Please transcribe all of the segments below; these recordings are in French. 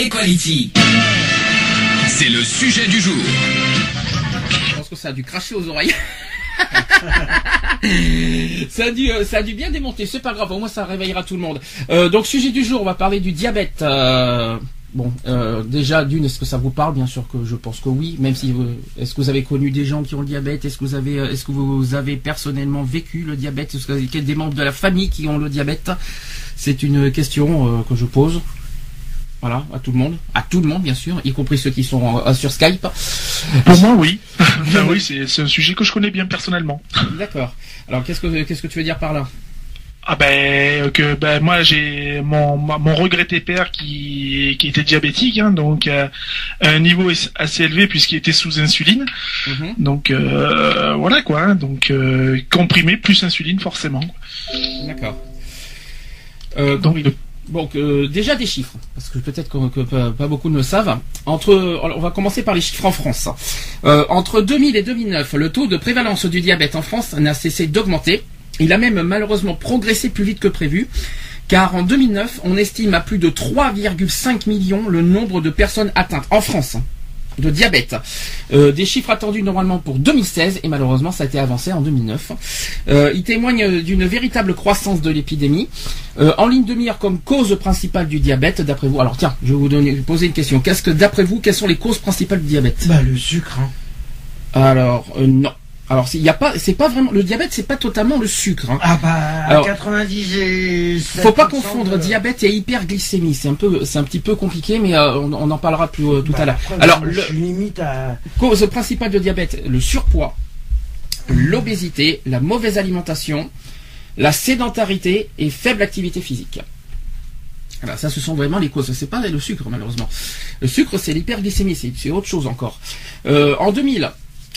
Equality. C'est le sujet du jour. Je pense que ça a dû cracher aux oreilles. ça, a dû, euh, ça a dû bien démonter, c'est pas grave, au moins ça réveillera tout le monde. Euh, donc sujet du jour, on va parler du diabète. Euh, bon, déjà d'une, est-ce que ça vous parle? Bien sûr que je pense que oui. Même si, est-ce que vous avez connu des gens qui ont le diabète? Est-ce que vous avez, est-ce que vous avez personnellement vécu le diabète? Est-ce que vous avez des membres de la famille qui ont le diabète? C'est une question que je pose. Voilà, à tout le monde, à tout le monde bien sûr, y compris ceux qui sont euh, sur Skype. Pour moi, oui. Enfin, oui, c'est un sujet que je connais bien personnellement. D'accord. Alors qu'est-ce que qu'est-ce que tu veux dire par là? Ah ben que ben moi j'ai mon mon regretté père qui qui était diabétique, hein, donc euh, à un niveau as- assez élevé puisqu'il était sous insuline. Mhm. Donc euh, voilà quoi. hein, donc euh, comprimé plus insuline forcément. D'accord. Donc il- Donc euh, déjà des chiffres, parce que peut-être que, que pas, beaucoup ne le savent. Entre, on va commencer par les chiffres en France. Euh, entre 2000 et 2009, le taux de prévalence du diabète en France n'a cessé d'augmenter. Il a même malheureusement progressé plus vite que prévu, car en 2009, on estime à plus de 3,5 millions le nombre de personnes atteintes en France de diabète. Euh, des chiffres attendus normalement pour 2016 et malheureusement ça a été avancé en 2009. Euh, il témoigne d'une véritable croissance de l'épidémie. Euh, en ligne de mire comme cause principale du diabète, d'après vous. Alors tiens, je vais vous donner, vous poser une question. Qu'est-ce que d'après vous, quelles sont les causes principales du diabète? Bah le sucre. Hein. Alors euh, non. Alors il y a pas, c'est pas vraiment le diabète, c'est pas totalement le sucre. hein. Ah bah Alors, 90 et Faut pas confondre diabète et hyperglycémie. C'est un peu, c'est un petit peu compliqué, mais euh, on, on en parlera plus euh, tout à l'heure. Alors, le, je suis limite à. cause principale de diabète, le surpoids, l'obésité, la mauvaise alimentation, la sédentarité et faible activité physique. Voilà, ça ce sont vraiment les causes. C'est pas le sucre malheureusement. Le sucre c'est l'hyperglycémie, c'est c'est autre chose encore. Euh, en 2000,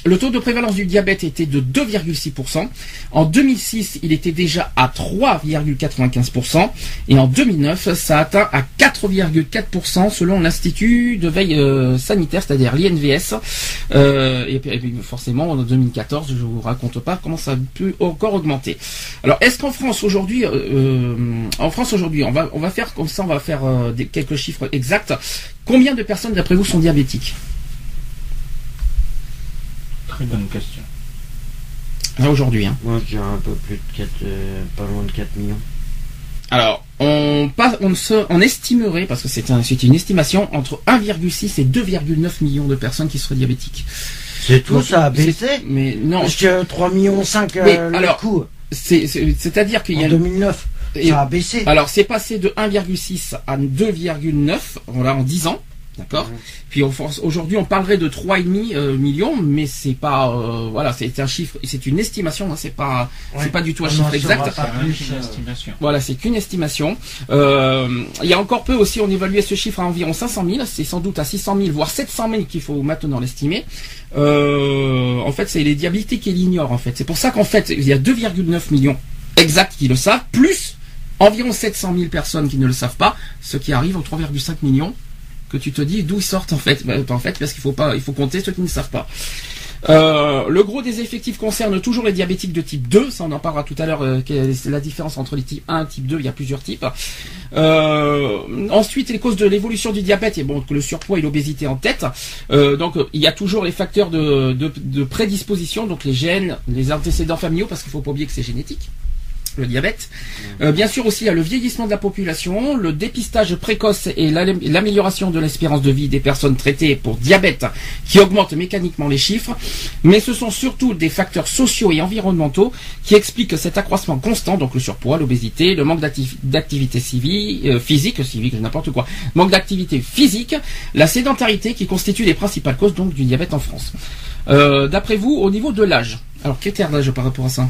le taux de prévalence du diabète était de 2,6%. En 2006, il était déjà à 3,95%. Et en 2009, ça atteint à 4,4% selon l'Institut de veille euh, sanitaire, c'est-à-dire l'INVS. Euh, et, puis- forcément, en 2014, je vous raconte pas comment ça a pu encore augmenter. Alors, est-ce qu'en France aujourd'hui, euh, euh, en France aujourd'hui, on va on va faire comme ça, on va faire des, quelques chiffres exacts. Combien de personnes d'après vous sont diabétiques? Très bonne question. Là aujourd'hui. Hein. Moi je dirais un peu plus de 4, euh, pas loin de 4 millions. Alors, on, passe, on, se, on estimerait, parce que c'est un, c'est une estimation, entre 1,6 et 2,9 millions de personnes qui seraient diabétiques. C'est tout, Donc, ça a c'est- baissé Mais non, Parce que 3 millions 5 Mais, euh, le alors, coup c'est, c'est- c'est-à-dire qu'il y en a... 2009. et- Ça a baissé. alors, c'est passé de 1,6 à 2,9, voilà, en 10 ans. D'accord. Puis on force- aujourd'hui, on parlerait de 3,5 euh, millions, mais c'est pas, euh, voilà, c'est un chiffre, c'est une estimation, hein, c'est pas, Ouais. c'est pas du tout un On chiffre exact. pas plus, une euh, estimation. Voilà, c'est qu'une estimation. Euh, il y a encore peu aussi, on évaluait ce chiffre à environ 500 000. C'est sans doute à 600 000, voire 700 000 qu'il faut maintenant l'estimer. Euh, en fait, c'est les diabétiques qui l'ignorent, en fait. C'est pour ça qu'en fait, il y a 2,9 millions exacts qui le savent, plus environ 700 000 personnes qui ne le savent pas, ce qui arrive aux 3,5 millions que tu te dis d'où ils sortent en fait. Ben, en fait, parce qu'il faut pas, il faut compter ceux qui ne savent pas. Euh, le gros des effectifs concerne toujours les diabétiques de type 2, ça on en parlera tout à l'heure, euh, la différence entre les types 1 et type 2, il y a plusieurs types. Euh, ensuite, les causes de l'évolution du diabète, et bon, le surpoids et l'obésité en tête. Donc, il y a toujours les facteurs de, de, de prédisposition, donc les gènes, les antécédents familiaux, parce qu'il faut pas oublier que c'est génétique le diabète. Euh, bien sûr aussi il y a le vieillissement de la population, le dépistage précoce et l'am- l'amélioration de l'espérance de vie des personnes traitées pour diabète qui augmentent mécaniquement les chiffres. Mais ce sont surtout des facteurs sociaux et environnementaux qui expliquent cet accroissement constant, donc le surpoids, l'obésité, le manque d'activ- d'activité euh, physique, n'importe quoi, manque d'activité physique, la sédentarité qui constituent les principales causes donc du diabète en France. Euh, D'après vous, au niveau de l'âge, alors quel est l'âge par rapport à ça?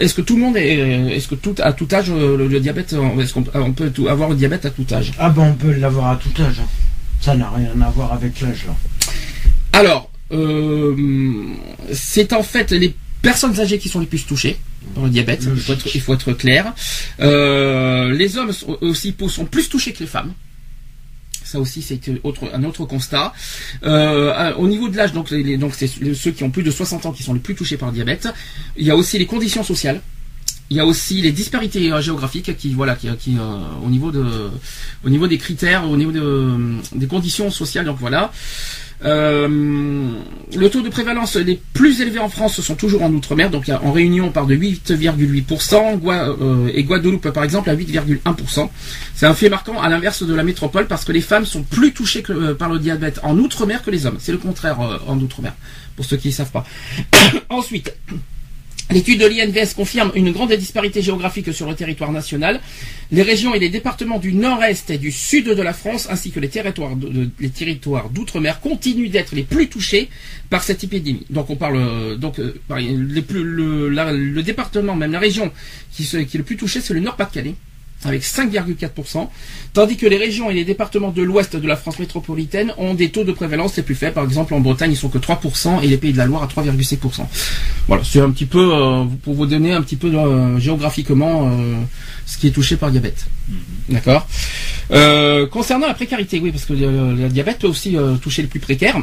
Est-ce que tout le monde est, est-ce que tout à tout âge euh, le, le diabète, euh, est-ce qu'on on peut tout- avoir le diabète à tout âge? Ah ben on peut l'avoir à tout âge. Ça n'a rien à voir avec l'âge là. Alors, euh, c'est en fait les personnes âgées qui sont les plus touchées par le diabète. Il faut être, il faut être clair. Euh, les hommes sont, aussi sont plus touchés que les femmes. Ça aussi, c'est un autre constat. Euh, au niveau de l'âge, donc, donc c'est ceux qui ont plus de 60 ans qui sont les plus touchés par le diabète. Il y a aussi les conditions sociales. Il y a aussi les disparités géographiques qui, voilà, qui, qui, euh, au niveau de, au niveau des critères, au niveau de, des conditions sociales. Donc voilà. Euh, le taux de prévalence les plus élevés en France sont toujours en Outre-mer. Donc en Réunion, on part de 8,8%, Gua- euh, et Guadeloupe par exemple à 8,1%. C'est un fait marquant à l'inverse de la métropole parce que les femmes sont plus touchées euh, par le diabète en Outre-mer que les hommes. C'est le contraire en Outre-mer, pour ceux qui ne savent pas. Ensuite, L'étude de l'INVS confirme une grande disparité géographique sur le territoire national. Les régions et les départements du nord-est et du sud de la France, ainsi que les territoires d'outre-mer, continuent d'être les plus touchés par cette épidémie. Donc on parle euh, donc euh, le, département, même la région qui, qui est le plus touché, c'est le Nord-Pas-de-Calais avec 5,4%, tandis que les régions et les départements de l'ouest de la France métropolitaine ont des taux de prévalence les plus faibles. Par exemple, en Bretagne, ils sont que 3% et les Pays de la Loire à 3,6%. Voilà, c'est un petit peu euh, pour vous donner un petit peu euh, géographiquement euh, ce qui est touché par le diabète. D'accord? Euh, concernant la précarité, oui, parce que le, diabète peut aussi toucher les plus précaires.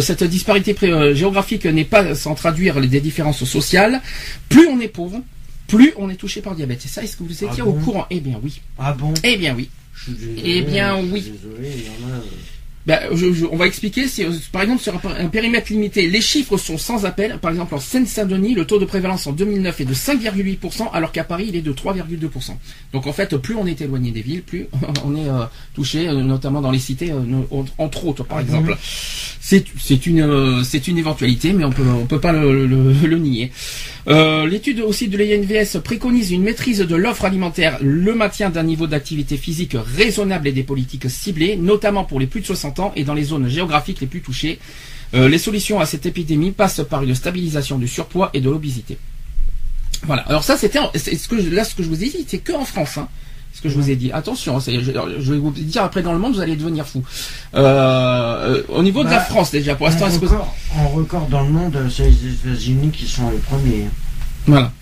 Cette disparité géographique n'est pas sans traduire les- des différences sociales. Plus on est pauvre, plus on est touché par le diabète. Et ça, est-ce que vous étiez Ah au courant? Eh bien oui. Ah bon Eh bien oui. Je suis désolé, Eh bien, je suis oui. Désolé, il y en a. euh, Ben, je- je- on va expliquer. Si, euh, par exemple, sur un, un périmètre limité, les chiffres sont sans appel. Par exemple, en Seine-Saint-Denis, le taux de prévalence en 2009 est de 5,8%, alors qu'à Paris, il est de 3,2%. Donc, en fait, plus on est éloigné des villes, plus on est euh, touché, notamment dans les cités, euh, entre autres, par Ah exemple. C'est c'est une euh, c'est une éventualité, mais on peut on peut pas le, le- le nier. Euh, L'étude aussi de l'INVS préconise une maîtrise de l'offre alimentaire, le maintien d'un niveau d'activité physique raisonnable et des politiques ciblées, notamment pour les plus de 60 ans et dans les zones géographiques les plus touchées. Euh, les solutions à cette épidémie passent par une stabilisation du surpoids et de l'obésité. Voilà. Alors ça, c'était là ce que je vous ai dit, c'est que France. Hein, ce que je vous ai dit. Attention, hein, je, vais vous dire après dans le monde, vous allez devenir fou. Euh, euh, au niveau de Bah, la France déjà, pour En l'instant, est-ce que- record, en record dans le monde, c'est les États-Unis qui sont les premiers. hein. voilà.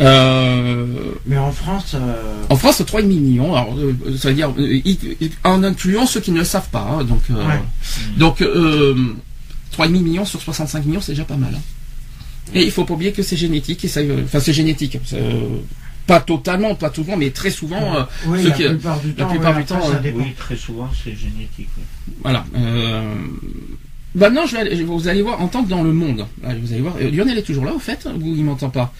Euh, Mais en France, euh, En France, 3,5 millions. Alors, euh, ça veut dire en incluant ceux qui ne le savent pas. hein, donc, Ouais. donc euh, 3,5 millions sur 65 millions, c'est déjà pas mal. hein. Et il faut pas oublier que c'est génétique. Et ça, enfin, c'est génétique. Euh, pas totalement, pas souvent, mais très souvent. euh, oui, ceux la qui- plupart du la temps, plupart ouais, du temps, ça euh, dépend. Oui, très souvent, c'est génétique. oui. voilà. Euh, bah non, je vais aller- vous allez voir, en tant que dans le monde. Vous allez voir. euh, Lionel est toujours là, au fait, ou il m'entend pas?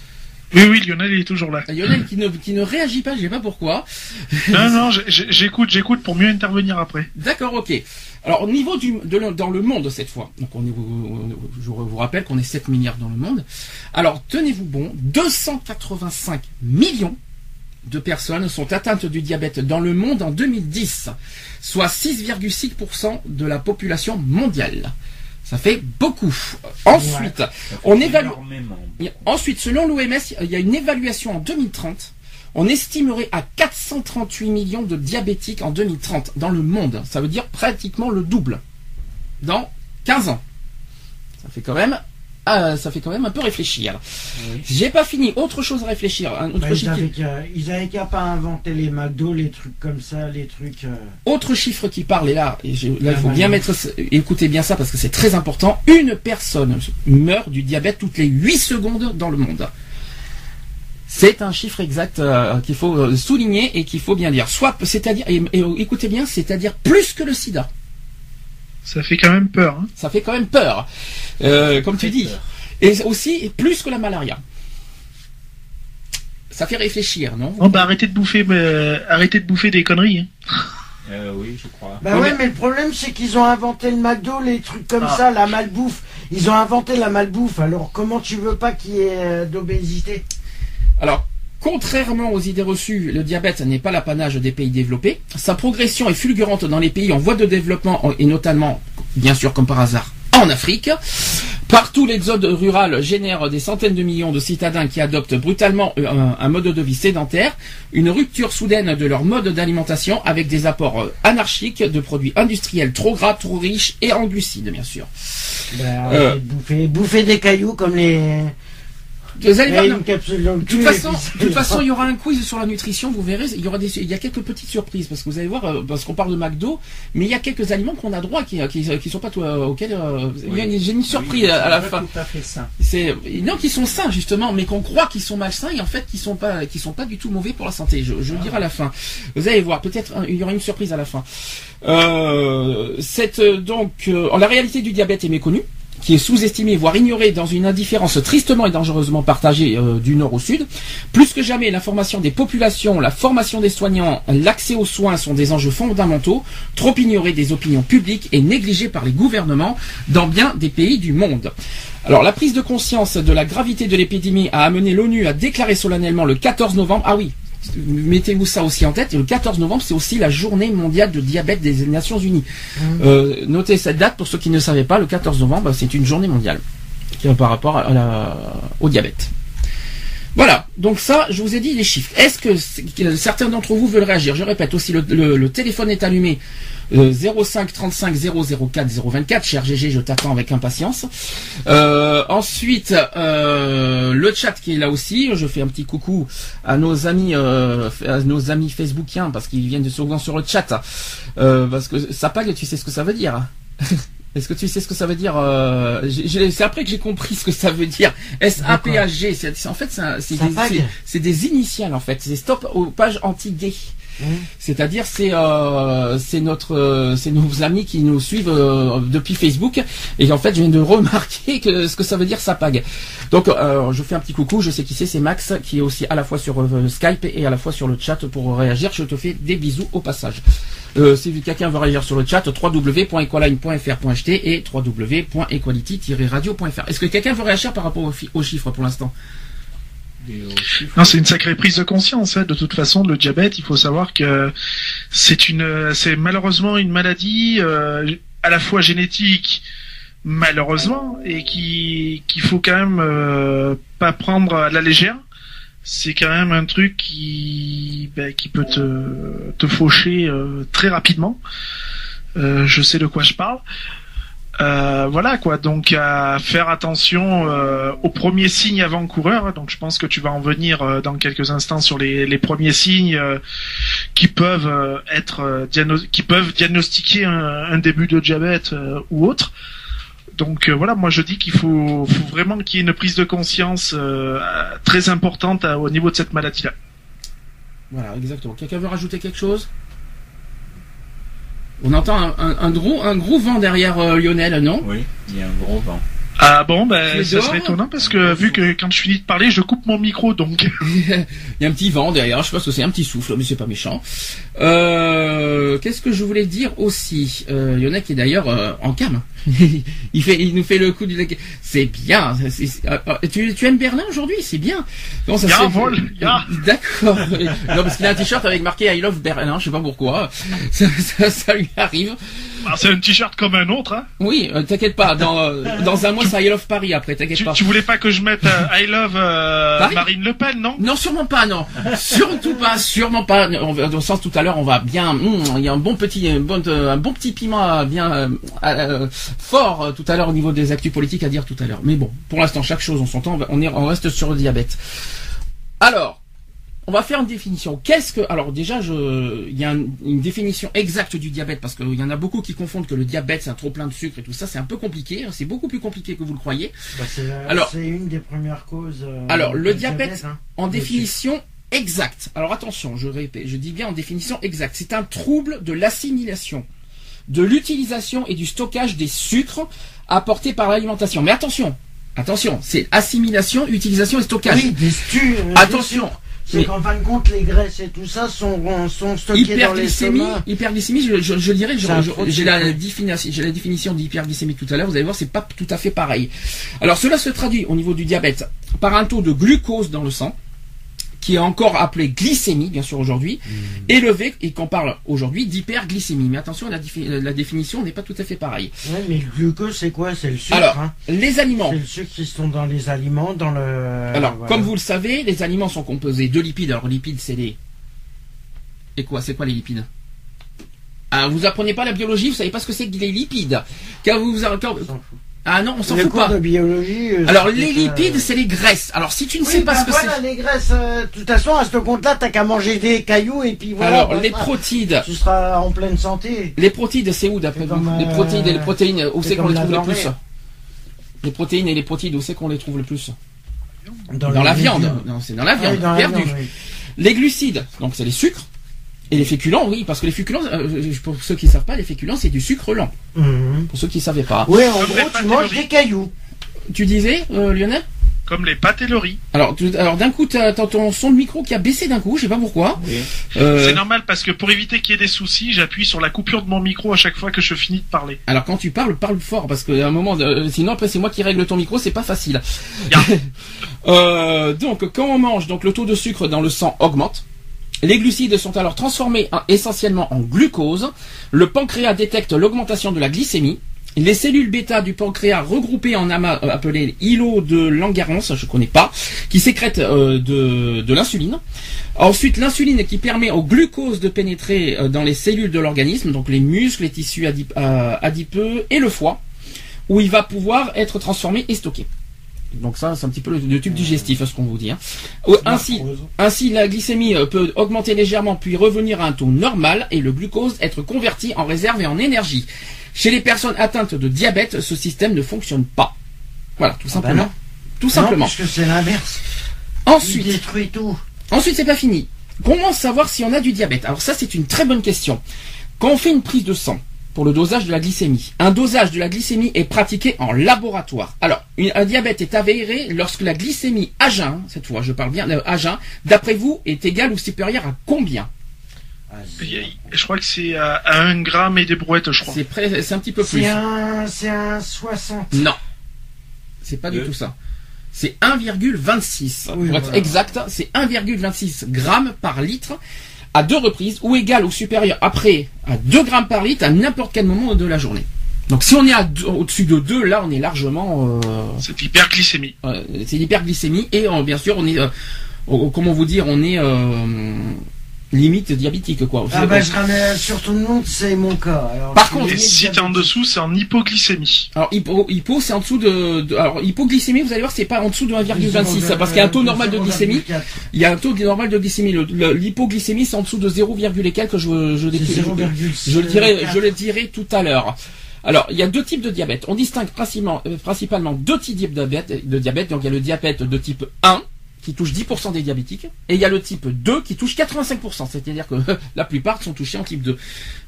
Oui, oui, Lionel il est toujours là. Lionel qui ne, qui ne réagit pas, je sais pas pourquoi. Non, non, j'écoute, j'écoute pour mieux intervenir après. D'accord, ok. Alors au niveau du de dans le monde cette fois, donc on est, on- je vous rappelle qu'on est 7 milliards dans le monde. Alors tenez-vous bon, 285 millions de personnes sont atteintes du diabète dans le monde en 2010, soit 6,6% de la population mondiale. Ça fait beaucoup. Ensuite, on évalue. Ensuite, selon l'OMS, il y a une évaluation en 2030. On estimerait à 438 millions de diabétiques en 2030 dans le monde. Ça veut dire pratiquement le double dans 15 ans. Ça fait quand même, ah, ça fait quand même un peu réfléchir. J'ai pas fini. Autre chose à réfléchir. Un autre Bah, ils, qui- avaient qu'à, ils avaient qu'à pas inventer les McDo, les trucs comme ça, les trucs. euh, Autre chiffre qui parle, et là, et je- là il faut bien mettre, écoutez bien ça parce que c'est très important. Une personne meurt du diabète toutes les 8 secondes dans le monde. C'est un chiffre exact euh, qu'il faut euh, souligner et qu'il faut bien dire. Soit, c'est-à-dire, et, et, écoutez bien, c'est-à-dire plus que le sida. Ça fait quand même peur. Hein. Ça fait quand même peur, Euh, comme tu dis. Et aussi plus que la malaria. Ça fait réfléchir, non? Oh, bah arrêtez de bouffer, arrêtez de bouffer des conneries. Hein. Euh, oui, je crois. Bah Ouais, ouais, mais- mais le problème c'est qu'ils ont inventé le McDo, les trucs comme Ah. ça, la malbouffe. Ils ont inventé la malbouffe. Alors comment tu veux pas qu'il y ait euh, d'obésité? Alors, contrairement aux idées reçues, le diabète n'est pas l'apanage des pays développés. Sa progression est fulgurante dans les pays en voie de développement et notamment, bien sûr comme par hasard, en Afrique. Partout, l'exode rural génère des centaines de millions de citadins qui adoptent brutalement euh, un, un mode de vie sédentaire, une rupture soudaine de leur mode d'alimentation avec des apports euh, anarchiques de produits industriels trop gras, trop riches et en glucides, bien sûr. Bah, Euh. bouffer, bouffer des cailloux comme les. Vous allez voir, une capsule dans le De toute façon, de toute façon, il y aura un quiz sur la nutrition. Vous verrez, il y aura des, il y a quelques petites surprises parce que vous allez voir, euh, parce qu'on parle de McDo, mais il y a quelques aliments qu'on a droit qui, qui, qui sont pas tout, euh, auxquels. euh, J'ai une surprise Oui, à, la fin. C'est non qui sont sains justement, mais qu'on croit qu'ils sont malsains et en fait qui sont pas, qui sont pas du tout mauvais pour la santé. Je, je le dirai à la fin. Vous allez voir, peut-être euh, il y aura une surprise à la fin. Euh, cette euh, donc, euh, la réalité du diabète est méconnue qui est sous-estimée, voire ignorée dans une indifférence tristement et dangereusement partagée euh, du nord au sud. Plus que jamais, l'information des populations, la formation des soignants, l'accès aux soins sont des enjeux fondamentaux, trop ignorés des opinions publiques et négligés par les gouvernements dans bien des pays du monde. Alors, la prise de conscience de la gravité de l'épidémie a amené l'ONU à déclarer solennellement le 14 novembre, ah oui, mettez-vous ça aussi en tête, et le 14 novembre, c'est aussi la journée mondiale de diabète des Nations Unies. Euh, notez cette date pour ceux qui ne savaient pas, le 14 novembre, c'est une journée mondiale par rapport à la- au diabète. Voilà, donc ça, je vous ai dit les chiffres. Est-ce que, certains d'entre vous veulent réagir? Je répète aussi, le, téléphone est allumé. euh, 05 35 004 024, cher GG, je t'attends avec impatience. Euh, ensuite, euh, le chat qui est là aussi, je fais un petit coucou à nos amis, euh, à nos amis facebookiens parce qu'ils viennent de souvent sur le chat, parce que SAPAG, tu sais ce que ça veut dire Est-ce que tu sais ce que ça veut dire euh, C'est après que j'ai compris ce que ça veut dire. S-A-P-H-G. c'est- c'est- En fait, c'est des, SAPAG initiales en fait. C'est stop aux pages anti-gay. Mmh. C'est-à-dire c'est euh, c'est notre euh, c'est nos amis qui nous suivent euh, depuis Facebook et en fait je viens de remarquer que ce que ça veut dire SAPAG. Donc euh, je fais un petit coucou, je sais qui c'est, c'est Max qui est aussi à la fois sur Skype et à la fois sur le chat pour réagir. Je te fais des bisous au passage. Euh, si quelqu'un veut réagir sur le chat, www.equaline.fr.ht et www.equality-radio.fr. Est-ce que quelqu'un veut réagir par rapport aux, aux chiffres pour l'instant? Non, c'est une sacrée prise de conscience. hein. De toute façon, le diabète, il faut savoir que c'est une, c'est malheureusement une maladie euh, à la fois génétique, malheureusement, et qui qu'il faut quand même euh, pas prendre à la légère. C'est quand même un truc qui ben, peut te faucher euh, très rapidement. Euh, je sais de quoi je parle. Euh, voilà quoi, donc à faire attention aux premiers signes avant-coureurs. Donc je pense que tu vas en venir dans quelques instants sur les, premiers signes qui peuvent être qui peuvent diagnostiquer un, début de diabète ou autre. Donc euh, voilà, moi je dis qu'il faut, faut vraiment qu'il y ait une prise de conscience euh, très importante à- au niveau de cette maladie-là. Voilà, exactement. Quelqu'un veut rajouter quelque chose? On entend un, un- un gros, un gros vent derrière euh, Lionel, non? Oui, il y a un gros vent. Ah bon, ben ça serait étonnant parce que vu que quand je finis de parler, je coupe mon micro, donc Il y a un petit vent derrière, je sais pas ce que c'est, un petit souffle, mais c'est pas méchant. Euh, Qu'est-ce que je voulais dire aussi? Euh, qui est d'ailleurs euh, en cam. il fait, il nous fait le coup du. C'est bien. euh, euh, tu, tu aimes Berlin aujourd'hui? C'est bien. Comment ça. D'accord. non parce qu'il a un t-shirt avec marqué I love Berlin. Je sais pas pourquoi. Ça, ça, ça lui arrive. Bah, c'est un t-shirt comme un autre. Hein. Oui, euh, t'inquiète pas. Dans, euh, dans un mois, c'est I love Paris après. T'inquiète Tu, pas. tu voulais pas que je mette euh, I love euh, Marine Le Pen, non? Non, sûrement pas, non. Surtout pas, sûrement pas. On dans le sens tout à l'heure, on va bien. hum, il y a un bon petit, un bon, euh, un bon petit piment euh, bien fort tout à l'heure au niveau des actus politiques à dire tout à l'heure. Mais bon, pour l'instant, chaque chose. On, va- on, est, on reste sur le diabète. Alors, on va faire une définition. Qu'est-ce que alors déjà, je, il y a un- une définition exacte du diabète parce qu'il y en a beaucoup qui confondent que le diabète c'est un trop plein de sucre et tout ça. C'est un peu compliqué. hein. C'est beaucoup plus compliqué que vous le croyez. Bah, c'est la- Alors- c'est une des premières causes. euh, Alors, le diabète, hein. en définition exacte. Alors attention, je répète, je dis bien en définition exacte. C'est un trouble de l'assimilation, de l'utilisation et du stockage des sucres apportés par l'alimentation. Mais attention, attention, c'est assimilation, utilisation et stockage. Oui, des stu. euh, Attention, C'est qu'en fin de compte, les graisses et tout ça sont, sont stockées dans l'estomac. hyperglycémie, je, je, je dirais, j'ai la, sucre. définition, j'ai la définition d'hyperglycémie tout à l'heure. Vous allez voir, c'est pas tout à fait pareil. Alors cela se traduit au niveau du diabète par un taux de glucose dans le sang qui est encore appelée glycémie, bien sûr aujourd'hui, Hmm. élevée, et qu'on parle aujourd'hui d'hyperglycémie. Mais attention, la, défi- la définition n'est pas tout à fait pareille. Ouais, mais le glucose, c'est quoi? C'est le sucre. Alors, hein. les aliments. C'est le sucre qui sont dans les aliments, dans le. Alors, voilà. comme vous le savez, les aliments sont composés de lipides. Alors, lipides, c'est les. Et quoi C'est quoi les lipides? Ah, vous apprenez pas la biologie, vous savez pas ce que c'est que les lipides. Quand vous, quand- fout. Ah non, on s'en fout pas. de biologie. euh, Alors les lipides, euh, c'est les graisses. Alors si tu ne Oui, sais pas bah ce que voilà, c'est, les graisses. euh, De toute façon, à ce compte-là, t'as qu'à manger des cailloux et puis voilà. alors bah, les protides, Tu seras en pleine santé. les protides, c'est où d'après vous Les euh, protides et les protéines, où c'est qu'on les trouve le plus Les protéines et les protides, où c'est qu'on les trouve le plus Dans, la viande. Non, c'est dans la Ah viande. oui, dans la perdu. viande, oui. Les glucides, donc c'est les sucres. Et les féculents, oui, parce que les féculents, euh, pour ceux qui savent pas, les féculents, c'est du sucre lent. Mhm. Pour ceux qui savaient pas. Oui, en Comme les gros, pâtes tu et manges le riz. des cailloux. Tu disais, euh, Lionel Comme les pâtes et le riz. alors, tu- alors d'un coup, t'as t'as ton son de micro qui a baissé d'un coup, je sais pas pourquoi. Oui. Euh, C'est normal parce que pour éviter qu'il y ait des soucis, j'appuie sur la coupure de mon micro à chaque fois que je finis de parler. alors quand tu parles, parle fort parce que à un moment, euh, sinon après c'est moi qui règle ton micro, c'est pas facile. Euh, donc quand on mange, donc le taux de sucre dans le sang augmente. Les glucides sont alors transformés en- essentiellement en glucose. Le pancréas détecte l'augmentation de la glycémie. Les cellules bêta du pancréas regroupées en amas euh, appelées îlots de Langerhans, je connais pas, qui sécrètent euh, de, l'insuline. Ensuite, l'insuline qui permet au glucose de pénétrer euh, dans les cellules de l'organisme, donc les muscles, les tissus adip- adipeux et le foie, où il va pouvoir être transformé et stocké. Donc ça, c'est un petit peu le, le tube digestif, ce qu'on vous dit. hein. Euh, Ainsi, ainsi, la glycémie euh, peut augmenter légèrement puis revenir à un taux normal et le glucose être converti en réserve et en énergie. Chez les personnes atteintes de diabète, ce système ne fonctionne pas. Voilà, tout bah simplement. non. tout simplement. Non, puisque c'est l'inverse. Il Ensuite, détruit tout. Ensuite, c'est pas fini. Comment savoir si on a du diabète Alors ça, c'est une très bonne question. Quand on fait une prise de sang pour le dosage de la glycémie, un dosage de la glycémie est pratiqué en laboratoire. Alors, une- un diabète est avéré lorsque la glycémie à jeun, cette fois, je parle bien euh, à jeun, d'après vous, est égale ou supérieure à combien? Ah, Je crois que c'est à, à un gramme et des brouettes, je crois. C'est un petit peu plus. C'est un, c'est un 60. Non, c'est pas du tout ça. C'est 1,26. Oui, pour être voilà. exact, c'est 1,26 grammes par litre à deux reprises ou égal ou supérieur après à 2 grammes par litre à n'importe quel moment de la journée. Donc si on est au-dessus de 2, là on est largement... euh, C'est hyperglycémie. euh, c'est l'hyperglycémie et euh, bien sûr on est... comment vous dire On est... limite diabétique quoi. Ah bah je ramène sur tout le monde, c'est mon cas. Alors, Par contre, Et si t'es en dessous, c'est en hypoglycémie. Alors hypo, hypo c'est en dessous de, de- alors hypoglycémie vous allez voir c'est pas en dessous de 1,26 ça, parce qu'il y a un taux normal de glycémie 0,4. il y a un taux normal de glycémie l'hypoglycémie c'est en dessous de 0, et quelques je je, je, 0,4. je le dirai je le dirai tout à l'heure alors il y a deux types de diabète on distingue principalement euh, principalement deux types de diabète de diabète donc il y a le diabète de type 1 qui touche 10% des diabétiques, et il y a le type 2 qui touche 85%, c'est-à-dire que la plupart sont touchés en type 2.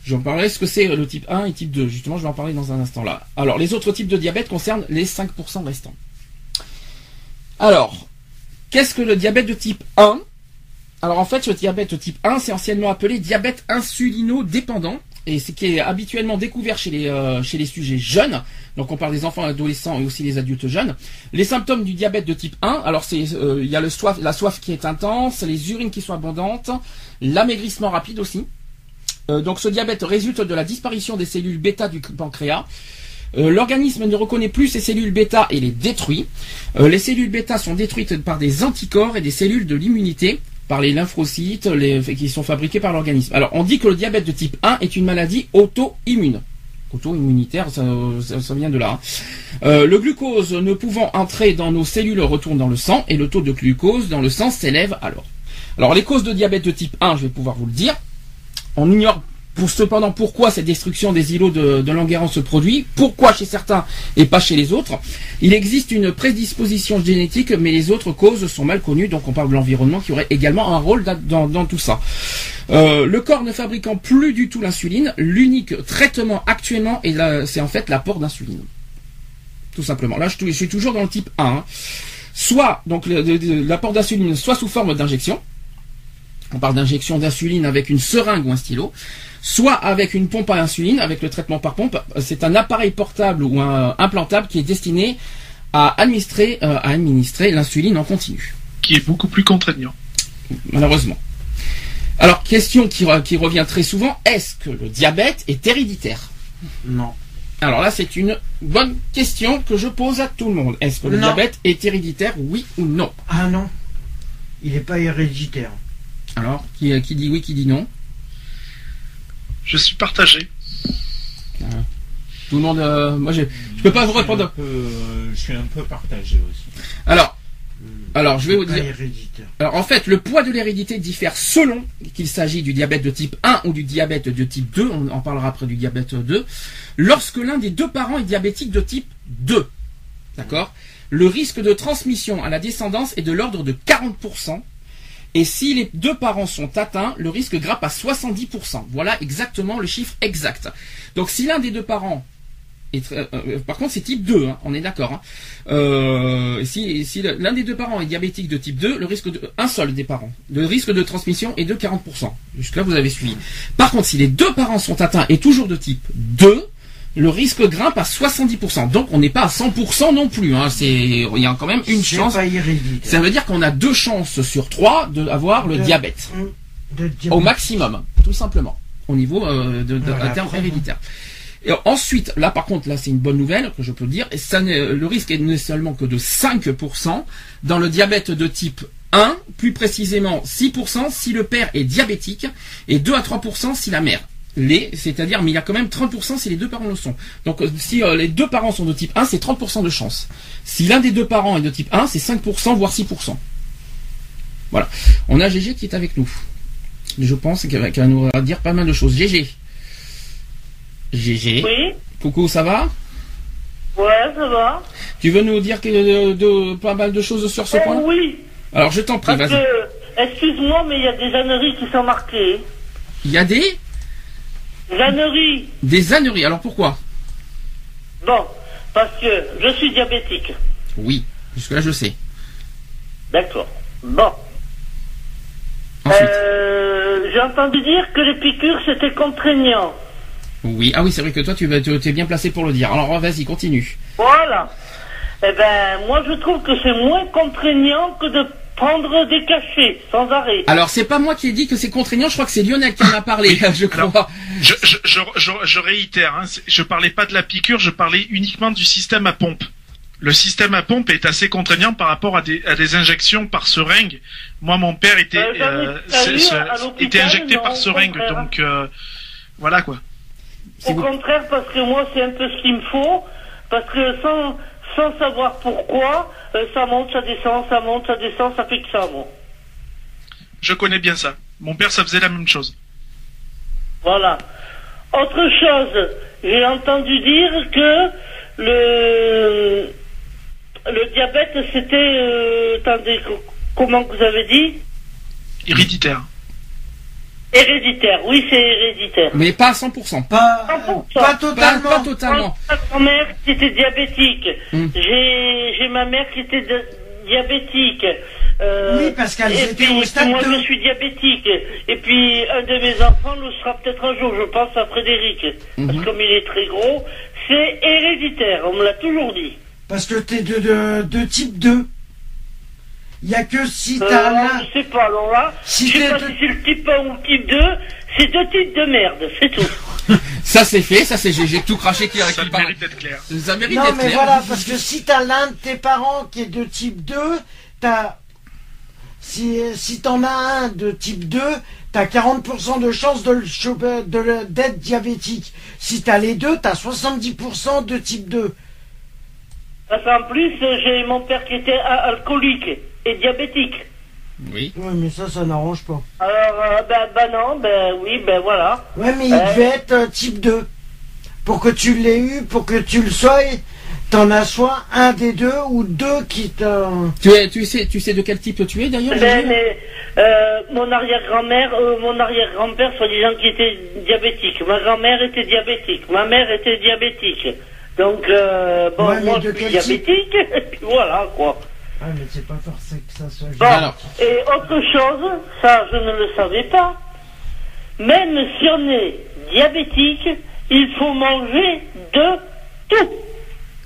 Je vais en parler ce que c'est le type 1 et type 2, justement je vais en parler dans un instant là. Alors les autres types de diabète concernent les 5% restants. Alors, qu'est-ce que le diabète de type 1 Alors en fait, ce diabète de type 1, c'est anciennement appelé diabète insulino-dépendant, et c'est qui est habituellement découvert chez les, euh, chez les sujets jeunes, donc on parle des enfants, adolescents et aussi les adultes jeunes. Les symptômes du diabète de type 1, alors c'est euh, il y a la soif qui est intense, les urines qui sont abondantes, l'amaigrissement rapide aussi. Euh, donc ce diabète résulte de la disparition des cellules bêta du pancréas. L'organisme ne reconnaît plus ces cellules bêta et les détruit. Les cellules bêta sont détruites par des anticorps et des cellules de l'immunité, par les lymphocytes qui sont fabriqués par l'organisme. Alors on dit que le diabète de type 1 est une maladie auto-immune. Auto-immunitaire, ça, ça- ça vient de là. hein. Euh, le glucose ne pouvant entrer dans nos cellules retourne dans le sang et le taux de glucose dans le sang s'élève alors. Alors les causes de diabète de type 1, je vais pouvoir vous le dire. On ignore pour cependant pourquoi cette destruction des îlots de, de se produit, pourquoi chez certains et pas chez les autres? Il existe une prédisposition génétique, mais les autres causes sont mal connues, donc on parle de l'environnement qui aurait également un rôle dans, dans- tout ça. Euh, le corps ne fabriquant plus du tout l'insuline, l'unique traitement actuellement c'est en fait l'apport d'insuline. Tout simplement. Là, je, suis toujours dans le type 1. hein. Soit donc l'apport d'insuline, soit sous forme d'injection. On parle d'injection d'insuline avec une seringue ou un stylo, soit avec une pompe à insuline, avec le traitement par pompe. C'est un appareil portable ou un implantable qui est destiné à administrer, euh, à administrer l'insuline en continu. Qui est beaucoup plus contraignant. malheureusement. Alors, question qui, re- qui revient très souvent, est-ce que le diabète est héréditaire? Non. Alors là, c'est une bonne question que je pose à tout le monde. Est-ce que le Non. diabète est héréditaire, oui ou non? Ah non. Il n'est pas héréditaire. Alors, qui, qui dit oui, qui dit non? Je suis partagé. Tout le monde, euh, moi, j'ai- je peux pas vous répondre. un peu, euh, je suis un peu partagé aussi. Alors, alors, je vais vous dire. Alors en fait, le poids de l'hérédité diffère selon qu'il s'agit du diabète de type 1 ou du diabète de type 2, on en parlera après du diabète 2, lorsque l'un des deux parents est diabétique de type 2. D'accord? Le risque de transmission à la descendance est de l'ordre de 40%. Et si les deux parents sont atteints, le risque grimpe à 70%. Voilà exactement le chiffre exact. Donc si l'un des deux parents est, très- euh, par contre c'est type 2, hein, on est d'accord. hein. Euh, si si l'un des deux parents est diabétique de type 2, le risque de un seul des parents, le risque de transmission est de 40%. Jusque là vous avez suivi. Par contre, si les deux parents sont atteints et toujours de type 2, le risque grimpe à 70%. Donc on n'est pas à 100% non plus. Hein. C'est il y a quand même une chance. pas. Ça veut dire qu'on a deux chances sur trois d'avoir le De- diabète De diabète. au maximum, tout simplement, au niveau euh, de, de, Voilà, terme héréditaire. Et ensuite, là par contre, là c'est une bonne nouvelle que je peux dire, et ça, n'est- le risque est ne seulement que de 5% dans le diabète de type 1, plus précisément 6% si le père est diabétique, et 2 à 3% si la mère l'est, c'est-à-dire, mais il y a quand même 30% si les deux parents le sont. Donc euh, si euh, les deux parents sont de type 1, c'est 30% de chance. Si l'un des deux parents est de type 1, c'est 5%, voire 6%. Voilà. On a GG qui est avec nous. Je pense qu'elle va, nous dire pas mal de choses. GG. GG. Oui, Coucou, ça va? Ouais, ça va. Tu veux nous dire que, de, de- pas mal de choses sur ce point? oui, Alors je t'en prie, vas-y. excuse-moi, mais il y a des âneries qui sont marquées. Il y a des? Âneries, des âneries. Alors pourquoi bon, parce que je suis diabétique. Oui, jusque là je sais. D'accord. Bon. Euh, j'ai entendu dire que les piqûres c'était contraignant. Oui, ah oui, c'est vrai que toi tu es bien placé pour le dire. Alors vas-y, continue. Voilà. Eh ben, moi je trouve que c'est moins contraignant que de prendre des cachets sans arrêt. Alors c'est pas moi qui ai dit que c'est contraignant, je crois que c'est Lionel qui en a parlé, je crois. Je, je, je, je, je réitère, hein, je parlais pas de la piqûre, je parlais uniquement du système à pompe. Le système à pompe est assez contraignant par rapport à des, à des injections par seringue. Moi, mon père était, Euh, ai euh, était injecté non, par seringue, donc euh, voilà quoi. Au contraire, parce que moi, c'est un peu ce qu'il me faut, parce que sans, sans savoir pourquoi, euh, ça monte, ça descend, ça monte, ça descend, ça fait que ça, moi. Je connais bien ça. Mon père, ça faisait la même chose. Voilà. Autre chose, j'ai entendu dire que le, le diabète, c'était, euh, attendez, comment vous avez dit? Héréditaire. Héréditaire, oui, c'est héréditaire. Mais pas à 100%. Pas, 100%. pas totalement. pas totalement. Ma mère qui était diabétique. Hmm. J'ai j'ai ma mère qui était de- diabétique. Euh, Oui, parce étaient puis, au stade moi, je suis diabétique. Et puis, un de mes enfants le sera peut-être un jour. Je pense à Frédéric. Parce Mhm. que comme il est très gros, c'est héréditaire. On me l'a toujours dit. Parce que t'es de, de, de type 2. Il y a que si Euh, t'as là. je sais pas. Alors là, Si je sais t'es pas de- si c'est le type 1 ou le type 2. C'est deux types de merde. C'est tout. Ça c'est fait, ça c'est GG tout craché qui, Ça qui mérite d'être clair. Ça mérite Non, d'être mais clair. voilà, parce que si t'as l'un de tes parents qui est de type 2, t'as. Si, si t'en as un de type 2, t'as 40% de chance de le choper- de le- d'être diabétique. Si t'as les deux, t'as 70% de type 2. Parce qu'en plus, euh, j'ai mon père qui était alcoolique et diabétique. Oui. Ouais, mais ça, ça n'arrange pas. Alors, euh, ben, ben non, ben oui, ben voilà. Ouais, mais il Ouais. devait être euh, type 2. Pour que tu l'aies eu, pour que tu le sois, t'en as soit un des deux ou deux qui te... Tu, es, tu, sais, tu sais de quel type tu es d'ailleurs Ben, mais, euh, mon arrière-grand-mère, euh, mon arrière-grand-père, soi-disant qui était diabétique. Ma grand-mère était diabétique. Ma mère était diabétique. Donc, euh, bon, Ouais, moi, je suis diabétique, et puis voilà, quoi. Ah, mais c'est pas forcément que ça soit... Bon, Alors. et autre chose, ça, je ne le savais pas. Même si on est diabétique, il faut manger de tout.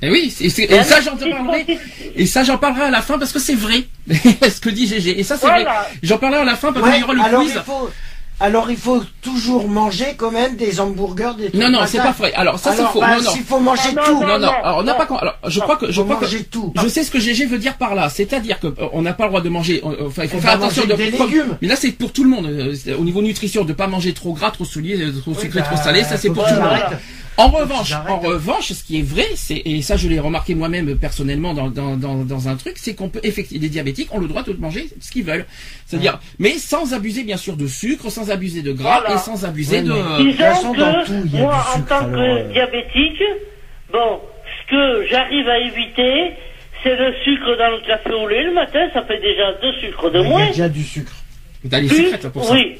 Et oui, c'est- c'est- et ça j'en parlerai. Et ça j'en parlerai à la fin parce que c'est vrai. ce que dit GG. Et ça c'est vrai. J'en parlerai à la fin parce Ouais, qu'il y aura le alors quiz. il faut, alors il faut toujours manger quand même des hamburgers, des trucs Non, non, c'est pas vrai. Alors, ça, c'est faux. bah, Non, non. s'il faut manger Ah, non, tout. Non, non. Alors, on n'a pas. Alors, je crois que je crois que manger tout. je sais ce que GG veut dire par là. C'est-à-dire que euh, on n'a pas le droit de manger. euh, Enfin, il faut On faire attention de. manger des légumes. Mais là, c'est pour tout le monde. euh, Au niveau nutrition, de pas manger trop gras, trop soulier, trop sucré, bah, trop salé. Ça, c'est pour tout le monde. En revanche, en revanche, ce qui est vrai, c'est et ça je l'ai remarqué moi-même euh, personnellement dans, dans, dans, dans un truc, c'est qu'on peut effectivement les diabétiques ont le droit de manger ce qu'ils veulent, c'est-à-dire mais sans abuser bien sûr de sucre, sans abuser de gras Voilà. et sans abuser Ouais, de. Disons dans que tout, il y a moi, en tant que euh. diabétique, bon, ce que j'arrive à éviter, c'est le sucre dans le café au lait. Le matin, ça fait déjà deux sucres de Il y a moins. déjà du sucre. T'as les secrètes là, pour ça. oui.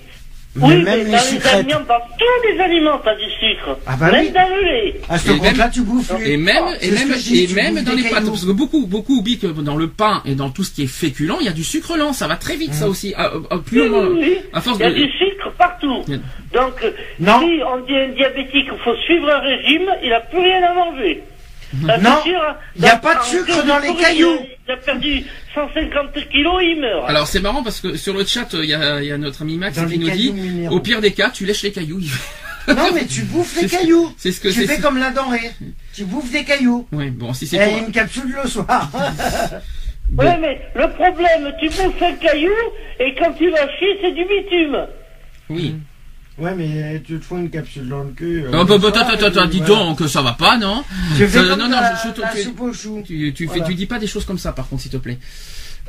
Mais oui, même mais les dans les aliments, dans tous les aliments, t'as du sucre. Ah bah même oui. dans le lait. À ce Et compte-là, tu bouffes. Et même, et C'est ce même, dis, et même dans les pâtes, parce que beaucoup, beaucoup oublient que dans le pain et dans tout ce qui est féculent, il y a du sucre lent, ça va très vite, Mmh. ça aussi. Ah, ah, plus Oui, on, oui, oui. à force Il y a de, du sucre partout. Il Donc, euh, Non. si on dit à un diabétique qu'il faut suivre un régime, il n'a plus rien à manger. Ça, Non, hein. il y a pas de sucre dans les cailloux. Il, a perdu 150 kilos, il meurt. Alors c'est marrant parce que sur le chat, il y a, y a notre ami Max Dans qui nous dit, minéraux. au pire des cas, tu lèches les cailloux. Non, mais tu bouffes les cailloux. c'est ce que tu c'est- fais comme la denrée. Tu bouffes des cailloux. ouais, bon, si c'est Et pour... une capsule le soir. Bon. Ouais, mais le problème, tu bouffes un caillou, et quand tu vas chier, c'est du bitume. Oui. Ouais, mais tu te fous une capsule dans le cul. euh, Oh, bah, bah, soir, attends, dis voilà. donc que ça va pas, non Tu fais Euh, non, non, je- je te- la tu- tu, fais, tu dis pas des choses comme ça, par contre, s'il te plaît.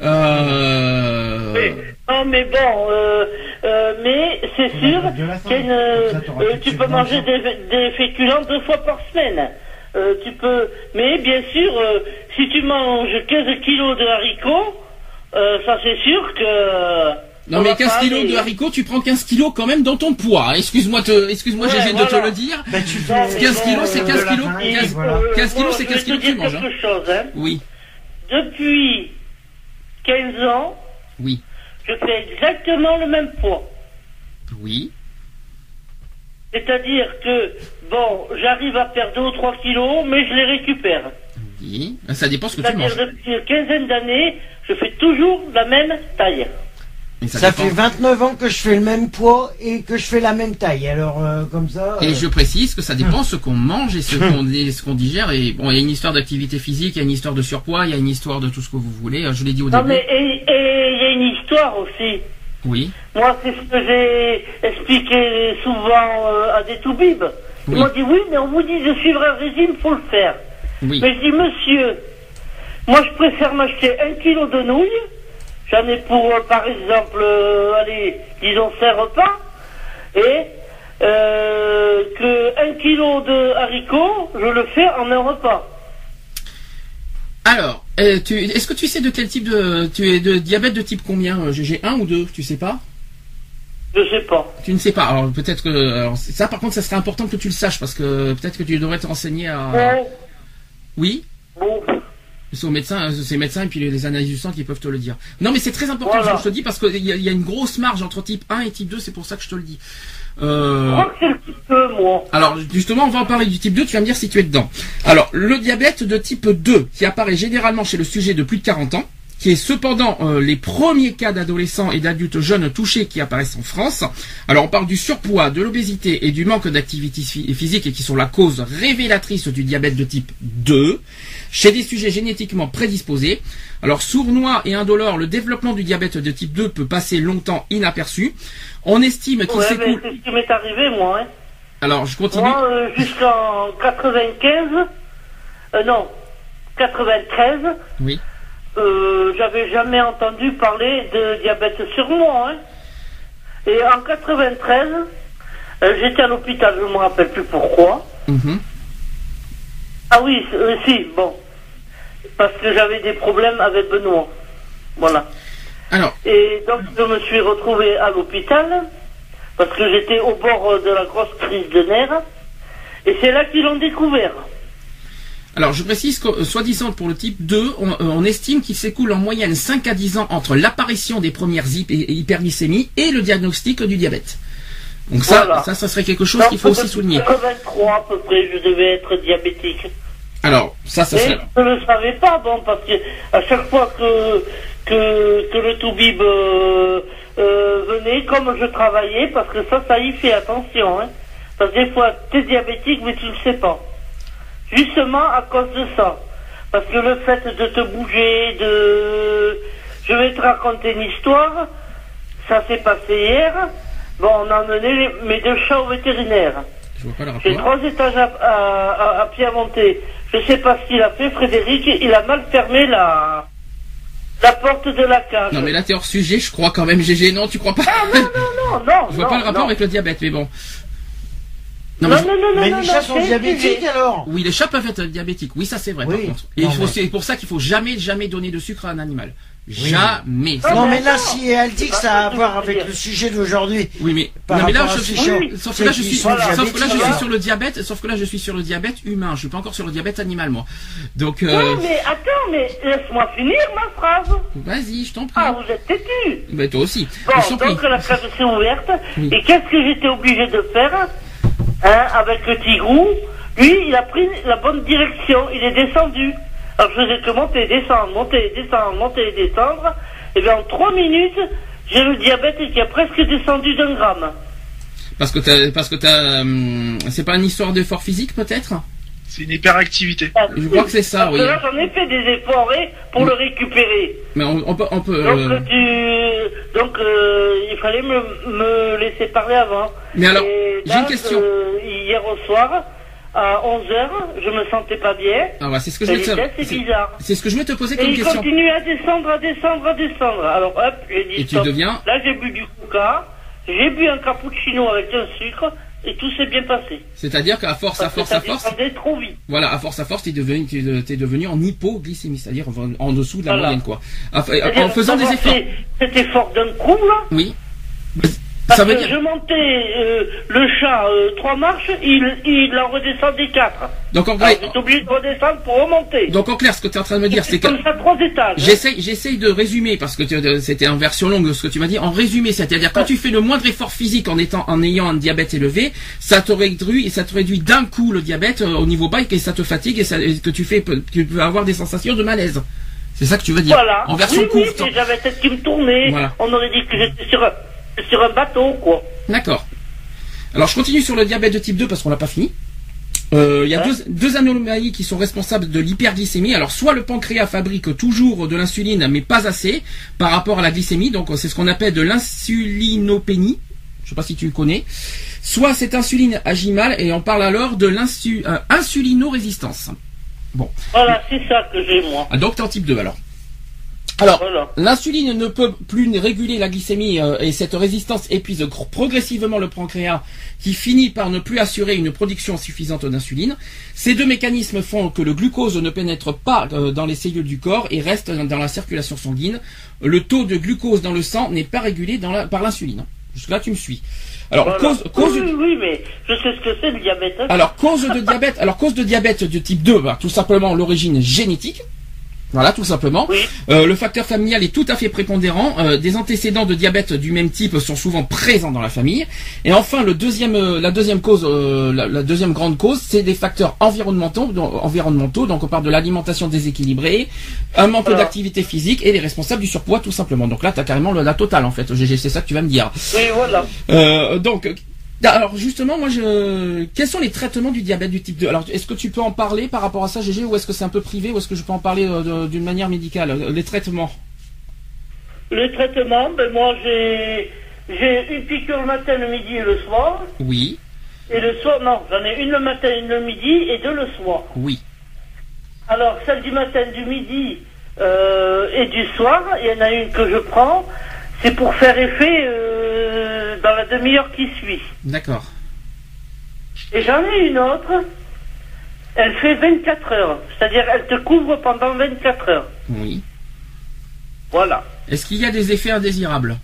Euh... Mais, non, mais bon, euh, euh, mais c'est sûr euh, de tu peux manger des, des féculents deux fois par semaine. Euh, tu peux, mais bien sûr, euh, si tu manges 15 kilos de haricots, euh, ça c'est sûr que. Non on mais va 15 pas kilos aller. de haricots, tu prends 15 kilos quand même dans ton poids. hein. Excuse-moi, te, excuse-moi, Ouais, GG de te voilà. le dire. Bah, tu Non, fais mais 15 bon, kilos, c'est euh, 15 de la kilos. farine, 15 voilà. 15 kilos, c'est je vais 15 te kilos que dire tu manges. hein. quelque chose, hein. Oui, Depuis 15 ans, oui, je fais exactement le même poids. oui. C'est-à-dire que, bon, j'arrive à perdre 2 ou 3 kilos, mais je les récupère. Oui, ça dépend ce que tu C'est-à-dire manges. depuis une quinzaine d'années, je fais toujours la même taille. Ça Ça fait 29 ans que je fais le même poids et que je fais la même taille. Alors, euh, comme ça. Et euh, je précise que ça dépend ce qu'on mange et ce qu'on ce qu'on digère. Et bon, il y a une histoire d'activité physique, il y a une histoire de surpoids, il y a une histoire de tout ce que vous voulez. Je l'ai dit au Non, début. mais il y a une histoire aussi. Oui, Moi, c'est ce que j'ai expliqué souvent euh, à des toubibs. Ils Oui. m'ont dit oui, mais on vous dit de suivre un régime, faut le faire. oui. Mais je dis monsieur, moi je préfère m'acheter un kilo de nouilles. J'en ai pour, euh, par exemple, euh, allez, disons 5 repas. Et euh, que un kilo de haricots, je le fais en un repas. Alors, euh, est-ce que tu sais de quel type de, tu es de diabète de type combien euh, GG 1 ou 2 Tu sais pas? Je sais pas. Tu ne sais pas. Alors peut-être que alors, ça, par contre, ça serait important que tu le saches parce que peut-être que tu devrais te renseigner à. Bon, Oui? bon. C'est aux médecins, c'est les médecins et puis les, les analyses du sang qui peuvent te le dire. Non, mais c'est très important Voilà. ce que je te dis parce qu'il y, a- il y a une grosse marge entre type 1 et type 2, c'est pour ça que je te le dis. Je Euh, crois que c'est le petit peu, moi. alors justement, on va en parler du type 2, tu vas me dire si tu es dedans. Alors, le diabète de type 2 qui apparaît généralement chez le sujet de plus de 40 ans, qui est cependant euh, les premiers cas d'adolescents et d'adultes jeunes touchés qui apparaissent en France. Alors on parle du surpoids, de l'obésité et du manque d'activité phy- physique et qui sont la cause révélatrice du diabète de type 2 chez des sujets génétiquement prédisposés. Alors sournois et indolore, le développement du diabète de type 2 peut passer longtemps inaperçu. On estime qu'il Ouais, s'écoule... c'est ce qui m'est arrivé, moi. Hein. Alors je continue. Moi, euh, jusqu'en 95, euh, non, 93, Oui. Euh, j'avais jamais entendu parler de diabète sur moi. Hein. Et en 93, euh, j'étais à l'hôpital, je me rappelle plus pourquoi. Mhm. Ah oui, euh, si, bon. Parce que j'avais des problèmes avec Benoît. Voilà. Alors, Et donc je me suis retrouvé à l'hôpital parce que j'étais au bord de la grosse crise de nerfs. Et c'est là qu'ils l'ont découvert. Alors, je précise que, euh, soi-disant pour le type 2, on, euh, on estime qu'il s'écoule en moyenne 5 à 10 ans entre l'apparition des premières hyp- hyperglycémies et le diagnostic du diabète. Donc ça, Voilà. ça, ça serait quelque chose qu'il faut aussi souligner. 83 à peu près, je devais être diabétique. Alors, ça, ça serait... je ne le savais pas, bon, parce que à chaque fois que, que, que le Toubib euh, euh, venait, comme je travaillais, parce que ça, ça y fait attention, hein. Parce que des fois, tu es diabétique, mais tu ne le sais pas. Justement à cause de ça. Parce que le fait de te bouger, de... Je vais te raconter une histoire. Ça s'est passé hier. Bon, on a emmené mes deux chats au vétérinaire. J'ai trois étages à, à, à- à pied à monter. Je sais pas ce qu'il a fait, Frédéric. Il a mal fermé la, la porte de la cage. Non, mais là, t'es hors sujet, je crois quand même, GG. Non, tu crois pas? Ah, non, non, non, Je vois non, pas le rapport non. avec le diabète, mais bon. Non, Non, mais non, non, non, Mais non, les chats sont diabétiques alors Oui, les chats peuvent être diabétiques. Oui, ça c'est vrai. Par Oui. contre. Et Non, il faut- mais- c'est pour ça qu'il faut jamais, jamais donner de sucre à un animal. Jamais. Non, Non, mais mais là, si elle dit que ça a à voir avec le sujet d'aujourd'hui, Oui, mais Par non, mais là, je suis. Sauf que là, je suis. sont Sauf que là, je diabétiques, suis là. sur le diabète. Sauf que là, je suis sur le diabète humain. Je suis pas encore sur le diabète animal, moi. Donc, euh, Non, mais attends, mais laisse-moi finir ma phrase. vas-y, je t'en prie. Ah, vous êtes têtu. Bah, toi aussi. Bon, je t'en prie. donc la cage s'est ouverte. Oui. Et qu'est-ce que j'étais obligé de faire hein, avec le tigrou Lui, il a pris la bonne direction. Il est descendu. Alors je faisais que monter descendre, monter descendre, monter descendre. Et bien en trois minutes, j'ai le diabète qui a presque descendu d'un gramme. Parce que t'as, parce que t'as, hum, c'est pas une histoire d'effort physique peut-être? C'est une hyperactivité. Ah, Je crois que c'est ça, Parce oui. là, j'en ai fait des efforts hein, pour Oui. le récupérer. Mais on, on peut, on peut. Donc, euh, tu... Donc euh, il fallait me, me laisser parler avant. Mais alors, Et j'ai une question. euh, hier au soir, à 11h, je me sentais pas bien. Ah ouais, c'est ce que je Et voulais te, c'est c'est, bizarre. c'est ce que je voulais te poser Et comme il question. continue à descendre, à descendre, à descendre. Alors hop, j'ai dit Et tu stop. deviens Là, j'ai bu du coca, j'ai bu un cappuccino avec un sucre, et tout s'est bien passé. C'est-à-dire qu'à force, à force, à force, trop vite. voilà, à force, à force, t'es devenu, t'es, t'es devenu en hypoglycémie, c'est-à-dire en, en dessous de la Voilà. moyenne, quoi. En, faisant des efforts. Cet effort d'un coup, là, Oui. Parce Ça veut que dire. je montais euh, le chat euh, trois marches, il, il en redescendait quatre. Donc en Alors vrai, j'étais obligé de redescendre pour remonter. donc en clair, ce que tu es en train de me dire, c'est que comme ça trois étages. J'essaye, j'essaye de résumer parce que tu- c'était en version longue ce que tu m'as dit. En résumé, c'est-à-dire quand tu fais le moindre effort physique en étant, en ayant un diabète élevé, ça te réduit et ça te réduit d'un coup le diabète euh, au niveau bas et ça te fatigue et, ça- et que tu fais, tu peux avoir des sensations de malaise. C'est ça que tu veux dire. Voilà. En version oui, courte. j'avais tête qui me tournait. Voilà. On aurait dit que j'étais sur sur un bateau, quoi. D'accord. Alors je continue sur le diabète de type 2 parce qu'on l'a pas fini. Euh, Il y a Ouais. deux, deux anomalies qui sont responsables de l'hyperglycémie. Alors soit le pancréas fabrique toujours de l'insuline mais pas assez par rapport à la glycémie, donc c'est ce qu'on appelle de l'insulinopénie. Je sais pas si tu le connais. Soit cette insuline agit mal et on parle alors de l'insulinorésistance. Bon, Voilà, c'est ça que j'ai, moi. Ah, donc t'es en type 2 alors. Alors, Voilà. L'insuline ne peut plus réguler la glycémie euh, et cette résistance épuise gr- progressivement le pancréas qui finit par ne plus assurer une production suffisante d'insuline. Ces deux mécanismes font que le glucose ne pénètre pas euh, dans les cellules du corps et reste dans la circulation sanguine. Le taux de glucose dans le sang n'est pas régulé dans la- par l'insuline. Jusque là tu me suis. Alors Voilà. cause, cause oui, oui, oui, mais je sais ce que c'est le diabète. hein. alors cause de diabète, alors cause de diabète de type 2, bah, tout simplement l'origine génétique. Voilà, tout simplement. Oui. Euh, le facteur familial est tout à fait prépondérant. Euh, des antécédents de diabète du même type sont souvent présents dans la famille. Et enfin, le deuxième, euh, la deuxième cause, euh, la, la deuxième grande cause, c'est des facteurs environnementaux. Donc, environnementaux. Donc, on parle de l'alimentation déséquilibrée, un manque Voilà. d'activité physique et les responsables du surpoids, tout simplement. Donc là, t'as carrément le- la totale en fait. GG, c'est ça que tu vas me dire. Oui, voilà. Euh, donc, alors justement, moi, je, quels sont les traitements du diabète du type 2 Alors, est-ce que tu peux en parler par rapport à ça, GG, ou est-ce que c'est un peu privé, ou est-ce que je peux en parler euh, d'une manière médicale euh, Les traitements? Le traitement, ben moi j'ai j'ai une piqûre le matin, le midi et le soir. Oui, Et le soir, non, j'en ai une le matin, une le midi et deux le soir. oui. Alors, celle du matin, du midi euh, et du soir, il y en a une que je prends, c'est pour faire effet euh, dans la demi-heure qui suit. D'accord. Et j'en ai une autre, elle fait 24 heures, c'est-à-dire elle te couvre pendant 24 heures. Oui. Voilà. Est-ce qu'il y a des effets indésirables?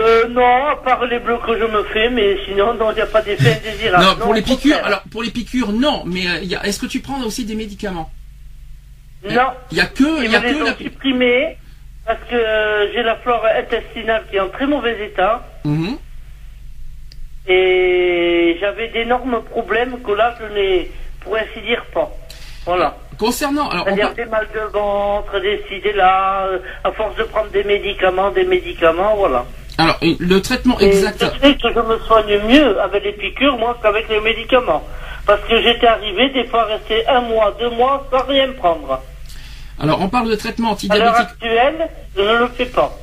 Euh, non, à part les bleus que je me fais, mais sinon, non, il n'y a pas d'effet indésirable. Non, pour les piqûres. Alors, pour les piqûres, non. Mais euh, est-ce que tu prends aussi des médicaments? Non. Il y a que, il y a que la. Parce que euh, j'ai la flore intestinale qui est en très mauvais état Mhm. et j'avais d'énormes problèmes que là je n'ai pour ainsi dire pas. Voilà. Concernant, C'est-à-dire des mal de ventre, des ci, des là, euh, à force de prendre des médicaments, des médicaments, voilà. alors, le traitement Et exact. je sais que je me soigne mieux avec les piqûres, moi, qu'avec les médicaments. Parce que j'étais arrivé des fois à rester un mois, deux mois sans rien prendre. Alors, on parle de traitement À l'heure antidiabétique. actuelle, je ne le fais pas.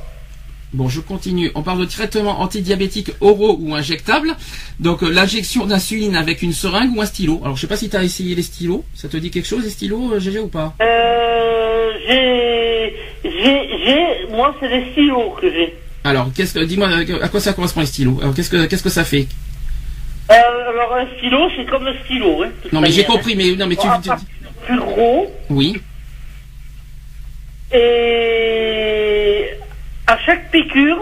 Bon, je continue. On parle de traitement antidiabétique oraux ou injectable. Donc, euh, l'injection d'insuline avec une seringue ou un stylo. Alors, je sais pas si tu as essayé les stylos. Ça te dit quelque chose, les stylos, euh, GG, ou pas? Euh, j'ai, j'ai, j'ai, moi, c'est des stylos que j'ai. Alors, qu'est-ce que, dis-moi, euh, à quoi ça correspond les stylos? Alors, qu'est-ce que, qu'est-ce que ça fait? Euh, alors, un stylo, c'est comme un stylo, hein. Non, mais j'ai compris, mais non, mais tu, tu- Plus gros, oui. Et à chaque piqûre,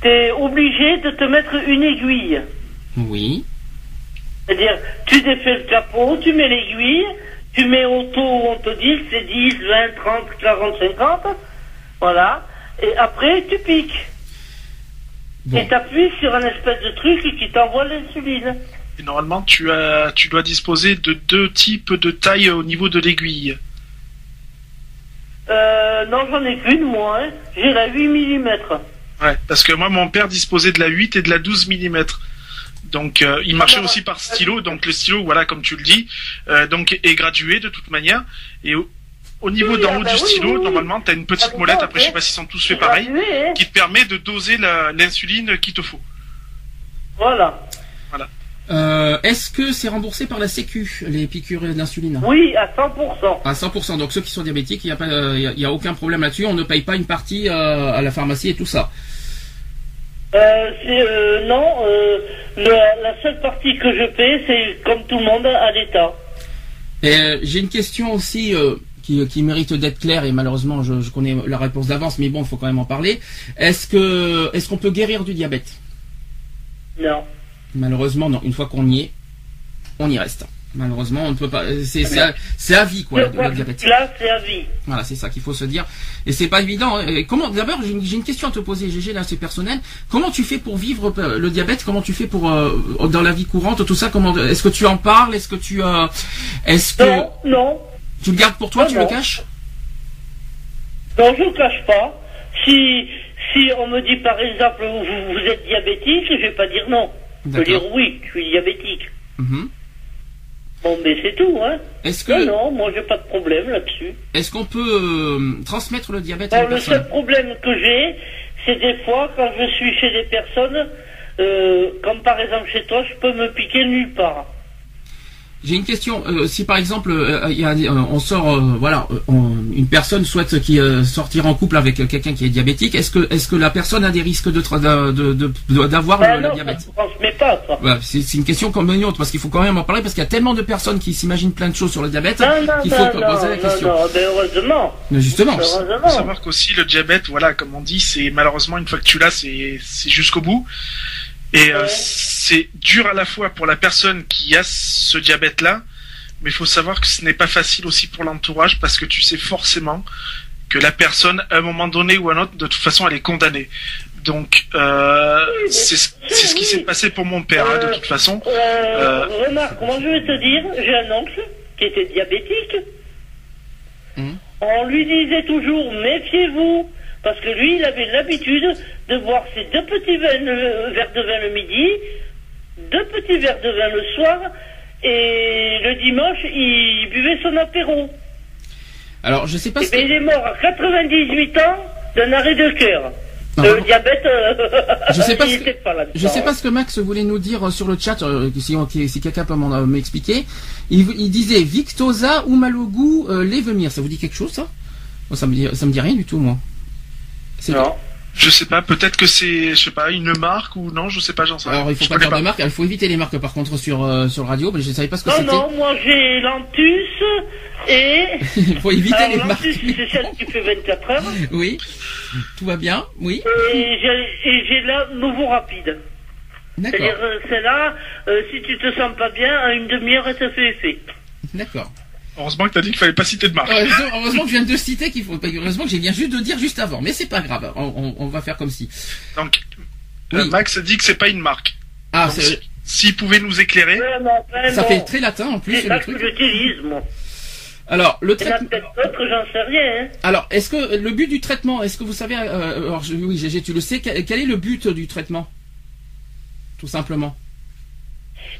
t'es obligé de te mettre une aiguille. Oui. C'est-à-dire, tu défais le capot, tu mets l'aiguille, tu mets au taux où on te dit que c'est 10, 20, 30, 40, 50. Voilà. Et après, tu piques. Bon. Et t'appuies sur un espèce de truc qui t'envoie l'insuline. Et normalement, tu as, tu dois disposer de deux types de taille au niveau de l'aiguille. Euh, non, j'en ai qu'une, moi. hein. J'ai la 8 mm. Ouais, parce que moi, mon père disposait de la 8 et de la 12 mm. Donc, euh, il marchait Ah, aussi par stylo. Donc, le stylo, voilà, comme tu le dis, euh, donc est gradué de toute manière. Et au, au niveau Oui, d'en ah haut bah du oui, stylo, oui, normalement, tu as une petite Ah, molette. Après, je sais pas s'ils sont tous fait pareil, gradué, hein. qui te permet de doser l'insuline qu'il te faut. Voilà. Euh, est-ce que c'est remboursé par la Sécu, les piqûres d'insuline? Oui, à 100%. À 100%. Donc, ceux qui sont diabétiques, il n'y a, pas, euh, il y a- il y a aucun problème là-dessus. On ne paye pas une partie euh, à la pharmacie et tout ça. Euh, non, le- la seule partie que je paie, c'est comme tout le monde à l'État. J'ai une question aussi qui, qui mérite d'être claire et malheureusement je, je connais la réponse d'avance, mais bon, il faut quand même en parler. Est-ce que est-ce qu'on peut guérir du diabète? Non. Malheureusement, non. Une fois qu'on y est, on y reste. Malheureusement, on ne peut pas. C'est c'est à, c'est à vie quoi Le le, le diabète. Là, c'est à vie. Voilà, c'est ça qu'il faut se dire. Et c'est pas évident. hein. Et comment D'abord, j'ai une, question à te poser, GG. Là, c'est personnel. Comment tu fais pour vivre euh, le diabète? Comment tu fais pour euh, dans la vie courante tout ça? Comment Est-ce que tu en parles? Est-ce que tu euh, Est-ce que Non, non. tu le gardes pour toi Non, Tu non. le caches? Non, je ne cache pas. Si, si on me dit par exemple, vous, vous êtes diabétique, je vais pas dire non. Je vais dire oui, je suis diabétique. Mhm. Bon, mais c'est tout, hein. Est-ce Non, que non, moi j'ai pas de problème là-dessus. est-ce qu'on peut euh, transmettre le diabète à Alors, une le seul personne problème que j'ai, c'est des fois quand je suis chez des personnes, euh, comme par exemple chez toi, je peux me piquer nulle part. J'ai une question. euh, si par exemple, euh, il y a, euh, on sort, euh, voilà, on- une personne souhaite qui euh, sortir en couple avec quelqu'un qui est diabétique, est-ce que est-ce que la personne a des risques de tra- de- de- de- d'avoir Ben le, le non, ça diabète? se transmet pas, ça. Voilà, c'est une question comme une autre parce qu'il faut quand même en parler parce qu'il y a tellement de personnes qui s'imaginent plein de choses sur le diabète qu'il faut non, poser non, la question. non, ben heureusement. Mais justement, Il faut Heureusement. savoir qu'aussi le diabète, voilà, comme on dit, c'est malheureusement une fois que tu l'as, c'est c'est jusqu'au bout. Et euh, c'est dur à la fois pour la personne qui a ce diabète-là, mais il faut savoir que ce n'est pas facile aussi pour l'entourage parce que tu sais forcément que la personne, à un moment donné ou à un autre, de toute façon, elle est condamnée. Donc, euh, c'est ce qui s'est passé pour mon père, hein, de toute façon. Euh, Euh, Remarque, moi je vais te dire, j'ai un oncle qui était diabétique. Mhm. On lui disait toujours, méfiez-vous, parce que lui, il avait l'habitude de boire ses deux petits vins- euh, verres de vin le midi, deux petits verres de vin le soir, et le dimanche, il buvait son apéro. alors je sais pas Et ce bien, il est mort à 98 ans d'un arrêt de cœur. Le non. diabète, euh, Je sais pas ce que- pas. Je sais pas ce que Max voulait nous dire euh, sur le chat, euh, si, si- si quelqu'un peut m'en- euh, m'expliquer. Il, il disait Victoza ou Malogu euh, Levemir. Ça vous dit quelque chose ça? Moi, ça me dit, ça me dit rien du tout moi. C'est Non. je sais pas, peut-être que c'est, je sais pas, une marque ou non, je sais pas, j'en sais rien. Alors il faut Je pas dire de marque, il faut éviter les marques par contre sur euh, sur le radio, mais je savais pas ce que Non, c'était. non, moi j'ai l'Antus et. il faut éviter Alors, les marques. l'Antus, c'est celle qui fait 24 heures. Oui, tout va bien, oui. Et j'ai et j'ai la Nouveau Rapide. D'accord, C'est-à-dire, euh, celle-là, euh, si tu te sens pas bien, à une demi-heure, elle te fait effet. d'accord. Heureusement que t'as dit qu'il fallait pas citer de marque. Heureusement, heureusement que je viens de citer qu'il faut. Heureusement que j'ai bien juste de dire juste avant, mais c'est pas grave. On, on- on va faire comme si. Donc, euh, Oui. Max dit que c'est pas une marque. Ah, c'est- S'il pouvait nous éclairer. Ouais, mais enfin, Ça fait très latin en plus C'est le ça que j'utilise, moi. Alors le traitement. peut-être d'autres, j'en sais rien. Hein. Alors est-ce que le but du traitement, est-ce que vous savez, euh, alors, je- oui Gégé, tu le sais, quel est le but du traitement? Tout simplement.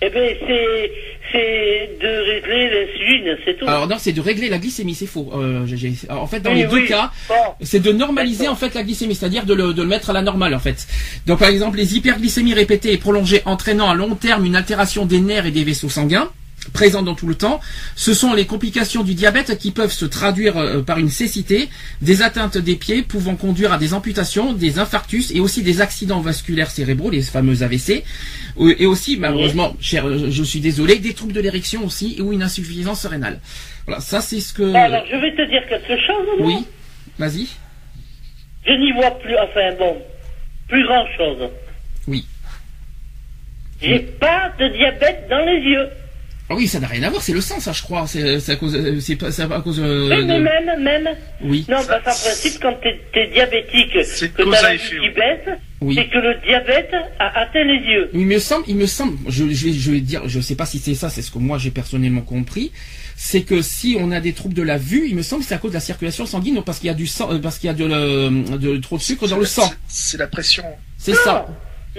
Eh bien, c'est, c'est de régler l'insuline, c'est tout. Alors non, c'est de régler la glycémie, c'est faux. Euh, en fait, dans Oui, les deux cas, Bon. c'est de normaliser en fait la glycémie, c'est-à-dire de le, de le mettre à la normale en fait. Donc par exemple, les hyperglycémies répétées et prolongées entraînant à long terme une altération des nerfs et des vaisseaux sanguins présentes dans tout le temps, ce sont les complications du diabète qui peuvent se traduire euh, par une cécité, des atteintes des pieds pouvant conduire à des amputations, des infarctus et aussi des accidents vasculaires cérébraux, les fameux AVC, Euh, et aussi malheureusement, cher, euh, je suis désolé, des troubles de l'érection aussi ou une insuffisance rénale. Voilà, ça c'est ce que. Bon, alors, je vais te dire quelque chose. Oui, vas-y. Je n'y vois plus, enfin bon, plus grand chose. Oui. J'ai pas de diabète dans les yeux. Ah oui, ça n'a rien à voir, c'est le sang, ça, je crois. C'est à cause, c'est pas, c'est à cause. euh, Oui, mais de- même, même. Oui. Non, parce qu'en principe, quand t'es es diabétique, C'est que cause t'as la qui baisse, Oui. c'est que le diabète a atteint les yeux. Il me semble, il me semble, je, je vais, je vais dire, je sais pas si c'est ça, c'est ce que moi j'ai personnellement compris, c'est que si on a des troubles de la vue, il me semble que c'est à cause de la circulation sanguine, ou parce qu'il y a du sang, euh, parce qu'il y a de, le- de trop de sucre dans le sang. C'est la pression. C'est ça.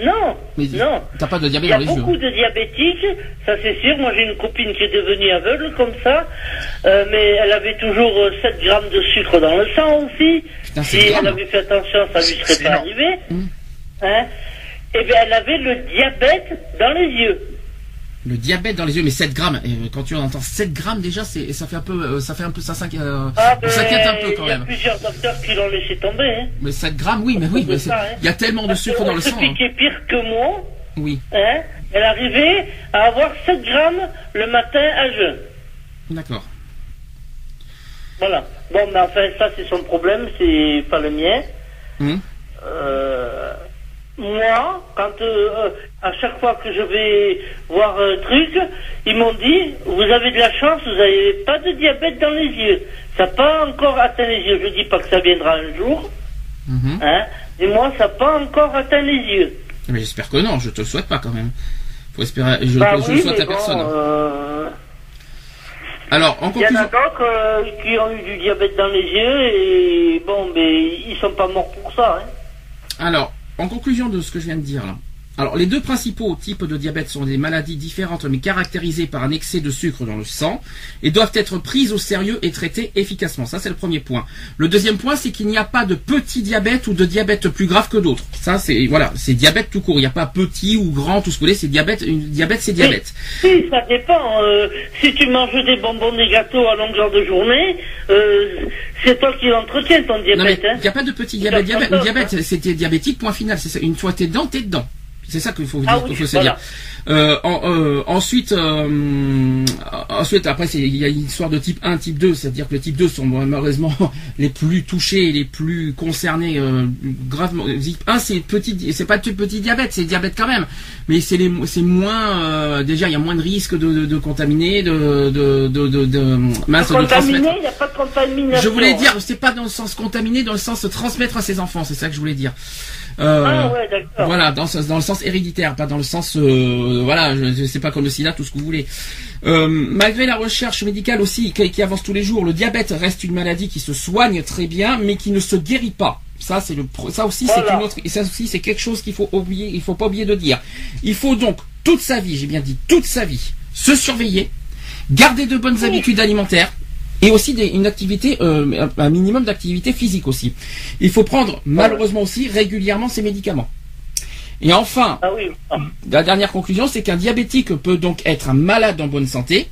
Non, Mais non. t'as pas de Il diabète y a dans les yeux. beaucoup de diabétiques, ça c'est sûr. Moi j'ai une copine qui est devenue aveugle comme ça, euh, mais elle avait toujours euh, 7 grammes de sucre dans le sang aussi. Putain, si 7 elle avait fait attention, ça lui serait pas énorme. arrivé. Hum. Hein Eh bien elle avait le diabète dans les yeux. Le diabète dans les yeux, mais 7 grammes. Et euh, quand tu entends 7 grammes déjà, c'est, ça fait un peu, euh, ça fait un peu, ça s'inquiète, euh, Ah, on s'inquiète un peu quand Il y a même. plusieurs docteurs qui l'ont laissé tomber. Hein. Mais 7 grammes, oui, mais oui, mais hein. il y a tellement de sucre dans le sang. Hein. qui est pire que moi, Oui, hein, elle arrivait à avoir 7 grammes le matin à jeun. d'accord. Voilà. Bon, mais enfin, ça, c'est son problème, c'est pas le mien. Hum. Euh, moi, quand euh, à chaque fois que je vais voir un truc, ils m'ont dit vous avez de la chance, vous n'avez pas de diabète dans les yeux. Ça n'a pas encore atteint les yeux. Je dis pas que ça viendra un jour, Mhm. hein. Mais moi, ça n'a pas encore atteint les yeux. Mais j'espère que non, je te le souhaite pas quand même. Faut espérer, je, Bah je oui, le souhaite à bon, personne. euh, Alors, en Il y en a conclusion, d'autres euh, qui ont eu du diabète dans les yeux et bon, mais ils sont pas morts pour ça. Hein. alors, en conclusion de ce que je viens de dire là. Alors, les deux principaux types de diabète sont des maladies différentes mais caractérisées par un excès de sucre dans le sang et doivent être prises au sérieux et traitées efficacement. Ça, c'est le premier point. Le deuxième point, c'est qu'il n'y a pas de petit diabète ou de diabète plus grave que d'autres. Ça, c'est, voilà, c'est diabète tout court. Il n'y a pas petit ou grand, tout ce que vous voulez, c'est diabète, une- diabète, c'est diabète. Si, ça dépend. euh, si tu manges des bonbons, des gâteaux à longueur de journée, euh, c'est toi qui l'entretiens ton diabète. hein. il n'y a pas de petit diabète. diabète diabète, c'était diabétique, point final. C'est ça. Une fois t'es dedans, t'es dedans. C'est ça qu'il faut, Ah oui, faut se voilà. dire. Euh, en- euh, ensuite, euh, ensuite, après, il y a une histoire de type 1, type 2, c'est-à-dire que le type 2 sont malheureusement les plus touchés, les plus concernés euh, gravement. Type 1, c'est petit, c'est pas de petit diabète, c'est diabète quand même, mais c'est les, c'est moins, euh, déjà, il y a moins de risques de, de, de contaminer, de, de, de, de, de, mince, de transmettre. Il n'y a pas de contamination. Je voulais dire, c'est pas dans le sens contaminé, dans le sens transmettre à ses enfants, c'est ça que je voulais dire. Euh, Ah ouais, d'accord. voilà, dans, le sens héréditaire, pas dans le sens, euh, voilà, je, sais pas comme le sida, tout ce que vous voulez. Euh, malgré la recherche médicale aussi qui, qui avance tous les jours, le diabète reste une maladie qui se soigne très bien, mais qui ne se guérit pas. Ça, c'est le, ça aussi, c'est une autre, et ça aussi, c'est quelque chose qu'il faut oublier, il faut pas oublier de dire. Il faut donc toute sa vie, j'ai bien dit toute sa vie, se surveiller, garder de bonnes habitudes alimentaires et aussi des- une activité, euh, un minimum d'activité physique aussi. Il faut prendre malheureusement aussi régulièrement ses médicaments. Et enfin, Ah oui. Ah. la dernière conclusion, c'est qu'un diabétique peut donc être un malade en bonne santé,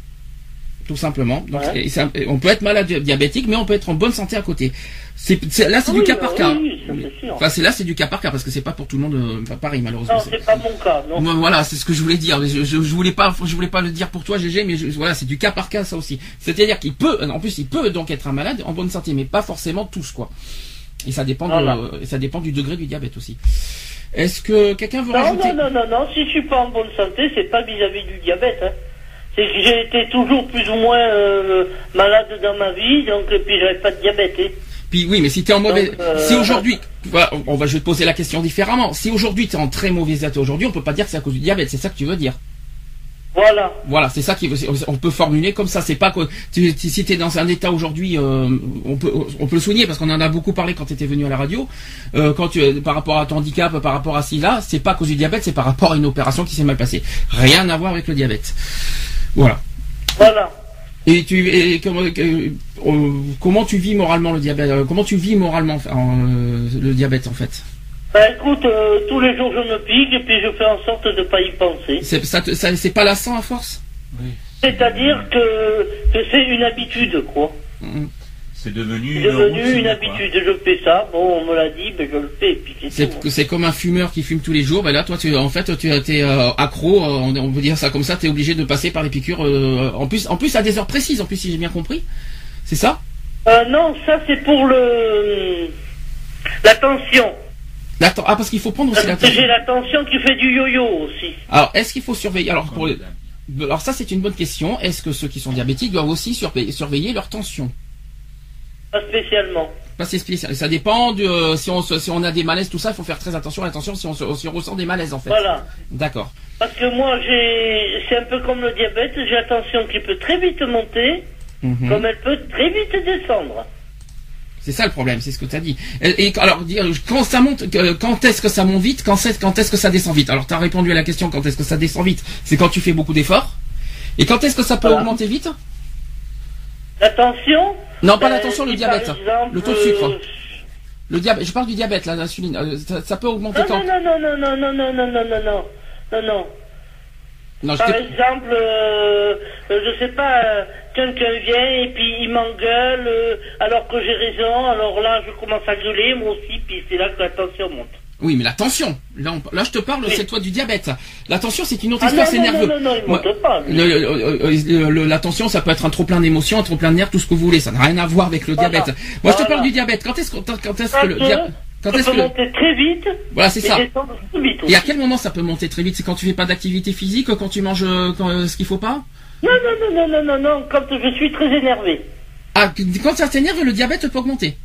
tout simplement. Donc, Ouais. et on peut être malade diabétique, mais on peut être en bonne santé à côté. Là, c'est Ah du oui, cas bah par cas. oui, ça, c'est sûr. Enfin, c'est là, c'est du cas par cas parce que c'est pas pour tout le monde euh, pareil malheureusement. Non, C'est- pas mon cas, non. Moi, Voilà, c'est ce que je voulais dire. Je, je, je voulais pas, je voulais pas le dire pour toi, GG, mais je- voilà, c'est du cas par cas ça aussi. C'est-à-dire qu'il peut, en plus, il peut donc être un malade en bonne santé, mais pas forcément tous quoi. Et ça dépend, Voilà. ça dépend du degré du diabète aussi. Est-ce que quelqu'un veut Non, rajouter non, non, non, non, si je suis pas en bonne santé, c'est pas vis-à-vis du diabète. Hein. C'est que j'ai été toujours plus ou moins euh, malade dans ma vie, donc et puis j'avais pas de diabète. hein. Puis oui, mais si t'es en mauvais, Donc, euh, si aujourd'hui, on va, je vais te poser la question différemment. Si aujourd'hui tu es en très mauvais état aujourd'hui, on peut pas dire que c'est à cause du diabète, c'est ça que tu veux dire. Voilà. Voilà, c'est ça qui on peut formuler comme ça. C'est pas que tu, tu- si tu es dans un état aujourd'hui, euh, on peut on peut le souligner parce qu'on en a beaucoup parlé quand tu étais venu à la radio. Euh, quand tu par rapport à ton handicap, par rapport à ci là, c'est pas à cause du diabète, c'est par rapport à une opération qui s'est mal passée. Rien à voir avec le diabète. Voilà. Voilà. Et tu et comment euh, comment tu vis moralement le diabète euh, Comment tu vis moralement euh, le diabète en fait? Bah écoute, euh, tous les jours je me pique et puis je fais en sorte de ne pas y penser. C'est ça, ça- c'est pas lassant à force? C'est-à-dire que, que c'est une habitude, quoi. C'est devenu une quoi. habitude. Je fais ça, bon, on me l'a dit, ben je le fais, c'est comme un fumeur qui fume tous les jours. Ben là, toi, tu, en fait, tu es euh, accro. euh, on, on peut dire ça comme ça. Tu es obligé de passer par les piqûres. euh, en plus, en plus à des heures précises. En plus, si j'ai bien compris, c'est ça? Euh, non, ça c'est pour le... La tension. Ah, parce qu'il faut prendre aussi la Parce que tension. j'ai la tension qui fait du yo-yo aussi. Alors, est-ce qu'il faut surveiller? Alors, pour les- alors ça, c'est une bonne question. Est-ce que ceux qui sont diabétiques doivent aussi surveiller leur tension? Pas spécialement. Pas c'est spécial. Ça dépend de euh, si on se- si on a des malaises, tout ça. Il faut faire très attention tension si on, si on ressent des malaises en fait. Voilà. D'accord. Parce que moi, j'ai, c'est un peu comme le diabète, j'ai la tension qui peut très vite monter, Mhm. comme elle peut très vite descendre. C'est ça le problème, c'est ce que tu as dit. Et, et alors, dire, quand ça monte, quand est-ce que ça monte vite, quand, est-ce que ça descend vite? Alors, tu as répondu à la question quand est-ce que ça descend vite? C'est quand tu fais beaucoup d'efforts. Et quand est-ce que ça peut Voilà. augmenter vite? La tension Non, pas la ben, tension, le diabète. exemple, Le taux de sucre. euh, Le diabète, je parle du diabète, l'insuline. Euh, ça, ça peut augmenter Non, quand non, non, non, non, non, non, non, non, non, non, non, non. Par exemple, euh, euh, je sais pas, euh, quelqu'un vient et puis il m'engueule euh, alors que j'ai raison, alors là je commence à gueuler moi aussi, puis c'est là que la tension monte. Oui, mais la tension. Là, on- là je te parle, c'est toi du diabète. La tension, c'est une autre Ah histoire, c'est non, nerveux. non, non, non, il monte pas. le- la tension, ça peut être un trop plein d'émotions, un trop plein de nerfs, tout ce que vous voulez. Ça n'a rien à voir avec le Voilà. diabète. Moi, je te parle du diabète. Quand est-ce que, quand est-ce que le diabète, quand ça peut que, monter très vite, voilà, c'est ça. vite. Et à quel moment ça peut monter très vite? C'est quand tu fais pas d'activité physique, quand tu manges euh, quand, euh, ce qu'il faut pas? Non, non, non, non, non, non, non, quand je suis très énervé. Ah, quand ça t'énerve, le diabète peut augmenter.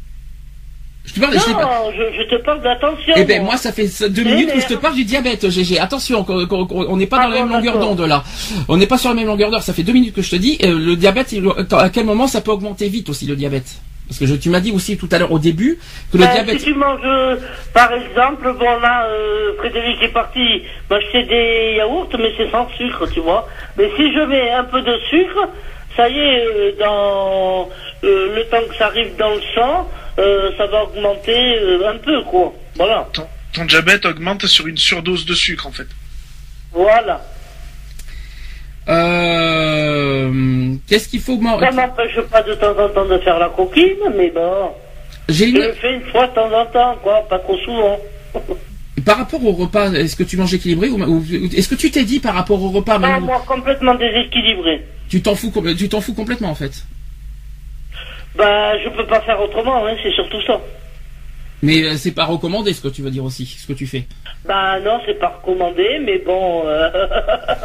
Je te parle, Non, je je, je te parle tension. Eh ben moi ça fait deux minutes que je te parle du diabète, GG. Attention, on n'est pas Ah dans la même longueur d'onde là. On n'est pas sur la même longueur d'heure. Ça fait deux minutes que je te dis. euh, le diabète, à quel moment ça peut augmenter vite aussi le diabète? Parce que je, tu m'as dit aussi tout à l'heure au début que le Ben, diabète. Si tu manges, euh, par exemple, bon là, euh, Frédéric est parti m'acheter des yaourts, mais c'est sans sucre, tu vois. Mais si je mets un peu de sucre, ça y est, euh, dans le temps que ça arrive dans le sang, euh, ça va augmenter euh, un peu, quoi. Voilà. Ton, ton diabète augmente sur une surdose de sucre en fait. Voilà. Euh, Qu'est-ce qu'il faut man- Ça m'empêche pas de temps en temps de faire la coquine, mais bon. J'ai Je une. le fais une fois de temps en temps, quoi, pas trop souvent. Par rapport au repas, est-ce que tu manges équilibré ou, ou- est-ce que tu t'es dit par rapport au repas, même- moi, complètement déséquilibré. tu t'en fous, tu t'en fous complètement en fait? Bah, je peux pas faire autrement, hein, c'est surtout ça. Mais euh, c'est pas recommandé ce que tu veux dire aussi, ce que tu fais. Bah non, c'est pas recommandé, mais bon, euh,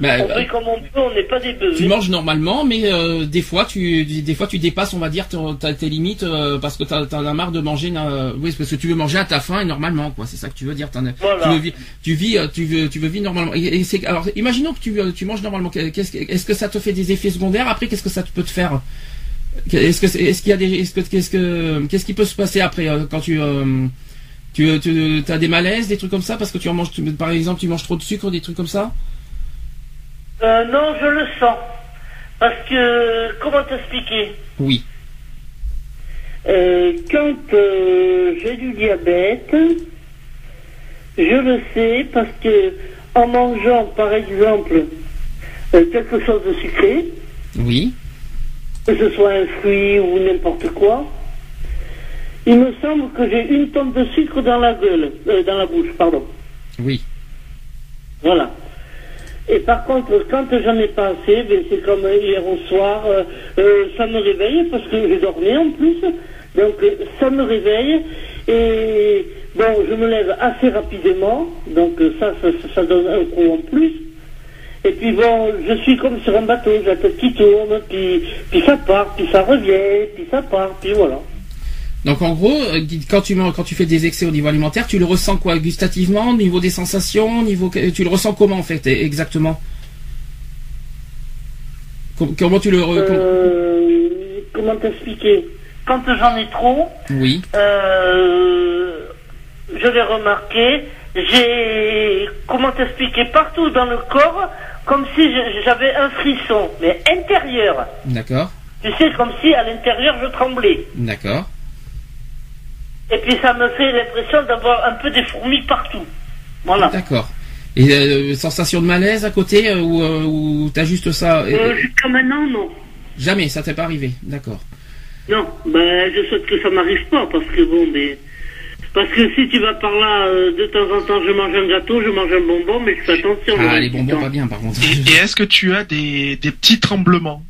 Bah, on fait comme on peut, on n'est pas des bœufs. tu manges normalement, mais euh, des fois tu des fois tu dépasses, on va dire, ta- tes limites euh, parce que t'as as marre de manger. oui, parce que tu veux manger à ta faim et normalement, quoi. C'est ça que tu veux dire. Voilà. Tu veux, tu vis, tu veux, tu veux vivre normalement. Et, alors, imaginons que tu tu manges normalement. Qu'est-ce que- est-ce que ça te fait des effets secondaires après? Qu'est-ce que ça peut te faire? Est-ce que est-ce qu'il y a des est-ce que qu'est-ce que qu'est-ce qui peut se passer après euh, quand tu euh, tu, tu as des malaises, des trucs comme ça parce que tu en manges, tu- par exemple, tu manges trop de sucre, des trucs comme ça? Euh, non, je le sens. Parce que, comment t'expliquer? Oui. Euh, Quand euh, j'ai du diabète, je le sais parce que en mangeant, par exemple, quelque chose de sucré, Oui. Que ce soit un fruit ou n'importe quoi, il me semble que j'ai une tonne de sucre dans la gueule, euh, dans la bouche, pardon. Oui. Voilà. Et par contre, quand j'en ai pas assez, ben, c'est comme hier au soir, euh, euh, ça me réveille parce que j'ai dormi en plus. Donc ça me réveille et bon, je me lève assez rapidement. Donc ça, ça, ça donne un coup en plus. Et puis bon, je suis comme sur un bateau, j'ai la tête qui tourne, puis, puis ça part, puis ça revient, puis ça part, puis voilà. Donc en gros, euh, quand tu man- quand tu fais des excès au niveau alimentaire, tu le ressens quoi gustativement, au niveau des sensations, au niveau tu le ressens comment en fait exactement? Com- Comment tu le Euh, comment t'expliquer? Quand j'en ai trop, Oui, euh, je l'ai remarqué, j'ai, comment t'expliquer, partout dans le corps, comme si j'avais un frisson, mais intérieur. d'accord, Tu sais, comme si à l'intérieur je tremblais. d'accord. Et puis ça me fait l'impression d'avoir un peu des fourmis partout. Voilà. D'accord. Et euh, sensation de malaise à côté euh, ou, euh, ou t'as juste ça Euh, Jusqu'à maintenant, non. Jamais, ça t'est pas arrivé. D'accord. Non, ben je souhaite que ça m'arrive pas, parce que bon, mais... Parce que si tu vas par là, euh, de temps en temps, je mange un gâteau, je mange un bonbon, mais je fais attention. le Ah, reste les bonbons temps. pas bien par contre. Et, et est-ce que tu as des, des petits tremblements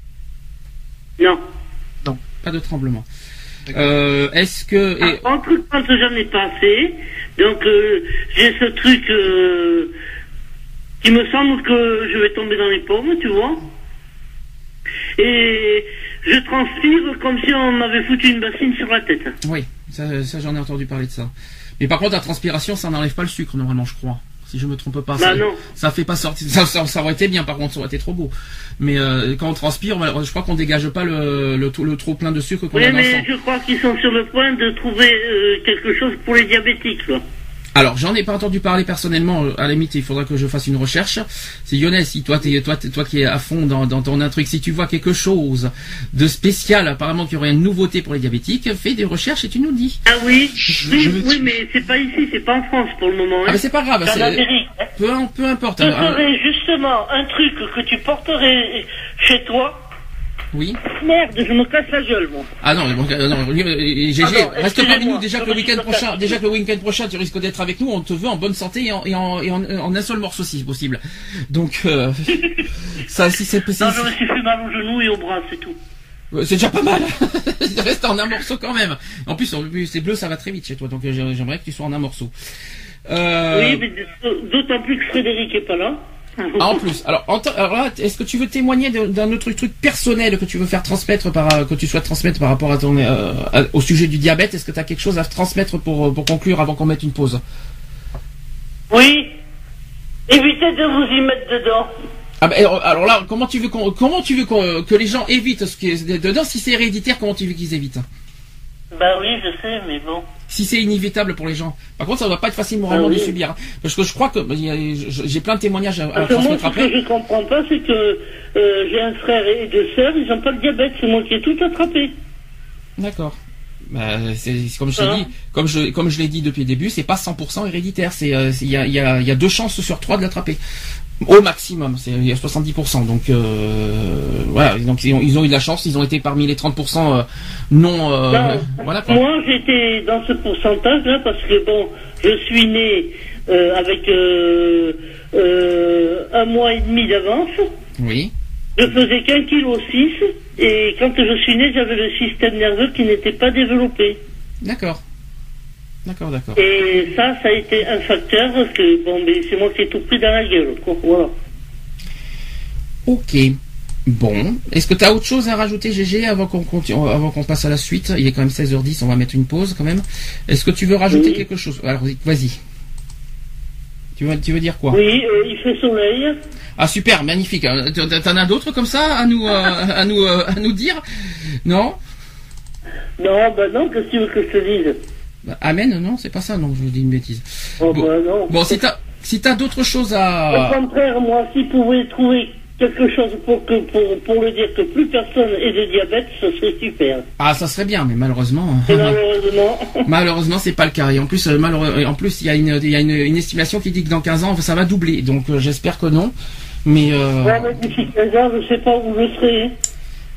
Non. Pas de tremblement. Euh, Est-ce que et- Par contre, quand j'en ai pas assez, donc euh, j'ai ce truc euh, qui me semble que je vais tomber dans les pommes, tu vois. Et je transpire comme si on m'avait foutu une bassine sur la tête. oui, ça, ça, j'en ai entendu parler de ça. Mais par contre, la transpiration, ça n'enlève pas le sucre normalement, je crois. Si je me trompe pas, Bah ça, non. ça fait pas sortir. Ça, ça, ça aurait été bien, par contre, ça aurait été trop beau. Mais euh, quand on transpire, je crois qu'on dégage pas le, le, le trop plein de sucre qu'on Oui, a dans le sang. mais je crois qu'ils sont sur le point de trouver euh, quelque chose pour les diabétiques. Là. Alors, j'en ai pas entendu parler personnellement. euh, À la limite, il faudra que je fasse une recherche. C'est Lionel, si toi, t'es, toi, t'es- toi qui es à fond dans, dans ton truc, si tu vois quelque chose de spécial, apparemment qu'il y aurait une nouveauté pour les diabétiques, fais des recherches et tu nous le dis. Ah oui, Je- oui, je oui, te- mais c'est pas ici, c'est pas en France pour le moment. Ah, Hein. mais c'est pas grave. C'est en c'est- Amérique. hein. peu, peu importe. Hein, hein. serait justement un truc que tu porterais chez toi. Oui. Merde, je me casse la gueule, moi. Ah non, bon, euh, non, euh, GG, Ah non, reste parmi nous. Déjà que le week-end prochain, déjà que le week-end prochain, tu risques d'être avec nous. On te veut en bonne santé et en, et en, et en, en un seul morceau si possible. Donc, euh, ça, si c'est Non, possible. je me suis fait mal au genou et au bras, c'est tout. C'est déjà pas mal. Reste en un morceau quand même. En plus, c'est bleu, ça va très vite chez toi. Donc euh, j'ai- j'aimerais que tu sois en un morceau. Euh, Oui, mais d'autant plus que Frédéric est pas là. Ah, en plus. Alors, alors est-ce que tu veux témoigner d'un autre truc personnel que tu veux faire transmettre par euh, que tu souhaites transmettre par rapport à ton euh, au sujet du diabète? Est-ce que tu as quelque chose à transmettre pour pour conclure avant qu'on mette une pause? Oui. Évitez de vous y mettre dedans. Ah bah, alors là, comment tu veux qu'on- comment tu veux qu'on- que les gens évitent ce qui est dedans? Si c'est héréditaire, comment tu veux qu'ils évitent? Bah oui, je sais, mais bon. Si c'est inévitable pour les gens. Par contre, ça va pas être facile moralement Ah de subir. hein. Parce que je crois que a- j'ai plein de témoignages à, Parce moi, ce que je comprends pas, c'est que euh, j'ai un frère et deux sœurs, ils ont pas le diabète, c'est moi qui ai tout attrapé. D'accord. Bah, c'est comme je t'ai Voilà. dit, comme je comme je l'ai dit depuis le début, c'est pas 100% héréditaire. C'est euh, c'est- il y a y a il y a deux chances sur trois de l'attraper. Au maximum, c'est il y a 70%. Donc euh, voilà, donc ils ont, ils ont eu de la chance, ils ont été parmi les 30% euh, non euh, voilà quoi. Moi, j'étais dans ce pourcentage-là parce que, bon, je suis né avec un mois et demi d'avance. Oui. Je faisais qu'un kilo six et quand je suis né, j'avais le système nerveux qui n'était pas développé. D'accord. D'accord, d'accord. Et ça, ça a été un facteur que, bon, mais c'est moi qui ai tout pris dans la gueule, quoi. Voilà. Ok. Bon, est-ce que tu as autre chose à rajouter, GG, avant qu'on continue, avant qu'on passe à la suite? Il est quand même 16h10, on va mettre une pause quand même. Est-ce que tu veux rajouter Oui. quelque chose? Alors, vas-y. Tu veux, tu veux dire quoi? Oui, euh, il fait soleil. Ah super, magnifique. Euh, T'en as d'autres comme ça à nous, euh, à nous, euh, à nous dire? Non? Non, bah non, qu'est-ce que tu veux que je te dise? Bah, Amen, non, c'est pas ça. Non, je vous dis une bêtise. Oh, Bon. bah non. Bon, si t'as, si t'as d'autres choses Au à, contraire, moi, s'il pouvait trouver quelque chose pour, que, pour, pour le dire que plus personne ait de diabète, ce serait super. ah, ça serait bien, mais malheureusement. Et malheureusement, c'est pas le cas. Et en plus, euh, malheureux- en plus, il y a une, il y a une, une estimation qui dit que dans 15 ans, ça va doubler. Donc, euh, j'espère que non. Mais euh, ouais, mais d'ici 15 ans, je sais pas où je serai.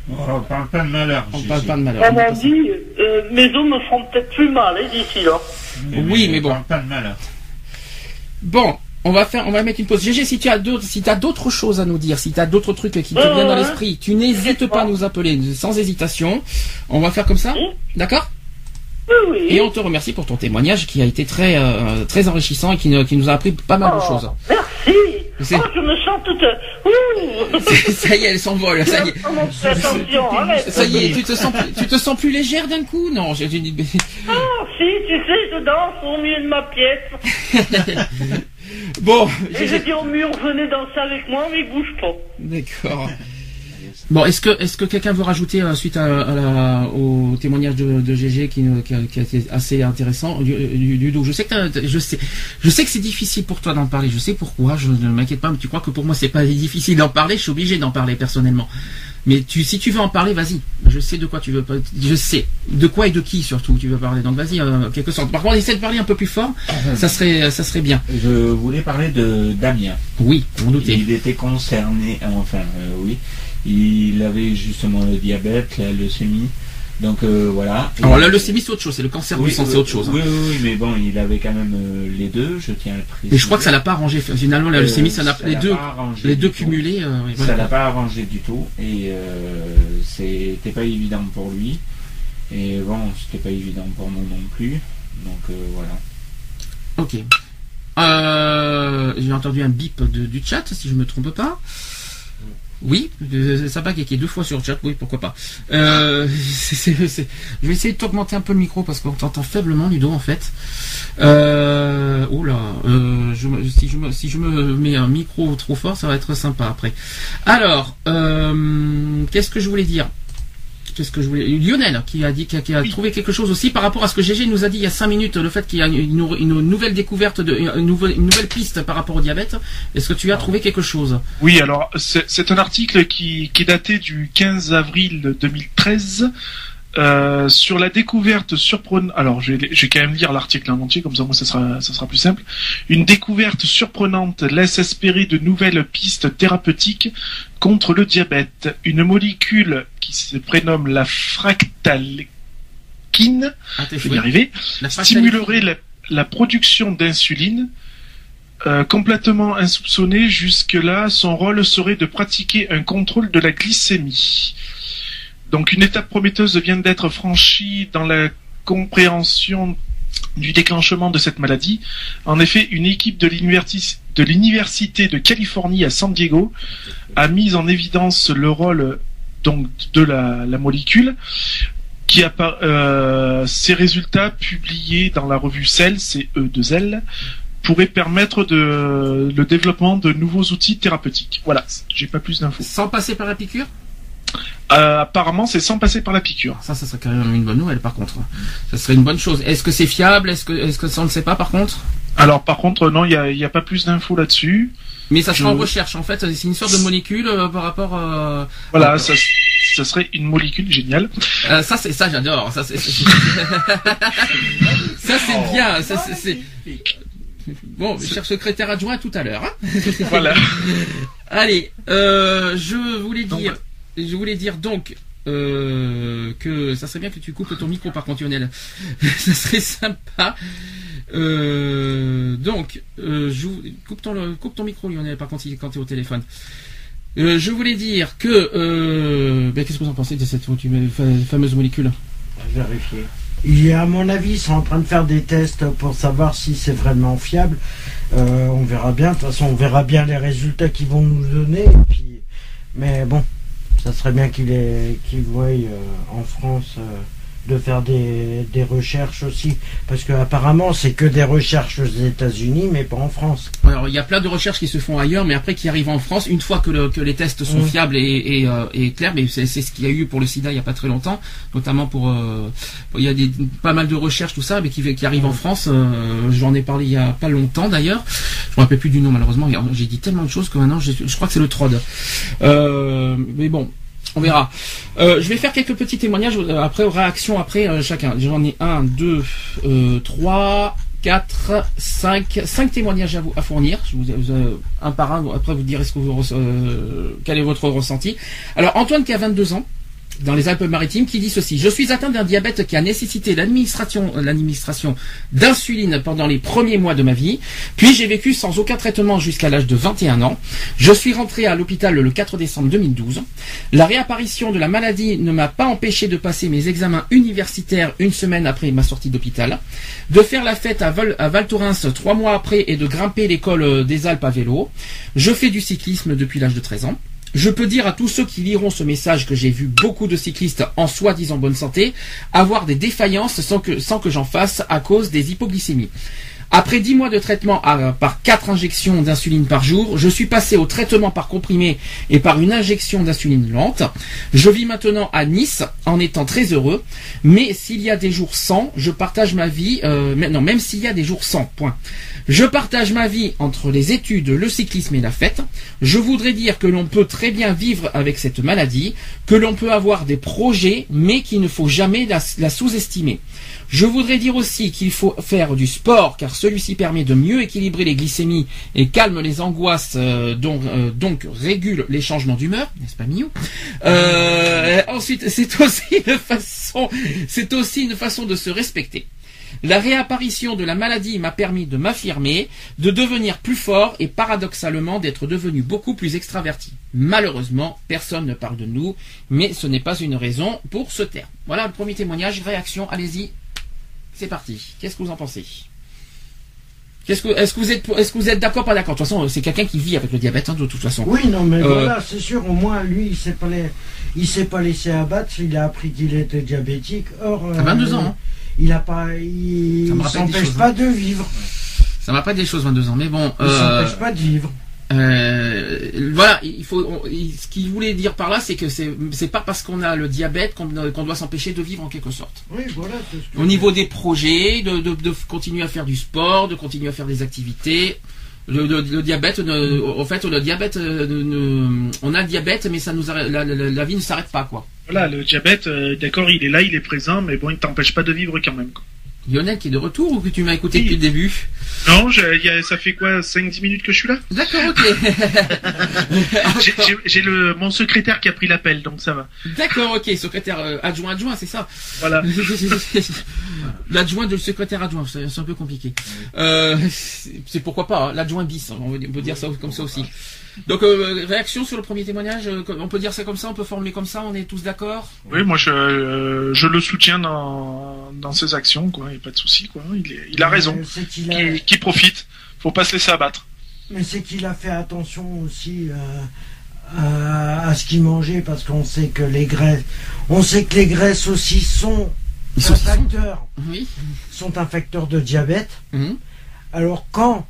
Oh, on parle pas de malheur. on parle pas de malheur. On m'a dit, euh, mes os me feront peut-être plus mal hein, d'ici là. Oui, mais bon. On parle pas de malheur. Bon, on va faire, on va mettre une pause. GG, si tu as d'autres, si t'as d'autres choses à nous dire, si tu as d'autres trucs qui te Ouais, viennent dans l'esprit, tu n'hésites pas à nous appeler, sans hésitation. On va faire comme ça, Oui. d'accord? Oui, oui. Et on te remercie pour ton témoignage qui a été très, euh, très enrichissant et qui, ne- qui nous a appris pas mal de Oh, choses. Merci. Oh, je me sens toute... Ouh ça y est, elle s'envole. Ça y est. Ça y est, tu te sens, plus- tu te sens plus légère d'un coup? Non, j'ai j'ai dit. Oh, si, tu sais, je danse au milieu de ma pièce. Bon, Et je dis au mur, venez danser avec moi, mais bouge pas. d'accord. Bon, est-ce que est-ce que quelqu'un veut rajouter euh, suite à, à la- au témoignage de, de GG qui, qui, a, qui a été assez intéressant du, du- Ludo, je sais que je sais je sais que c'est difficile pour toi d'en parler. Je sais pourquoi. Je ne m'inquiète pas. Mais tu crois que pour moi c'est pas difficile d'en parler? Je suis obligé d'en parler personnellement. Mais tu, si tu veux en parler, vas-y. Je sais de quoi tu veux. Je sais de quoi et de qui surtout tu veux parler. Donc vas-y, euh, en quelque sorte. Par contre, essaie de parler un peu plus fort. Ça serait, ça serait bien. Je voulais parler de Damien. Oui, on doutait. Il était concerné, enfin euh, oui, il avait justement le diabète, la leucémie, donc euh, voilà. Alors la leucémie c'est autre chose. C'est le cancer du oui, sang, c'est euh, autre chose. hein. Oui, oui, oui, mais bon, il avait quand même euh, les deux, je tiens à le préciser. Mais je crois que ça l'a pas arrangé. Finalement, la leucémie, ça n'a les deux, les du deux cumulés. euh, oui, Ça l'a pas arrangé du tout et c'était pas évident pour lui. Et bon, c'était pas évident pour nous non plus. Donc voilà. Ok. J'ai entendu un bip de- du chat, si je me trompe pas. Oui, euh, Sabak qui deux fois sur chat, oui, pourquoi pas. Euh, Je vais essayer de t'augmenter un peu le micro parce qu'on t'entend faiblement, Ludo, en fait. Euh... Oh là, euh, si, je me, si je me mets un micro trop fort, ça va être sympa après. Alors, euh, qu'est-ce que je voulais dire? Qu'est-ce que je voulais. Lionel qui a dit qui a, qui a trouvé quelque chose aussi par rapport à ce que GG nous a dit il y a cinq minutes le fait qu'il y a une, une- nouvelle découverte de une nouvelle, une nouvelle piste par rapport au diabète. Est-ce que tu as trouvé quelque chose? Oui, alors c'est c'est un article qui, qui est daté du 15 avril 2013 euh, sur la découverte surprenante. Alors, je vais, je vais quand même lire l'article en entier, comme ça moi ça sera, ça sera plus simple. Une découverte surprenante laisse espérer de nouvelles pistes thérapeutiques contre le diabète. Une molécule qui se prénomme la fractalkine, Ah, je vais y arriver, La stimulerait la, la production d'insuline. Euh, complètement insoupçonné jusque-là, son rôle serait de pratiquer un contrôle de la glycémie. Donc une étape prometteuse vient d'être franchie dans la compréhension du déclenchement de cette maladie. En effet, une équipe de l'universi- de l'université de Californie à San Diego a mis en évidence le rôle de la, molécule qui euh, ces résultats publiés dans la revue Cell, c'est E2L, pourraient permettre le développement de nouveaux outils thérapeutiques. Voilà, j'ai pas plus d'infos. Sans passer par la piqûre? Euh, apparemment, c'est sans passer par la piqûre. Ça, ça serait quand même une bonne nouvelle par contre. Ça serait une bonne chose. Est-ce que c'est fiable? Est-ce que, est-ce que ça on ne sait pas par contre? Alors, par contre, non, il n'y a, y a pas plus d'infos là-dessus. Mais ça Je- en recherche en fait. C'est une sorte de molécule euh, par rapport. euh, Voilà, ça, serait une molécule géniale. Euh, ça c'est ça j'adore. Ça c'est ça c'est bien. Ça c'est- bon. Cher secrétaire adjoint tout à l'heure. hein. Voilà. Allez, euh, je voulais dire, je voulais dire donc euh, que ça serait bien que tu coupes ton micro par contre Lionel. ça serait sympa. Euh, donc, euh, je, coupe ton coupe ton micro Lionel par contre quand tu es au téléphone. Euh, je voulais dire que euh, ben, qu'est-ce que vous en pensez de cette fa- fameuse molécule? Vérifier. Il y a, à mon avis, ils sont en train de faire des tests pour savoir si c'est vraiment fiable. Euh, on verra bien. De toute façon, on verra bien les résultats qu'ils vont nous donner. et puis- Mais bon, ça serait bien qu'ils voient euh, en France euh, de faire des, des recherches aussi. Parce que apparemment, c'est que des recherches aux États-Unis, mais pas en France. Alors, il y a plein de recherches qui se font ailleurs, mais après qui arrivent en France, une fois que, le- que les tests sont Mm. fiables et, et, euh, et clairs, mais c'est ce qu'il y a eu pour le sida il n'y a pas très longtemps, notamment pour... euh, il y a des, pas mal de recherches, tout ça, mais qui, qui arrivent en France. euh, J'en ai parlé il y a pas longtemps d'ailleurs. Je me rappelle plus du nom malheureusement. J'ai dit tellement de choses que maintenant, je, je crois que c'est le TROD. Euh, mais bon, on verra. Euh, je vais faire quelques petits témoignages euh, après, réactions après euh, chacun. J'en ai un, deux, trois, quatre, cinq, cinq témoignages à vous à fournir. Je vous, vous, un par un. Après, vous direz ce que vous, quel est votre ressenti. Alors, Antoine qui a 22 ans. Dans les Alpes-Maritimes, qui dit ceci Je suis atteint d'un diabète qui a nécessité l'administration, d'insuline pendant les premiers mois de ma vie. Puis j'ai vécu sans aucun traitement jusqu'à l'âge de 21 ans. Je suis rentré à l'hôpital le 4 décembre 2012. La réapparition de la maladie ne m'a pas empêché de passer mes examens universitaires une semaine après ma sortie d'hôpital, de faire la fête à Val, Thorens trois mois après et de grimper l'école des Alpes à vélo. Je fais du cyclisme depuis l'âge de 13 ans. Je peux dire à tous ceux qui liront ce message que j'ai vu beaucoup de cyclistes en soi-disant bonne santé avoir des défaillances sans que, sans que j'en fasse à cause des hypoglycémies. Après 10 mois de traitement par 4 injections d'insuline par jour, je suis passé au traitement par comprimé et par une injection d'insuline lente. Je vis maintenant à Nice en étant très heureux, mais s'il y a des jours sans, je partage ma vie, euh, non, même s'il y a des jours sans, point. Je partage ma vie entre les études, le cyclisme et la fête. Je voudrais dire que l'on peut très bien vivre avec cette maladie, que l'on peut avoir des projets, mais qu'il ne faut jamais la, la sous-estimer. Je voudrais dire aussi qu'il faut faire du sport, car celui-ci permet de mieux équilibrer les glycémies et calme les angoisses, euh, donc, euh, donc régule les changements d'humeur, n'est-ce pas Miou Euh, Ensuite, c'est aussi une façon, c'est aussi une façon de se respecter. La réapparition de la maladie m'a permis de m'affirmer, de devenir plus fort et paradoxalement d'être devenu beaucoup plus extraverti. Malheureusement, personne ne parle de nous, mais ce n'est pas une raison pour se taire. Voilà le premier témoignage, réaction, allez-y. C'est parti. Qu'est-ce que vous en pensez? Qu'est-ce que, est-ce que vous êtes, est-ce que vous êtes d'accord, pas d'accord? De toute façon, c'est quelqu'un qui vit avec le diabète, hein, de toute façon. Oui, non, mais Euh, voilà, c'est sûr, au moins, lui, il s'est pas, la- il s'est pas laissé abattre, il a appris qu'il était diabétique. Or, À 22 ans, hein. il a pas, il, s'empêche choses, pas hein. de vivre. Ça m'a pas des choses 22 ans, mais bon. Il euh, s'empêche pas de vivre. Euh, voilà, il faut. on- il- ce qu'il voulait dire par là, c'est que c'est c'est pas parce qu'on a le diabète qu'on doit s'empêcher de vivre en quelque sorte. Oui, voilà. c'est ce que Au niveau des projets, de, de, de continuer à faire du sport, de continuer à faire des activités. Le, le- le diabète, ne, en fait, le diabète, euh, ne- ne- on a le diabète, mais ça nous arrête- la, la- la vie ne s'arrête pas, quoi. Voilà, le diabète, euh, d'accord, il est là, il est présent, mais bon, il t'empêche pas de vivre quand même. quoi. Lionel qui est de retour ou que tu m'as écouté Oui. depuis le début? Non, je- il y a- ça fait quoi, 5-10 minutes que je suis là? D'accord, ok. J'ai- le mon secrétaire qui a pris l'appel, donc ça va. D'accord, ok. Secrétaire euh, adjoint, adjoint, c'est ça? Voilà. L'adjoint de secrétaire adjoint, c'est un peu compliqué. Euh, c'est pourquoi pas, hein, l'adjoint bis, on peut dire ça comme ça aussi. Donc, euh, réaction sur le premier témoignage, euh, on peut dire ça comme ça, on peut formuler comme ça, on est tous d'accord? Oui, moi je, euh, je le soutiens dans, dans ses actions, quoi. Il n'y a pas de souci, quoi. Il, est- il a raison. C'est qu'il a, Qui, qui profite. Faut pas se laisser abattre. mais c'est qu'il a fait attention aussi euh, à, à ce qu'il mangeait parce qu'on sait que les graisses, on sait que les graisses aussi sont Ils sont- un facteur, Oui. sont un facteur de diabète. Mhm. Alors quand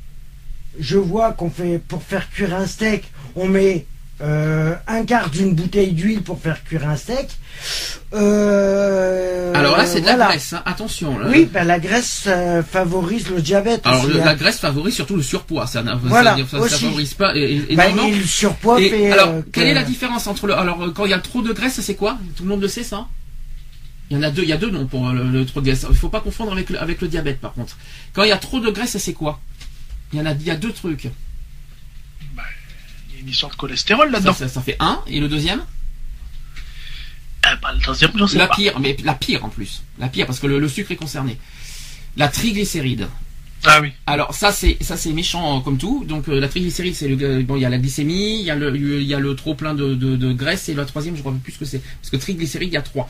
je vois qu'on fait pour faire cuire un steak, on met euh, un quart d'une bouteille d'huile pour faire cuire un steak. euh, Alors là, c'est de la graisse, hein, attention. là. Oui, ben la graisse euh, favorise le diabète. Alors, aussi, le- hein. la graisse favorise surtout le surpoids, ça, ça, Voilà, favorise pas Ben, énormément. et le surpoids Et fait. alors, quelle que- est la différence entre le. Alors, quand il y a trop de graisse, c'est quoi? Tout le monde le sait, ça? Il y en a deux, il y a deux noms pour le, le trop de graisse. Il faut pas confondre avec le, avec le diabète, par contre. Quand il y a trop de graisse, c'est quoi? Il y en a, il y a deux trucs. Il y a une histoire de cholestérol là-dedans. ça, ça fait un. Et le deuxième? Bah, le je sais La pas. pire, mais la pire en plus. La pire, parce que le, le sucre est concerné. La triglycéride. Ah oui. Alors ça c'est ça c'est méchant euh, comme tout. Donc euh, la triglycéride c'est le bon il y a la glycémie, il y a le il y a le trop plein de, de, de graisse et la troisième je crois plus ce que c'est parce que triglycéride il y a trois.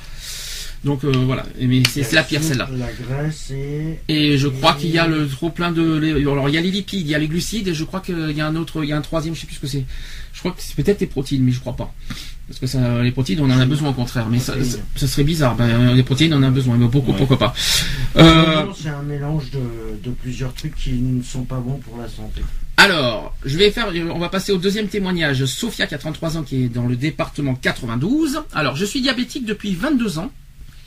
Donc euh, voilà, mais c'est la pire celle-là. La graisse et. Et je crois qu'il y a le trop plein de alors il y a les lipides, il y a les glucides et je crois qu'il y a un autre il y a un troisième je sais plus ce que c'est. Je crois que c'est peut-être les protéines mais je crois pas. Parce que ça, les protéines on en a besoin au contraire mais ça, ça, ça serait bizarre. Ben, les protéines on en a besoin mais beaucoup Ouais. pourquoi pas. Euh, C'est un mélange de, de plusieurs trucs qui ne sont pas bons pour la santé. Alors, je vais faire, on va passer au deuxième témoignage. Sophia, qui a 33 ans, qui est dans le département 92. Alors, je suis diabétique depuis 22 ans.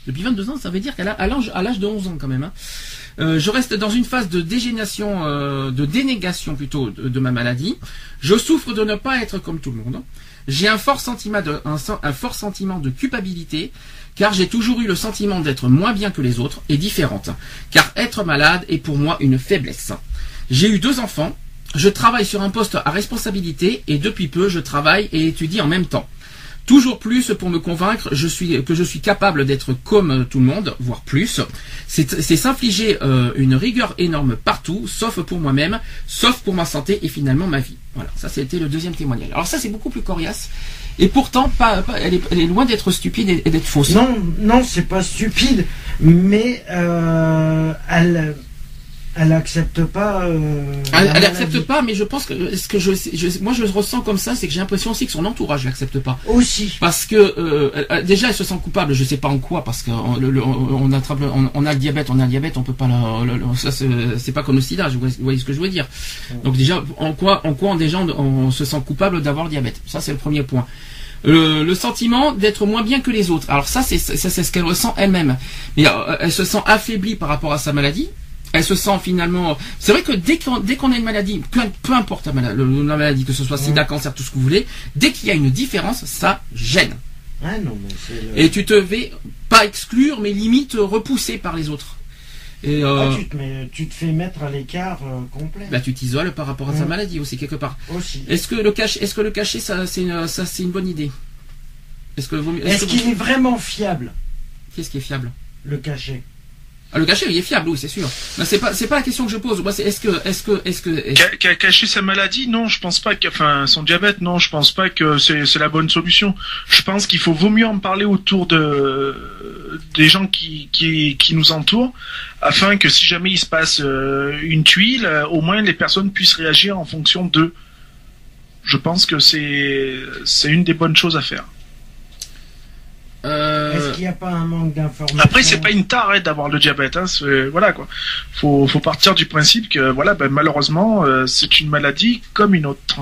Depuis 22 ans, ça veut dire qu'à l'âge de 11 ans quand même. hein. Euh, je reste dans une phase de dégénération, euh, de dénégation plutôt de, ma maladie. Je souffre de ne pas être comme tout le monde. J'ai un fort sentiment de culpabilité, car j'ai toujours eu le sentiment d'être moins bien que les autres et différente. Car être malade est pour moi une faiblesse. J'ai eu deux enfants. Je travaille sur un poste à responsabilité et depuis peu je travaille et étudie en même temps. Toujours plus pour me convaincre je suis, que je suis capable d'être comme tout le monde, voire plus. C'est c'est s'infliger euh, une rigueur énorme partout, sauf pour moi-même, sauf pour ma santé et finalement ma vie. Voilà, ça c'était le deuxième témoignage. Alors ça c'est beaucoup plus coriace. Et pourtant, pas, pas- elle, est, elle est loin d'être stupide et, et d'être fausse. Non, non, c'est pas stupide, mais euh, elle, elle accepte pas. euh, Elle, elle accepte pas, mais je pense que ce que je, je- moi je ressens comme ça, c'est que j'ai l'impression aussi que son entourage l'accepte pas. Aussi. Parce que euh, elle- déjà elle se sent coupable, je sais pas en quoi, parce qu'on le- le- on, attrape, on, on a le diabète, on a le diabète, on peut pas la, ça c'est pas comme le sida, vous voyez ce que je veux dire. Donc déjà en quoi, en quoi on, déjà on, on se sent coupable d'avoir le diabète, ça c'est le premier point. Le sentiment d'être moins bien que les autres. Alors ça c'est ça c'est ce qu'elle ressent elle-même. Mais euh, elle se sent affaiblie par rapport à sa maladie. Elle se sent finalement. C'est vrai que dès qu'on dès qu'on a une maladie, peu, importe la maladie, la maladie, que ce soit sida, cancer, tout ce que vous voulez, dès qu'il y a une différence, ça gêne. Ah non, mais c'est le- Et tu te fais pas exclure, mais limite repousser par les autres. Et euh, Ah, tu, te mets- tu te fais mettre à l'écart euh, complet. bah, tu t'isoles par rapport à ta Mm. maladie aussi quelque part. Aussi. Est-ce que le cacher, est-ce que le cacher, ça c'est une, ça c'est une bonne idée? Est-ce que vous, Est-ce qu'il vous- est vraiment fiable, qu'est-ce qui est fiable? Le cachet ah, Le cachet, il est fiable, oui, c'est sûr. Mais c'est pas, c'est pas la question que je pose. Moi, c'est est-ce que, est-ce que, est-ce que, est-ce- Ca- ca- cacher sa maladie, non, je pense pas que, enfin, son diabète, non, je pense pas que c'est c'est la bonne solution. Je pense qu'il faut vaut mieux en parler autour de des gens qui qui, qui nous entourent, afin que si jamais il se passe euh, une tuile, euh, au moins les personnes puissent réagir en fonction d'eux. Je pense que c'est c'est une des bonnes choses à faire. Euh, Est-ce qu'il n'y a pas un manque d'information Après, c'est pas une tare hein, d'avoir le diabète. Hein, voilà quoi. Faut, faut partir du principe que voilà, ben, malheureusement, euh, c'est une maladie comme une autre.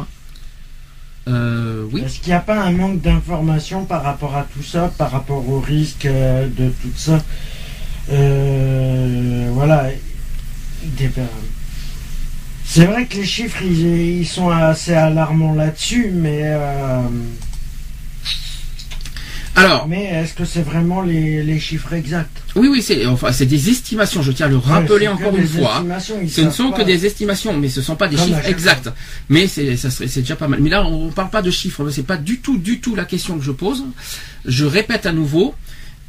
euh, oui. Est-ce qu'il n'y a pas un manque d'information par rapport à tout ça, par rapport au risque de tout ça? Euh, Voilà. C'est vrai que les chiffres, ils, ils sont assez alarmants là-dessus, mais, euh, Alors, mais est-ce que c'est vraiment les, les chiffres exacts oui, oui, c'est, enfin, c'est des estimations. Je tiens à le rappeler encore une fois. Ce ne sont pas. que des estimations, mais ce ne sont pas des Comme chiffres exacts. Mais c'est, ça serait, c'est déjà pas mal. Mais là, on ne parle pas de chiffres. C'est pas du tout, du tout la question que je pose. Je répète à nouveau.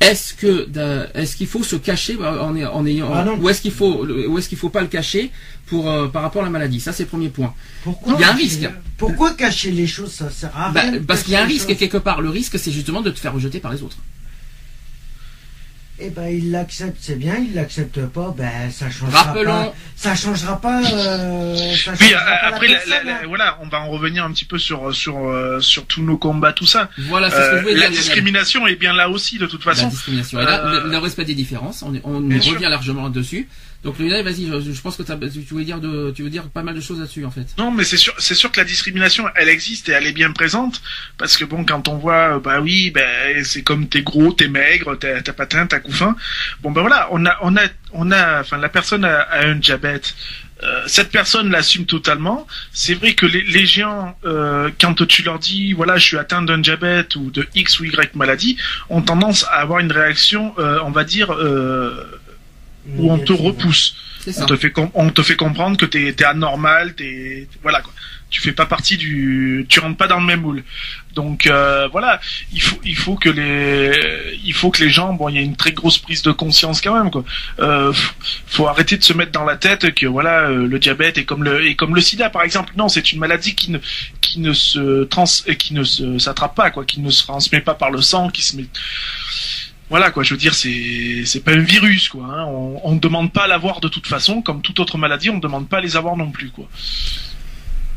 Est-ce que, est-ce qu'il faut se cacher euh, en, ay- en ayant, Ah ou est-ce qu'il faut, ou est-ce qu'il faut pas le cacher pour, euh, par rapport à la maladie? Ça, c'est le premier point. Pourquoi Il y a un cacher- risque. Pourquoi cacher les choses? Ça sert à Bah, rien. parce qu'il y a un risque choses. quelque part. Le risque, c'est justement de te faire rejeter par les autres. Eh ben, il l'accepte, c'est bien. Il l'accepte pas, ben, ça changera Rappelons, pas. Ça changera pas. euh, ça Oui, changera euh, pas la après, la- personne, la- la- hein. voilà, on va en revenir un petit peu sur sur euh, sur tous nos combats, tout ça. voilà, c'est ce que Euh, je voulais la dire. Lionel. discrimination est bien là aussi, de toute La façon. discrimination. Et là, Euh, le, le respect des différences, on, est- on revient sûr. largement dessus. Donc Lionel, vas-y, je, je pense que tu, voulais dire de, tu veux dire pas mal de choses là-dessus en fait. Non, mais c'est sûr, c'est sûr que la discrimination, elle existe et elle est bien présente, parce que bon, quand on voit, euh, bah oui, ben c'est comme t'es gros, t'es maigre, t'as t'as patin, t'as couffin. Bon ben voilà, on a, on a, on a, enfin la personne a, a un diabète. Euh, cette personne l'assume totalement. C'est vrai que les, les gens, euh, quand tu leur dis, voilà, je suis atteint d'un diabète ou de X ou Y maladie, ont tendance à avoir une réaction, euh, on va dire, euh, où on te repousse. On te fait on te fait comprendre que t'es es anormal, t'es voilà quoi. Tu fais pas partie du, tu rentres pas dans le même moule. Donc euh, voilà, il faut il faut que les il faut que les gens bon il y a une très grosse prise de conscience quand même quoi. Euh, faut arrêter de se mettre dans la tête que voilà euh, le diabète est comme le est comme le sida par exemple. Non, c'est une maladie qui ne qui ne se trans qui ne s'attrape pas quoi, qui ne se transmet pas par le sang, qui se met voilà quoi, je veux dire, c'est c'est pas un virus quoi. Hein. On, ne demande pas à l'avoir de toute façon, comme toute autre maladie, on demande pas à les avoir non plus quoi.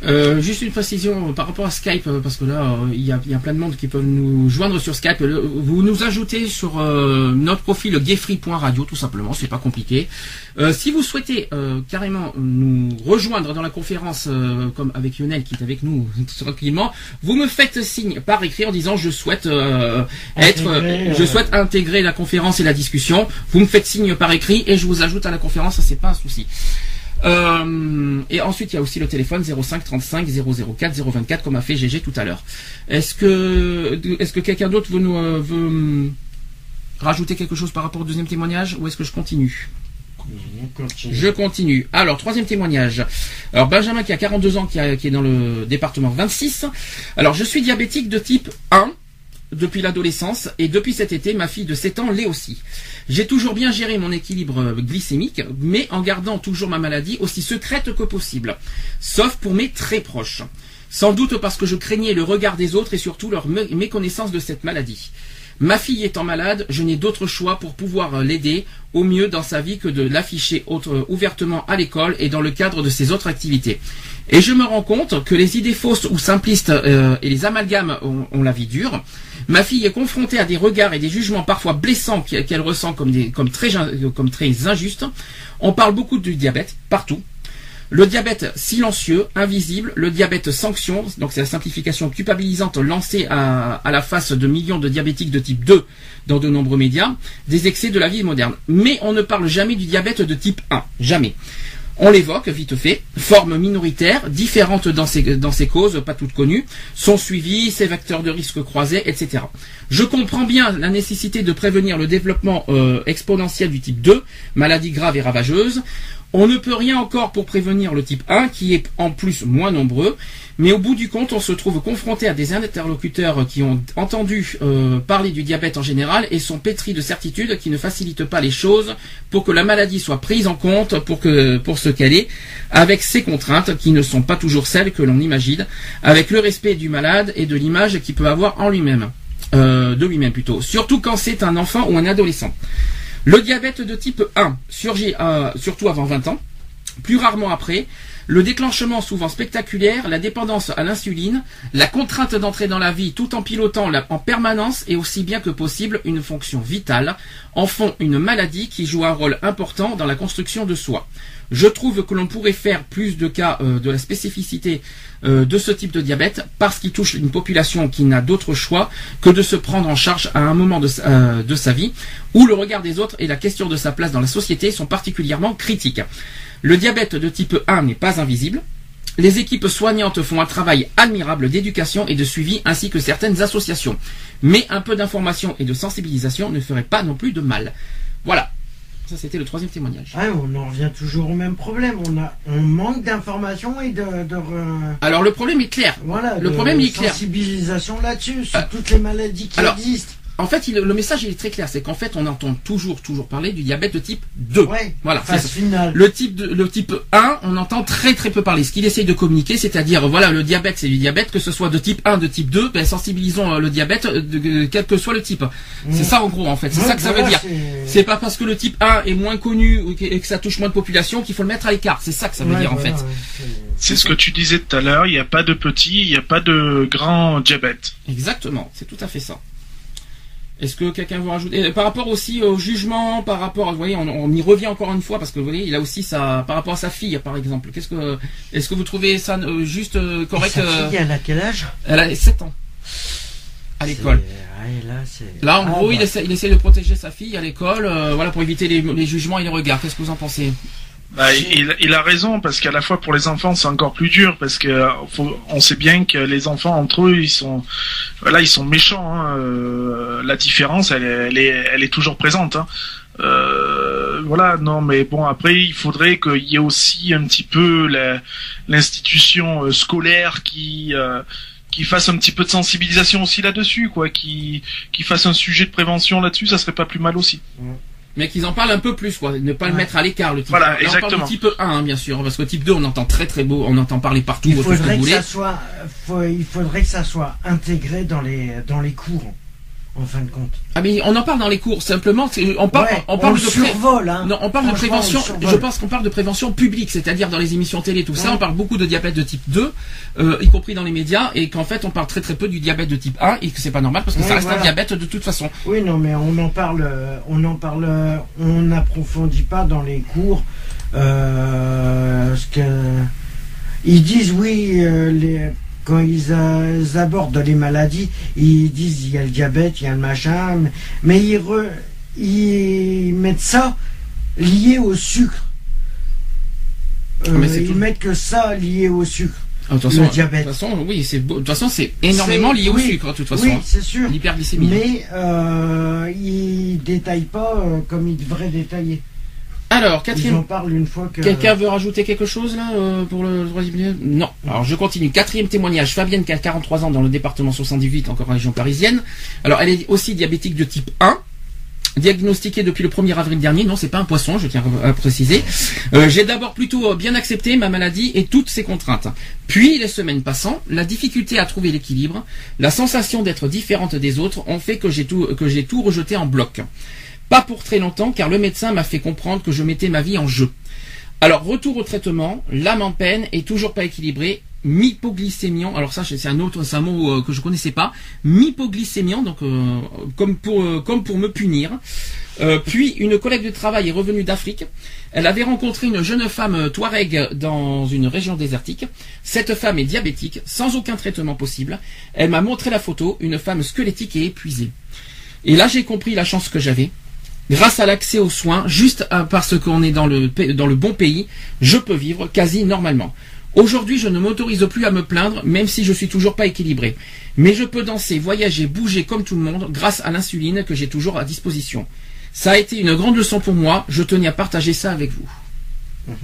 Euh, juste une précision euh, par rapport à Skype, euh, parce que là, euh, il y, a, il y a plein de monde qui peuvent nous joindre sur Skype. Le- vous nous ajoutez sur euh, notre profil gayfree.radio, tout simplement, c'est pas compliqué. Euh, si vous souhaitez euh, carrément nous rejoindre dans la conférence, euh, comme avec Lionel qui est avec nous tranquillement, vous me faites signe par écrit en disant je souhaite euh, être, je souhaite intégrer la conférence et la discussion. Vous me faites signe par écrit et je vous ajoute à la conférence, ça c'est pas un souci. Euh, et ensuite, il y a aussi le téléphone 05 35 004 024 comme a fait GG tout à l'heure. Est-ce que, est-ce que quelqu'un d'autre veut nous euh, veut hum, rajouter quelque chose par rapport au deuxième témoignage ou est-ce que je continue? On continue. Je continue. Alors troisième témoignage. Alors Benjamin qui a 42 ans qui, qui est dans le département 26. Alors je suis diabétique de type 1 depuis l'adolescence et depuis cet été, ma fille de 7 ans l'est aussi. J'ai toujours bien géré mon équilibre glycémique, mais en gardant toujours ma maladie aussi secrète que possible, sauf pour mes très proches. Sans doute parce que je craignais le regard des autres et surtout leur mé- méconnaissance de cette maladie. Ma fille étant malade, je n'ai d'autre choix pour pouvoir l'aider au mieux dans sa vie que de l'afficher ouvertement à l'école et dans le cadre de ses autres activités. Et je me rends compte que les idées fausses ou simplistes euh, et les amalgames ont la vie dure. Ma fille est confrontée à des regards et des jugements parfois blessants qu'elle ressent comme, très, injustes. On parle beaucoup du diabète partout. Le diabète silencieux, invisible, le diabète sanction, donc c'est la simplification culpabilisante lancée à la face de millions de diabétiques de type 2 dans de nombreux médias, des excès de la vie moderne. Mais on ne parle jamais du diabète de type 1, jamais. On l'évoque vite fait, forme minoritaire, différente dans ses causes, pas toutes connues, son suivi, ses vecteurs de risque croisés, etc. Je comprends bien la nécessité de prévenir le développement euh, exponentiel du type 2, maladie grave et ravageuse. On ne peut rien encore pour prévenir le type 1, qui est en plus moins nombreux, mais au bout du compte, on se trouve confronté à des interlocuteurs qui ont entendu euh, parler du diabète en général et sont pétris de certitudes qui ne facilitent pas les choses pour que la maladie soit prise en compte pour, que, pour ce qu'elle est, avec ses contraintes qui ne sont pas toujours celles que l'on imagine, avec le respect du malade et de l'image qu'il peut avoir en lui-même, euh, de lui-même plutôt, surtout quand c'est un enfant ou un adolescent. Le diabète de type 1 surgit euh, surtout avant 20 ans, plus rarement après. Le déclenchement souvent spectaculaire, la dépendance à l'insuline, la contrainte d'entrer dans la vie tout en pilotant en permanence et aussi bien que possible une fonction vitale, en font une maladie qui joue un rôle important dans la construction de soi. Je trouve que l'on pourrait faire plus de cas euh, de la spécificité euh, de ce type de diabète parce qu'il touche une population qui n'a d'autre choix que de se prendre en charge à un moment de, sa- euh, de sa vie où le regard des autres et la question de sa place dans la société sont particulièrement critiques. Le diabète de type 1 n'est pas invisible. Les équipes soignantes font un travail admirable d'éducation et de suivi ainsi que certaines associations. Mais un peu d'information et de sensibilisation ne ferait pas non plus de mal. Voilà. Ça, c'était le troisième témoignage. Ouais, on en revient toujours au même problème. On, a, on manque d'informations et de, de re- Alors, le problème est clair. voilà, Le de problème, est clair. sensibilisation là-dessus, sur Euh, toutes les maladies qui alors, existent. En fait, il- le message il est très clair, c'est qu'en fait, on entend toujours, toujours parler du diabète de type 2. Ouais, Voilà. Le type, de- le type 1, on entend très très peu parler. Ce qu'il essaye de communiquer, c'est-à-dire, voilà, le diabète, c'est du diabète, que ce soit de type 1, de type 2, ben, sensibilisons euh, le diabète, euh, de- de- quel que soit le type. C'est ça en gros, en fait. C'est Ouais, ça que ça voilà, veut dire. c'est- pas parce que le type 1 est moins connu ou que- et que ça touche moins de population qu'il faut le mettre à l'écart. C'est ça que ça veut Ouais, dire, en fait. C'est ce que tu disais tout à l'heure, il n'y a pas de petit, il n'y a pas de grand diabète. Exactement, c'est tout à fait ça. Est-ce que quelqu'un veut rajouter? Par rapport aussi au jugement, par rapport, vous voyez, on, on y revient encore une fois parce que vous voyez, il a aussi sa, par rapport à sa fille, par exemple. Qu'est-ce que, est-ce que vous trouvez ça euh, juste euh, correct Sa euh, fille, elle a quel âge? Elle a 7 ans à l'école. Ouais, là, en Ah, gros, il, bah. essaie, il essaie de protéger sa fille à l'école, euh, voilà, pour éviter les, les jugements et les regards. Qu'est-ce que vous en pensez? Bah, il, il a raison parce qu'à la fois pour les enfants c'est encore plus dur parce que faut- on sait bien que les enfants entre eux ils sont voilà ils sont méchants hein, euh, la différence elle, est- elle est elle est toujours présente hein. Euh, voilà non mais bon après il faudrait qu'il y ait aussi un petit peu l'institution euh, scolaire qui euh, qui fasse un petit peu de sensibilisation aussi là-dessus quoi qui qui fasse un sujet de prévention là-dessus ça serait pas plus mal aussi Mais qu'ils en parlent un peu plus, quoi. Ne pas le mettre à l'écart, le type Voilà, 1. Là, on parle exactement. du type 1, hein, bien sûr, parce que type 2, on entend très très beau, on entend parler partout, Il tout ce que faudrait vous que voulez. ça soit, faut- il faudrait que ça soit intégré dans les dans les cours, en fin de compte. Ah mais on en parle dans les cours simplement. On parle, Ouais, on parle le de survol, hein. Non, on parle de prévention. Je pense qu'on parle de prévention publique, c'est-à-dire dans les émissions télé, tout ça. On parle beaucoup de diabète de type 2, euh, y compris dans les médias, et qu'en fait on parle très très peu du diabète de type 1 et que c'est pas normal parce que Ouais, ça reste un diabète de toute façon. Oui, non, mais on en parle, euh, on en parle, euh, on n'approfondit pas dans les cours euh, ce que ils disent. Oui, euh, les, quand ils, euh, ils abordent les maladies, ils disent il y a le diabète, il y a le machin, mais, mais ils, re- ils mettent ça lié au sucre. Euh, Ah, mais ils tout. mettent que ça lié au sucre. Ah, De toute façon, Le diabète. De toute façon, oui, c'est beau- de toute façon c'est énormément lié au sucre, de toute façon. Oui, hein. c'est sûr. L'hyperglycémie. Mais euh, ils détaillent pas euh, comme ils devraient détailler. Alors, Ils quatrième. en parlent une fois que. Quelqu'un veut rajouter quelque chose là euh, pour le troisième Non. Alors je continue. Quatrième témoignage. Fabienne qui a 43 ans dans le département 78, encore en région parisienne. Alors elle est aussi diabétique de type 1. Diagnostiquée depuis le 1er avril dernier, non c'est pas un poisson, je tiens à préciser. Euh, J'ai d'abord plutôt euh, bien accepté ma maladie et toutes ses contraintes. Puis les semaines passant, la difficulté à trouver l'équilibre, la sensation d'être différente des autres ont fait que j'ai tout que j'ai tout rejeté en bloc. Pas pour très longtemps, car le médecin m'a fait comprendre que je mettais ma vie en jeu. Alors, retour au traitement, l'âme en peine est toujours pas équilibrée. Mypoglycémiant, alors ça c'est un autre, un mot euh, que je connaissais pas. Mypoglycémiant, donc euh, comme pour euh, comme pour me punir. Puis une collègue de travail est revenue d'Afrique. Elle avait rencontré une jeune femme touareg dans une région désertique. Cette femme est diabétique, sans aucun traitement possible. Elle m'a montré la photo, une femme squelettique et épuisée. Et là j'ai compris la chance que j'avais. Grâce à l'accès aux soins, juste euh, parce qu'on est dans le, dans le bon pays, je peux vivre quasi normalement. Aujourd'hui, je ne m'autorise plus à me plaindre, même si je suis toujours pas équilibré. Mais je peux danser, voyager, bouger comme tout le monde, grâce à l'insuline que j'ai toujours à disposition. Ça a été une grande leçon pour moi, je tenais à partager ça avec vous.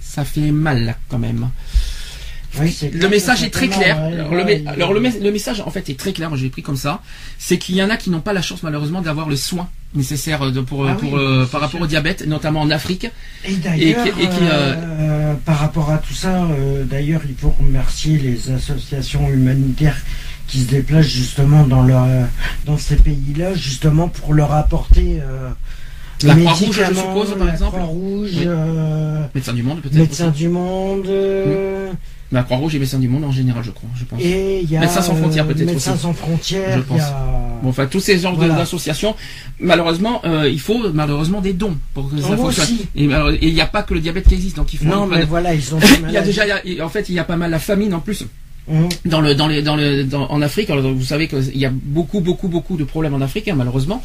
Ça fait mal, là, quand même. Oui, Le clair, message est très clair. ouais, Alors, ouais, le, alors, message en fait est très clair. Moi, je l'ai pris comme ça. C'est qu'il y en a qui n'ont pas la chance malheureusement d'avoir le soin nécessaire de- pour, Ah pour, oui, euh, c'est par rapport au diabète, notamment en Afrique. Et d'ailleurs, et et euh, euh, par rapport à tout ça, euh, d'ailleurs, il faut remercier les associations humanitaires qui se déplacent justement dans leur, euh, dans ces pays-là, justement pour leur apporter euh, La Croix-Rouge, je suppose, par la exemple Croix-Rouge, Oui. euh, Médecins du monde peut-être. Médecins du Monde, euh, La Croix-Rouge et Médecins du monde en général, je crois. Je pense. et il y a Médecins sans frontières, peut-être Médecins aussi. sans frontières, Je pense. a... Bon, enfin, tous ces genres Voilà. d'associations, malheureusement, euh, il faut malheureusement des dons pour que ça fonctionne. Et il n'y a pas que le diabète qui existe, donc il faut. Non, mais voilà, ils ont des il y a déjà, il y a- en fait, il y a pas mal la famine en plus. Hum. dans le dans les dans le dans- en Afrique alors vous savez qu'il y a beaucoup beaucoup beaucoup de problèmes en Afrique hein, malheureusement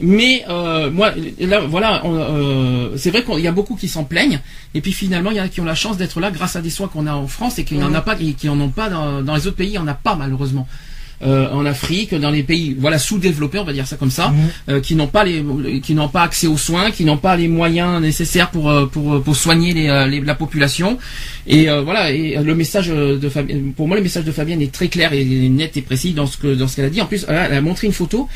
mais euh, moi là voilà euh, c'est vrai qu'il y a beaucoup qui s'en plaignent et puis finalement il y en a qui ont la chance d'être là grâce à des soins qu'on a en France et qu'il n'y en a pas et qui en ont pas dans, dans les autres pays il y en a pas malheureusement Euh, en Afrique, dans les pays voilà sous-développés, on va dire ça comme ça, euh, qui n'ont pas les, qui n'ont pas accès aux soins, qui n'ont pas les moyens nécessaires pour euh, pour pour soigner les, euh, les- la population. Et euh, voilà, et le message de Fabienne, pour moi le message de Fabienne est très clair et net et précis dans ce que dans ce qu'elle a dit. En plus, elle a, elle a montré une photo.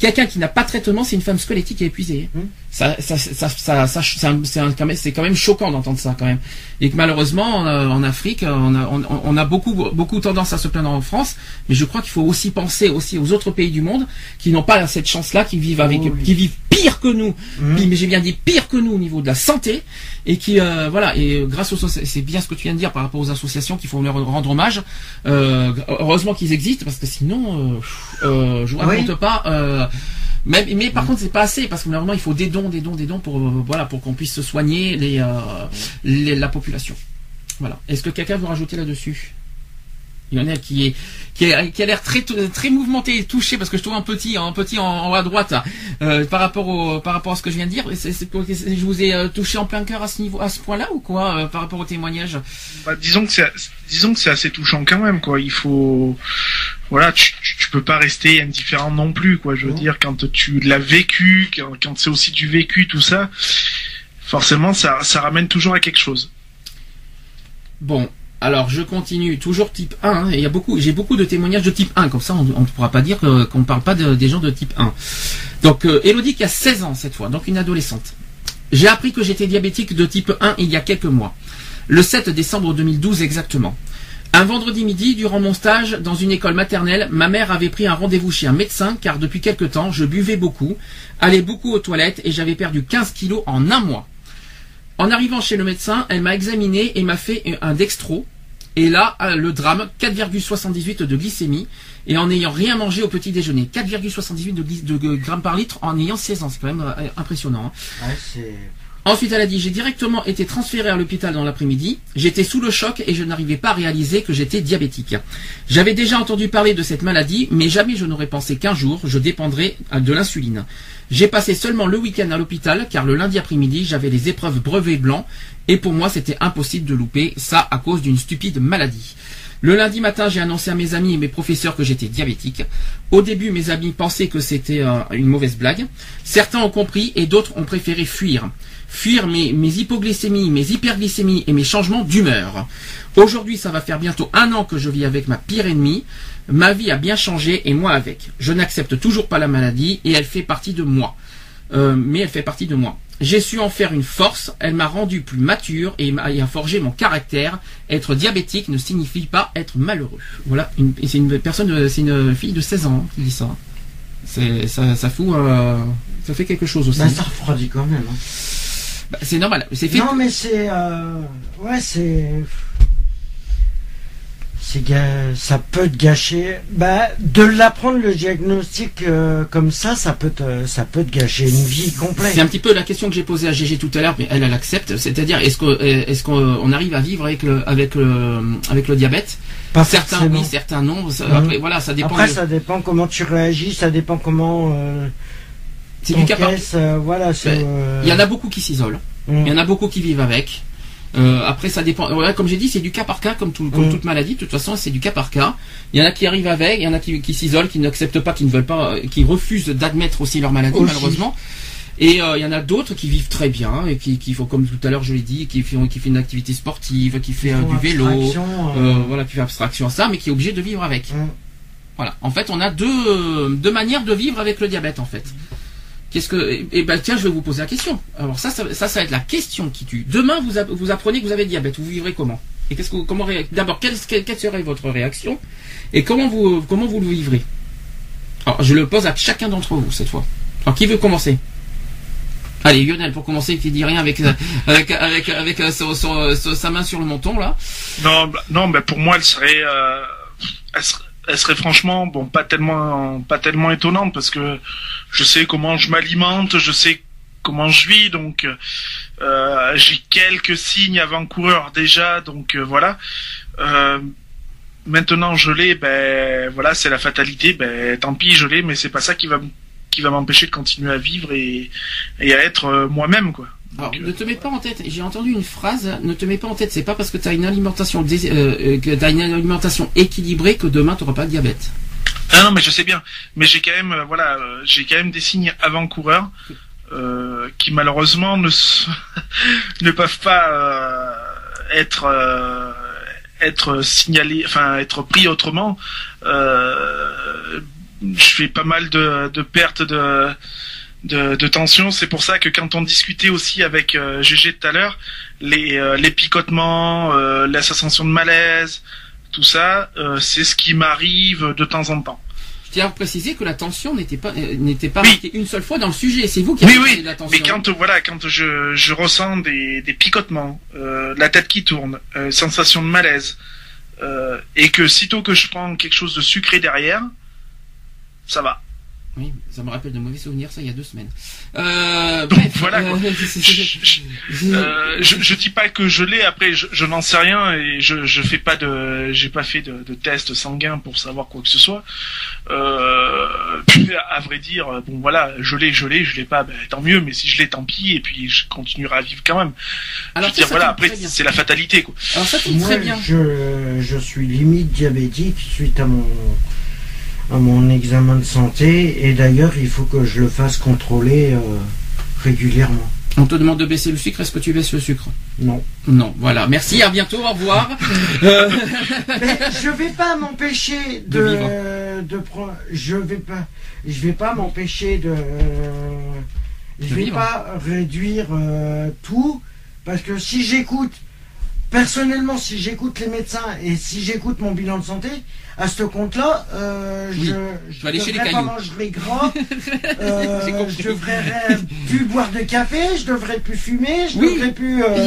Quelqu'un qui n'a pas de traitement, c'est une femme squelettique et épuisée. Ça, ça, ça, ça, ça- c'est quand même, c'est quand même choquant d'entendre ça quand même. Et que malheureusement, en, euh, en Afrique, on a, on, on a beaucoup, beaucoup tendance à se plaindre en France, mais je crois qu'il faut aussi penser aussi aux autres pays du monde qui n'ont pas cette chance-là, qui vivent avec, Oh oui. qui vivent pire que nous. Puis, mais j'ai bien dit pire que nous au niveau de la santé, et qui, euh, voilà, et euh, grâce aux, c'est bien ce que tu viens de dire par rapport aux associations qui font leur rendre hommage. Euh, heureusement qu'ils existent parce que sinon, euh, euh, je vous Oui. raconte pas. Mais par contre, c'est pas assez parce que normalement, il faut des dons, des dons, des dons pour euh, voilà pour qu'on puisse se soigner euh, les- la population. Voilà. Est-ce que quelqu'un veut rajouter là-dessus? Il y en a qui est qui, est- qui a l'air très très mouvementé et touché parce que je trouve un petit un petit en, en haut à droite euh, par rapport au par rapport à ce que je viens de dire. C'est- c'est je vous ai euh, touché en plein cœur à ce niveau à ce point-là ou quoi euh, par rapport au témoignage? Bah, disons que c'est disons que c'est assez touchant quand même quoi. Il faut voilà, tu, tu, tu peux pas rester indifférent non plus quoi. Je veux dire quand tu l'as vécu, quand, quand c'est aussi du vécu tout ça, forcément ça ça ramène toujours à quelque chose. Bon, alors je continue, toujours type 1, hein, et il y a beaucoup, j'ai beaucoup de témoignages de type 1, comme ça on ne pourra pas dire que- qu'on ne parle pas de- des gens de type 1. Donc euh, Elodie qui a 16 ans cette fois, donc une adolescente. J'ai appris que j'étais diabétique de type 1 il y a quelques mois, le 7 décembre 2012 exactement. Un vendredi midi, durant mon stage dans une école maternelle, ma mère avait pris un rendez-vous chez un médecin car depuis quelque temps, je buvais beaucoup, allais beaucoup aux toilettes et j'avais perdu 15 kilos en un mois. En arrivant chez le médecin, elle m'a examiné et m'a fait un dextro. Et là, euh, le drame, 4,78 de glycémie. Et en n'ayant rien mangé au petit déjeuner. 4,78 de, de grammes par litre en ayant 16 ans. C'est quand même euh, impressionnant. hein. Ensuite, elle a dit, j'ai directement été transféré à l'hôpital dans l'après-midi. J'étais sous le choc et je n'arrivais pas à réaliser que j'étais diabétique. J'avais déjà entendu parler de cette maladie, mais jamais je n'aurais pensé qu'un jour je dépendrais de l'insuline. J'ai passé seulement le week-end à l'hôpital, car le lundi après-midi, j'avais les épreuves brevet blanc, et pour moi, c'était impossible de louper ça à cause d'une stupide maladie. Le lundi matin, j'ai annoncé à mes amis et mes professeurs que j'étais diabétique. Au début, mes amis pensaient que c'était euh, une mauvaise blague. Certains ont compris et d'autres ont préféré fuir. Fuir mes, mes hypoglycémies, mes hyperglycémies et mes changements d'humeur. Aujourd'hui, ça va faire bientôt un an que je vis avec ma pire ennemie. Ma vie a bien changé et moi avec. Je n'accepte toujours pas la maladie et elle fait partie de moi. Euh, mais elle fait partie de moi. J'ai su en faire une force, elle m'a rendu plus mature et a forgé mon caractère. Être diabétique ne signifie pas être malheureux. Voilà, c'est une personne, c'est une fille de 16 ans qui dit ça. Ça, ça fout, euh, ça fait quelque chose aussi. Bah, ça refroidit quand même. hein. Bah, c'est normal, c'est fait. Non, mais c'est. euh, Ouais, c'est. Ça peut te gâcher. Bah, de l'apprendre le diagnostic euh, comme ça, ça peut te, ça peut te gâcher une vie complète. C'est un petit peu la question que j'ai posée à Gégé tout à l'heure, mais elle, elle accepte. C'est-à-dire, est-ce qu'on est qu'on arrive à vivre avec le, avec le, avec le diabète? Pas Certains forcément. oui, certains non. Ça- Mhm. Après, voilà, ça dépend. Après, de- ça dépend comment tu réagis, ça dépend comment. Euh, C'est du cas par- t'encaisses, euh, voilà. Ben, euh, Il y en a beaucoup qui s'isolent. Mm. Il y en a beaucoup qui vivent avec. Euh, après, ça dépend. Voilà, comme j'ai dit, c'est du cas par cas, comme, tout, comme Mm. toute maladie. De toute façon, c'est du cas par cas. Il y en a qui arrivent avec, il y en a qui, qui s'isolent, qui n'acceptent pas, qui ne veulent pas, qui refusent d'admettre aussi leur maladie, Aussi. malheureusement. Et euh, il y en a d'autres qui vivent très bien et qui, qui font, comme tout à l'heure je l'ai dit, qui font, qui fait une activité sportive, qui fait euh, font du vélo, abstraction, voilà, qui fait abstraction à ça, mais qui est obligé de vivre avec. Mm. Voilà. En fait, on a deux, deux manières de vivre avec le diabète, en fait. Qu'est-ce que, et ben tiens, je vais vous poser la question. Alors ça, ça, ça, va être la question qui tue. Demain, vous, vous apprenez que vous avez diabète, vous vivrez comment? Et qu'est-ce que, vous- comment D'abord, quelle, quelle, serait votre réaction? Et comment vous, comment vous le vivrez? Alors, je le pose à chacun d'entre vous cette fois. Alors, qui veut commencer? Allez, Lionel, pour commencer, qui dit rien avec euh, avec avec avec euh, son- sa main sur le menton là. Non, bah, non, mais pour moi, elle serait, euh, elle serait, elle serait franchement, bon, pas tellement, pas tellement étonnante parce que je sais comment je m'alimente, je sais comment je vis, donc euh, j'ai quelques signes avant-coureurs déjà, donc euh, voilà. Euh, maintenant, je l'ai, ben voilà, c'est la fatalité, ben tant pis, je l'ai, mais c'est pas ça qui va, qui va m'empêcher de continuer à vivre et, et à être moi-même, quoi. Alors, Donc, euh, ne te mets pas en tête. J'ai entendu une phrase. Ne te mets pas en tête. C'est pas parce que tu as une alimentation dés- euh, euh, que une alimentation équilibrée que demain tu n'auras pas de diabète. Ah non, mais je sais bien. Mais j'ai quand même, euh, voilà, euh, j'ai quand même des signes avant-coureurs qui malheureusement ne ne peuvent pas être être signalés, enfin être pris autrement. Je fais pas mal de, de pertes de de, de tension. C'est pour ça que quand on discutait aussi avec euh, GG tout à l'heure, les, euh, les picotements, euh, la sensation de malaise, tout ça, euh, c'est ce qui m'arrive de temps en temps. Je tiens à préciser que la tension n'était pas euh, n'était pas Oui. marquée une seule fois dans le sujet. C'est vous qui Oui, avez oui, de la tension. mais quand voilà, quand je, je ressens des, des picotements, euh, la tête qui tourne, euh, sensation de malaise, euh, et que sitôt que je prends quelque chose de sucré derrière, ça va. Oui, ça me rappelle de mauvais souvenirs. Ça, il y a deux semaines. Euh, Donc, bref, voilà, quoi. euh, Je, je, euh, je, je dis pas que je l'ai. Après, je, je n'en sais rien et je, je fais pas de, j'ai pas fait de, de test sanguin pour savoir quoi que ce soit. Euh, puis, à vrai dire, bon voilà, je l'ai, je l'ai, je l'ai pas, ben, tant mieux. Mais si je l'ai, tant pis. Et puis je continuerai à vivre quand même. Alors je veux dire, voilà. Après, c'est la fatalité, quoi. Alors ça tombe Moi, très bien. Je, je suis limite diabétique suite à mon, à mon examen de santé. Et d'ailleurs, il faut que je le fasse contrôler euh, régulièrement. On te demande de baisser le sucre. Est-ce que tu baisses le sucre? Non. Non. Voilà. Merci. À bientôt. Au revoir. Euh, Mais je vais pas m'empêcher De de, vivre. de, prendre. Je vais pas. Je vais pas m'empêcher de. Je De vais vivre. pas réduire euh, tout parce que si j'écoute. Personnellement, si j'écoute les médecins et si j'écoute mon bilan de santé, à ce compte-là, euh, Oui. je, je aller chez les devrais pas cailloux. manger gras, euh, je devrais plus boire de café, je devrais plus fumer, je Oui. devrais plus. euh,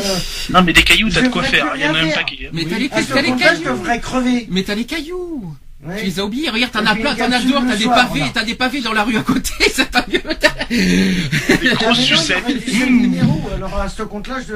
Non, mais des cailloux, t'as Je de quoi devrais faire. Il y en a même pas qui. mais t'as oui. les, à ce t'as les compte-là, je cailloux. devrais crever. Mais t'as les cailloux. Tu les as oubliés. Regarde, t'en as plein. T'en as le T'as des pavés. voilà. T'as des pavés dans la rue à côté. Ça t'a mieux. Des grosses sucettes. le numéro, alors à ce compte-là, je,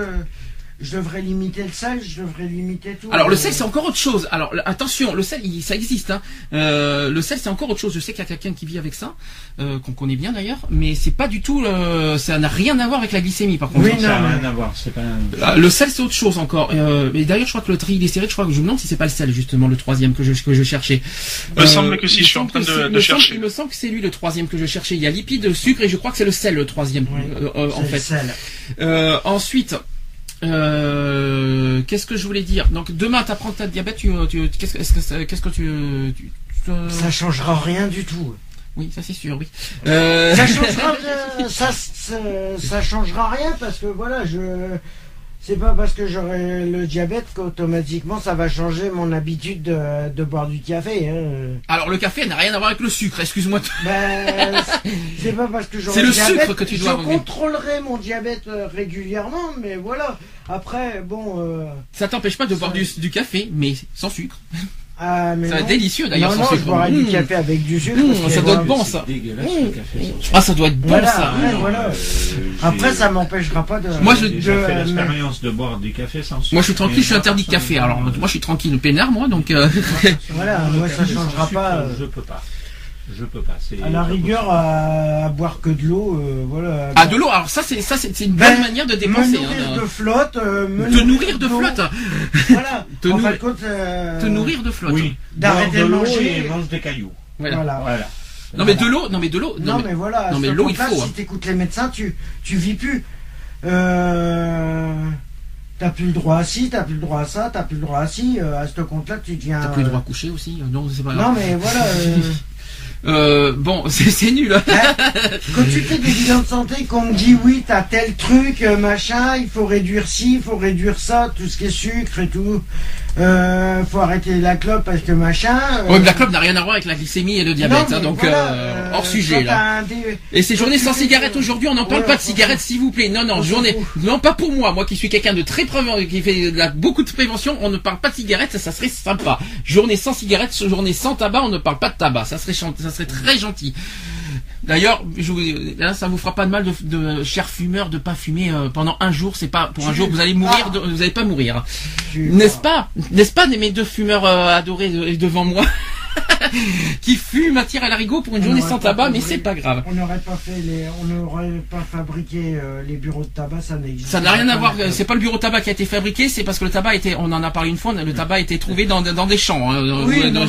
je devrais limiter le sel, je devrais limiter tout. Alors le Euh, sel c'est encore autre chose. Alors le- attention, le sel il- ça existe. Hein. Euh, le sel c'est encore autre chose. Je sais qu'il y a quelqu'un qui vit avec ça, euh, qu'on connaît bien d'ailleurs, mais c'est pas du tout. euh, ça n'a rien à voir avec la glycémie par contre. Oui, Ça n'a non, rien mais- à voir, c'est pas un... Ah, Le sel c'est autre chose encore. Euh, et d'ailleurs je crois que le triglycéride, je crois que je me demande si c'est pas le sel justement le troisième que je que je cherchais. Il me semble que si, je suis en train que de- semble- chercher. Il me semble que c'est lui le troisième que je cherchais. Il y a lipides, sucre et je crois que c'est le sel le troisième Oui. euh, euh, en fait. le sel. Euh, ensuite, euh, qu'est-ce que je voulais dire Donc demain, que diabète. Tu, tu, qu'est-ce que, ça- qu'est-ce que tu, tu- tu- euh, Ça changera rien du tout. Oui, ça c'est sûr, oui. Euh, Ça changera, euh, ça, ça, ça changera rien parce que voilà, je. C'est pas parce que j'aurai le diabète qu'automatiquement ça va changer mon habitude de, de boire du café. Hein. Alors le café n'a rien à voir avec le sucre. Excuse-moi. Ben, c'est- pas parce que j'aurai C'est le diabète sucre que tu dois Je contrôlerai mon diabète euh, régulièrement, mais voilà. Après, bon. Euh, Ça t'empêche pas de boire du, du café, mais sans sucre. Ah, mais Ça va non. être délicieux d'ailleurs Non, sans non, sucre. je boirai du café avec du sucre. Mmh, parce que ça doit être bon ça. Mmh. le café. sans Ah, ça doit être bon Voilà, ça. ouais, voilà. Euh, Après, ça m'empêchera pas de. Moi, je- de- fait l'expérience de boire du café sans sucre. Moi je suis tranquille, je suis interdit de café. Alors moi je suis tranquille, peinard moi, donc. euh, Voilà, moi ça changera pas. euh, Je peux pas. Je peux pas. c'est À la rigueur, à, à boire que de l'eau, euh, voilà. Ah de l'eau. Alors ça c'est ça c'est une Ben, bonne manière de Me dépenser. nourrir hein, de flotte. euh, me Te nourrir de flotte. Voilà. Te en compte, euh, Te nourrir de flotte. Oui. D'arrêter de manger. et mange des cailloux. Voilà. Voilà. Voilà. Non mais de l'eau, non mais de l'eau. Non, mais, voilà. non, mais l'eau, il faut, hein. Si t'écoutes les médecins, tu, tu vis plus. Euh, t'as plus le droit à ci, t'as plus le droit à ça, t'as plus le droit à ci. euh, à ce compte-là, tu deviens. T'as plus le droit à coucher aussi. euh, Non c'est pas grave. Non, mais voilà. euh, bon c'est nul. hein, quand tu fais des bilans de santé, qu'on me dit oui, t'as tel truc, euh, machin, il faut réduire ci, il faut réduire ça, tout ce qui est sucre et tout. Euh, faut arrêter la clope parce que machin. euh, Ouais, mais la clope n'a rien à voir avec la glycémie et le diabète, non, hein, donc voilà, euh, euh, hors sujet là. dé- Et c'est journée quand sans cigarette aujourd'hui, on n'en parle Ouais, pas de cigarette s'il vous plaît. Non, non, journée. Non, pas pour moi. Moi qui suis quelqu'un de très prévention, qui fait de la- beaucoup de prévention, on ne parle pas de cigarette, ça, ça serait sympa. Journée sans cigarette, journée sans tabac, on ne parle pas de tabac. Ça serait, ça serait très gentil. D'ailleurs, je vous, là, ça vous fera pas de mal de, de chers fumeurs de pas fumer euh, pendant un jour. C'est pas pour un jour, vous allez mourir, de- vous allez pas mourir. N'est-ce pas N'est-ce pas mes deux fumeurs euh, adorés de- devant moi? qui à tir à l'arigot pour une On journée sans tabac, mais c'est pas grave. On n'aurait pas fait les, on n'aurait pas fabriqué euh, les bureaux de tabac, ça n'existe Ça n'a rien pas. à voir. euh, C'est pas le bureau de tabac qui a été fabriqué, c'est parce que le tabac était, on en a parlé une fois, le tabac a été trouvé dans, dans des champs. hein, dans- Oui, dans-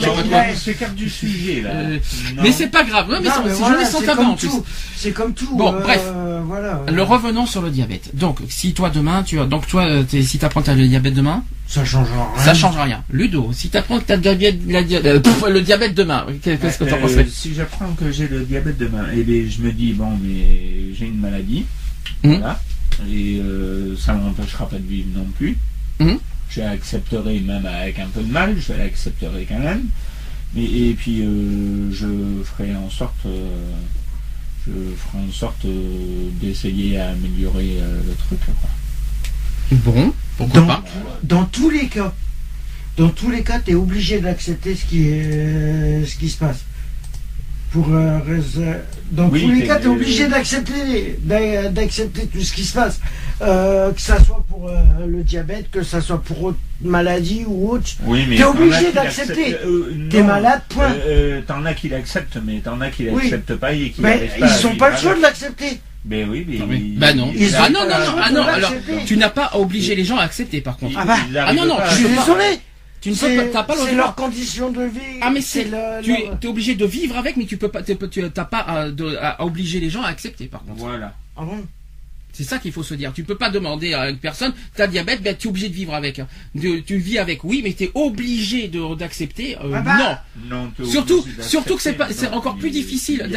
s'écarte du sujet là. Euh. Mais c'est pas grave. Ouais, mais Non, c'est voilà, journée sans tabac en plus. C'est comme tout. Bon, euh, bref. voilà. Le revenons sur le diabète. Donc, si toi demain, tu as, donc toi, euh, si t'apprends que t'as le diabète demain, Ça change rien. ça change rien. Ludo, si t'apprends que t'as le diabète, la euh, le diabète demain, qu'est-ce que t'en Euh, penserais Si j'apprends que j'ai le diabète demain, et bien je me dis bon mais j'ai une maladie, Mhm. voilà, et euh, ça ne m'empêchera pas de vivre non plus. Mhm. Je l'accepterai même avec un peu de mal, je l'accepterai quand même. Mais, et puis euh, je ferai en sorte, euh, je ferai en sorte euh, d'essayer à améliorer euh, le truc. quoi. Bon, pourquoi Dans, pas? dans tous les cas, dans tous les cas, tu es obligé d'accepter ce qui est, ce qui se passe. Pour euh, dans Oui, tous les cas, tu es obligé d'accepter, d'a- d'accepter tout ce qui se passe, Euh, que ça soit pour euh, le diabète, que ça soit pour autre maladie ou autre. Oui, mais T'es obligé d'accepter. euh, T'es malade, point. Euh, euh, t'en as qui l'acceptent, mais t'en as qui Oui. l'acceptent pas et qui Mais ils pas vivre pas le choix de l'accepter. Ben oui, mais Ah oui. Bah non. Ils Ah non, non, non, ah non, alors, tu n'as pas à obliger les gens à accepter par contre. Ah bah, ah non, non, Je suis désolé. Tu ne peux C'est pas, t'as pas le c'est droit. leur condition de vie. Ah mais c'est, le- tu leur- es obligé de vivre avec, mais tu peux pas, tu n'as pas à, de- à obliger les gens à accepter par contre. Voilà. Ah bon? C'est ça qu'il faut se dire. Tu peux pas demander à une personne, t'as diabète, ben tu es obligé de vivre avec. De- tu vis avec, oui, mais tu es obligé de d'accepter. euh, Ah bah, non. Non, Surtout, surtout que c'est pas, c'est encore plus il- difficile.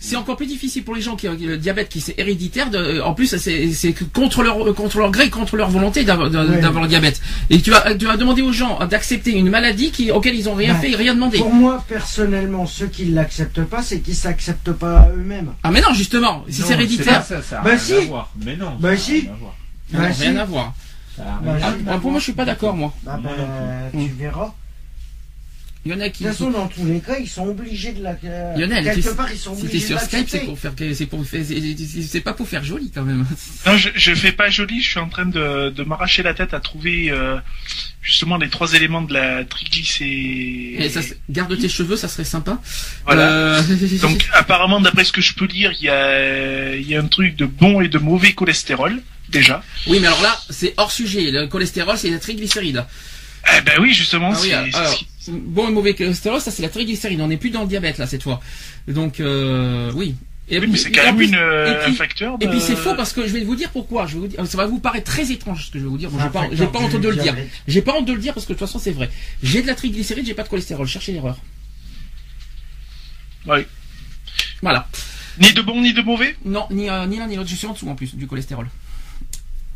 C'est encore plus difficile pour les gens qui ont le diabète qui c'est héréditaire. De, en plus, c'est contre leur contre leur gré, contre leur volonté d'avoir Ouais. le diabète. Et tu vas tu vas demander aux gens d'accepter une maladie qui auquel ils ont rien Bah, fait et rien demandé. Pour moi, personnellement, ceux qui ne l'acceptent pas, c'est qu'ils s'acceptent pas eux-mêmes. Ah mais non, justement, si c'est héréditaire, pas ça, Bah si. Mais non. Bah ça si. rien à voir. non, Bah, rien si. à voir. Ça Bah, à Ah, pour moi, je suis pas d'accord, moi. Bah, bah, tu verras. Il y en a qui. De toute façon, dans tous les cas, ils sont obligés de la. euh, Lionel, quelque t'es- part, ils sont obligés sur de Skype, c'est pour faire, c'est pour faire, c'est- pas pour faire joli quand même. Non, je, je fais pas joli, je suis en train de, de m'arracher la tête à trouver euh, justement les trois éléments de la triglycéride. Et ça, c'est- garde tes cheveux, ça serait sympa. Voilà. Euh, Donc apparemment, d'après ce que je peux lire, il y a, il y a un truc de bon et de mauvais cholestérol, déjà. oui, mais alors là, c'est hors sujet. Le cholestérol, c'est la triglycéride. Eh ben oui, justement, Ah oui, alors, bon et mauvais cholestérol, ça c'est la triglycéride. On n'est plus dans le diabète là cette fois. Donc euh, oui. Et Oui, mais c'est quand même euh, un facteur de... Et puis c'est faux parce que je vais vous dire pourquoi. Je vais vous dire, ça va vous paraître très étrange ce que je vais vous dire. Bon, j'ai pas, j'ai pas honte de le dire. J'ai pas honte de le dire parce que de toute façon c'est vrai. J'ai de la triglycéride, j'ai pas de cholestérol. Cherchez l'erreur. Ouais. Voilà. Ni de bon ni de mauvais? Non, ni, euh, ni l'un ni l'autre. Je suis en dessous en plus du cholestérol.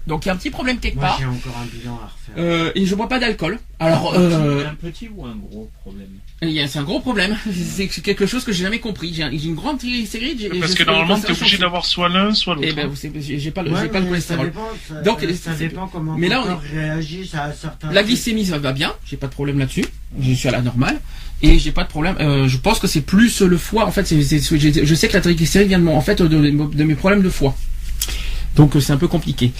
Donc il y a un petit problème quelque Moi, part. j'ai encore un bilan à refaire. Euh, et je bois pas d'alcool. Alors, Un petit- euh, Un petit ou un gros problème? il y a- c'est un gros problème. C'est quelque chose que j'ai jamais compris. J'ai un- j'ai une grande triglycéride. Parce je- que normalement, t'es obligé d'avoir soit l'un, soit l'autre. Eh ben, vous savez, j'ai pas le, Ouais, pas le mais ça cholestérol. dépend, ça, Donc, ça dépend comment mais là, on réagit à certains. La glycémie, ça va bien. J'ai pas de problème là-dessus. Je suis à la normale. Et j'ai pas de problème. euh, je pense que c'est plus le foie. En fait, c'est, je sais que la triglycéride vient de, mon, en fait, de, de mes problèmes de foie. Donc euh, c'est un peu compliqué.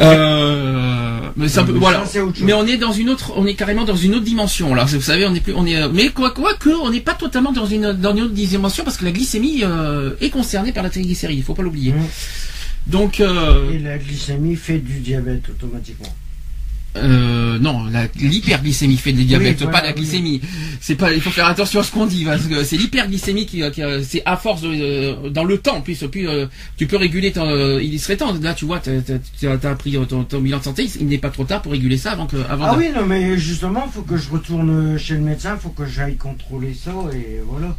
Euh, mais c'est un peu, voilà. on est dans une autre, on est carrément dans une autre dimension. Là, vous savez, on est plus, on est, euh, mais quoi, quoi que, on n'est pas totalement dans une, dans une autre dimension parce que la glycémie euh, est concernée par la triglycéride. Il faut pas l'oublier. Mmh. Donc, euh, Et la glycémie fait du diabète automatiquement. Euh, non, la- l'hyperglycémie fait des diabètes, Oui, voilà, pas la oui. glycémie. C'est pas, il faut faire attention à ce qu'on dit parce que c'est l'hyperglycémie qui, qui, euh, c'est à force de, euh, dans le temps, puis, puis euh, tu peux réguler. Ton, euh, il serait temps. Là, tu vois, t'as pris ton, ton bilan de santé. Il n'est pas trop tard pour réguler ça avant que, avant. Ah oui, non, mais justement, faut que je retourne chez le médecin, faut que j'aille contrôler ça, et voilà.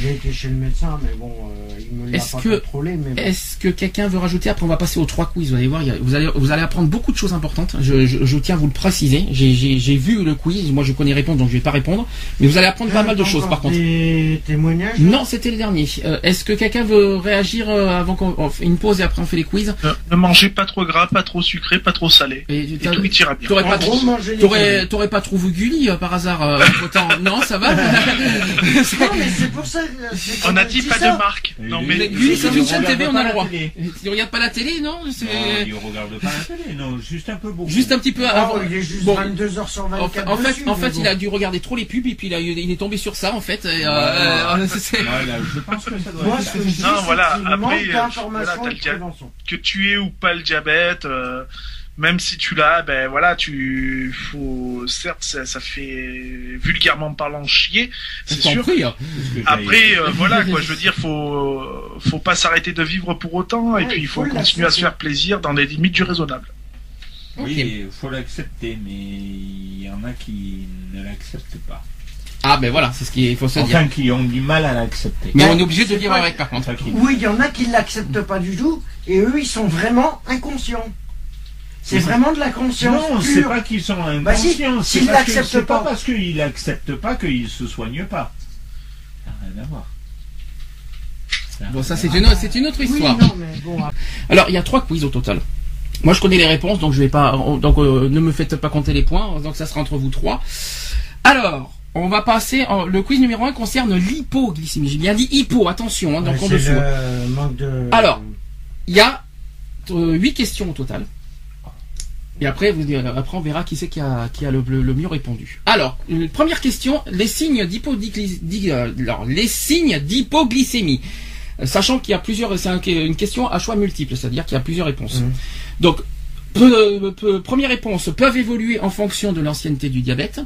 J'ai été chez le médecin, mais bon, euh, il me l'a Est-ce pas que- contrôlé, mais bon. Est-ce que quelqu'un veut rajouter Après, on va passer aux trois quiz. Vous allez voir, vous allez, vous allez apprendre beaucoup de choses importantes. Je, je, je tiens à vous le préciser. J'ai, vu le quiz. Moi, je connais les réponses, donc je vais pas répondre. Mais vous allez apprendre pas mal de choses, par contre. Des témoignages Non, c'était le dernier. Euh, Est-ce que quelqu'un veut réagir euh, avant qu'on on fait une pause et après on fait les quiz? Ne, ne mangez pas trop gras, pas trop sucré, pas trop salé. Et Et t'as- tout ira bien. T'aurais pas, t'aurais, t'aurais pas trouvé Gulli euh, par hasard euh, autant Non, ça va. Non, mais c'est pour ça. On a quand dit pas de marque. Non Oui, mais Gulli, c'est Il une chaîne regarde TV, on pas a le la droit. télé. Tu regardes pas la télé, non il regarde pas la télé, non, juste un peu beaucoup. juste un petit peu Ah, avant. il est juste Bon. 22h sur En, 24 en fait, en fait, il a dû regarder trop les pubs et puis il, il est tombé sur ça en fait. euh, euh, je pense que ça doit Moi, ce que je dis, voilà, après, manque euh, que tu aies ou pas le diabète, même si tu l'as, ben voilà, tu faut certes ça, ça fait vulgairement parlant chier, c'est sûr. prie, hein. Après, euh, voilà quoi, je veux dire, faut faut pas s'arrêter de vivre pour autant, et Ouais, puis il faut faut continuer à se faire plaisir dans les limites du raisonnable. Oui, il faut l'accepter, mais il y en a qui ne l'acceptent pas. Ah ben voilà, c'est ce qu'il faut se dire. Enfin, qui ont du mal à l'accepter. Mais on est obligé de vivre avec par contre. Enfin, Oui, il y en a qui l'acceptent pas du tout, et eux, ils sont vraiment inconscients. C'est vraiment de la conscience Non, c'est pas qu'ils sont Bah si, inconscients. c'est l'acceptent c'est pas pas. parce qu'ils l'acceptent pas qu'ils se soignent pas. Ça n'a rien à voir. Ça Bon, ça c'est une, voir. c'est une autre Oui, histoire. non, mais bon, Alors, il y a trois quiz au total. Moi, je connais les réponses, donc je vais pas, donc euh, ne me faites pas compter les points. Donc ça sera entre vous trois. Alors, on va passer. en- le quiz numéro un concerne l'hypoglycémie. J'ai bien dit hypo. Attention, hein, donc en c'est dessous. le manque de... Alors. Il y a euh, huit questions au total. Et après, vous, euh, après on verra qui c'est qui a, qui a le, le- le mieux répondu. Alors, première question, les signes d'hypoglycémie. alors, les signes d'hypoglycémie. Euh, Sachant qu'il y a plusieurs, c'est un- une question à choix multiple, c'est-à-dire qu'il y a plusieurs réponses. Mhm. Donc, peu- peu- première réponse, peuvent évoluer en fonction de l'ancienneté du diabète.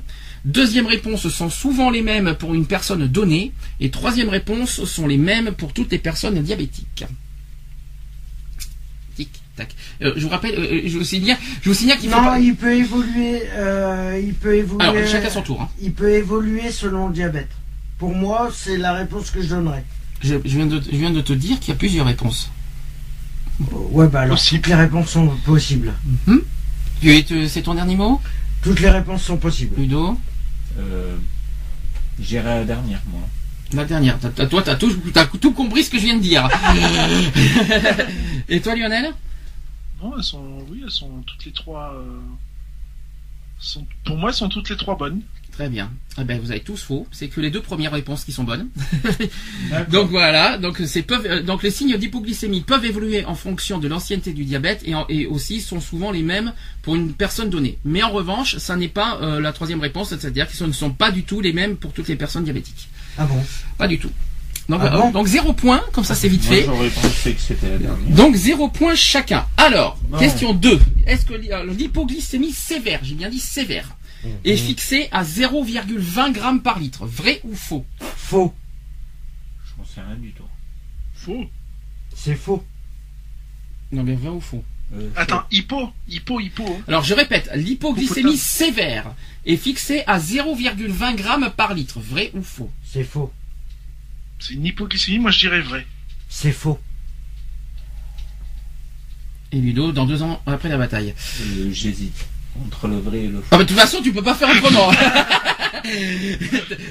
Deuxième réponse sont souvent les mêmes pour une personne donnée. Et troisième réponse sont les mêmes pour toutes les personnes diabétiques. Tic, tac. Euh, je vous rappelle, euh, je vous signale, je vous signale qu'il faut Non, pas... il peut évoluer, euh, il peut évoluer... Alors, chacun son tour. hein. Il peut évoluer selon le diabète. Pour moi, c'est la réponse que je donnerais. Je, je viens de, je viens de te dire qu'il y a plusieurs réponses. Ouais, bah alors, Possible. toutes les réponses sont possibles. Tu- C'est ton dernier mot, Toutes les réponses sont possibles. Ludo? Euh, J'irai à la dernière, moi. La dernière. T'as- t'as- toi, t'as tout, t'as tout compris ce que je viens de dire. Et toi, Lionel? Non, elles sont, oui, elles sont toutes les trois. euh, Sont- pour moi, elles sont toutes les trois bonnes. Très bien. Eh ben, vous avez tous faux. C'est que les deux premières réponses qui sont bonnes. Donc voilà. Donc c'est peuvent, euh, donc les signes d'hypoglycémie peuvent évoluer en fonction de l'ancienneté du diabète et, en- et aussi sont souvent les mêmes pour une personne donnée. Mais en revanche, ça n'est pas euh, la troisième réponse, c'est-à-dire qu'ils ne sont pas du tout les mêmes pour toutes les personnes diabétiques. Ah bon? Pas du tout. Donc, Ah euh, bon? donc zéro point, comme ça c'est vite Moi, fait. j'aurais pensé que c'était la dernière. Donc zéro point chacun. Alors, Bon. question 2. Est-ce que l'hy- l'hypoglycémie sévère, j'ai bien dit sévère, est fixée à 0,20 grammes par litre? Vrai ou faux? Faux. Je n'en sais rien du tout. Faux. C'est faux. Non mais vrai ou faux? Euh, Attends, hypo, hypo, hypo. hein. Alors je répète, l'hypoglycémie sévère est fixée à 0,20 grammes par litre. Vrai ou faux? C'est faux. C'est une hypoglycémie, moi je dirais vrai. C'est faux. Et Ludo, dans deux ans après la bataille. euh, J'hésite entre le vrai et le faux. Ah bah de toute façon, tu peux pas faire autrement.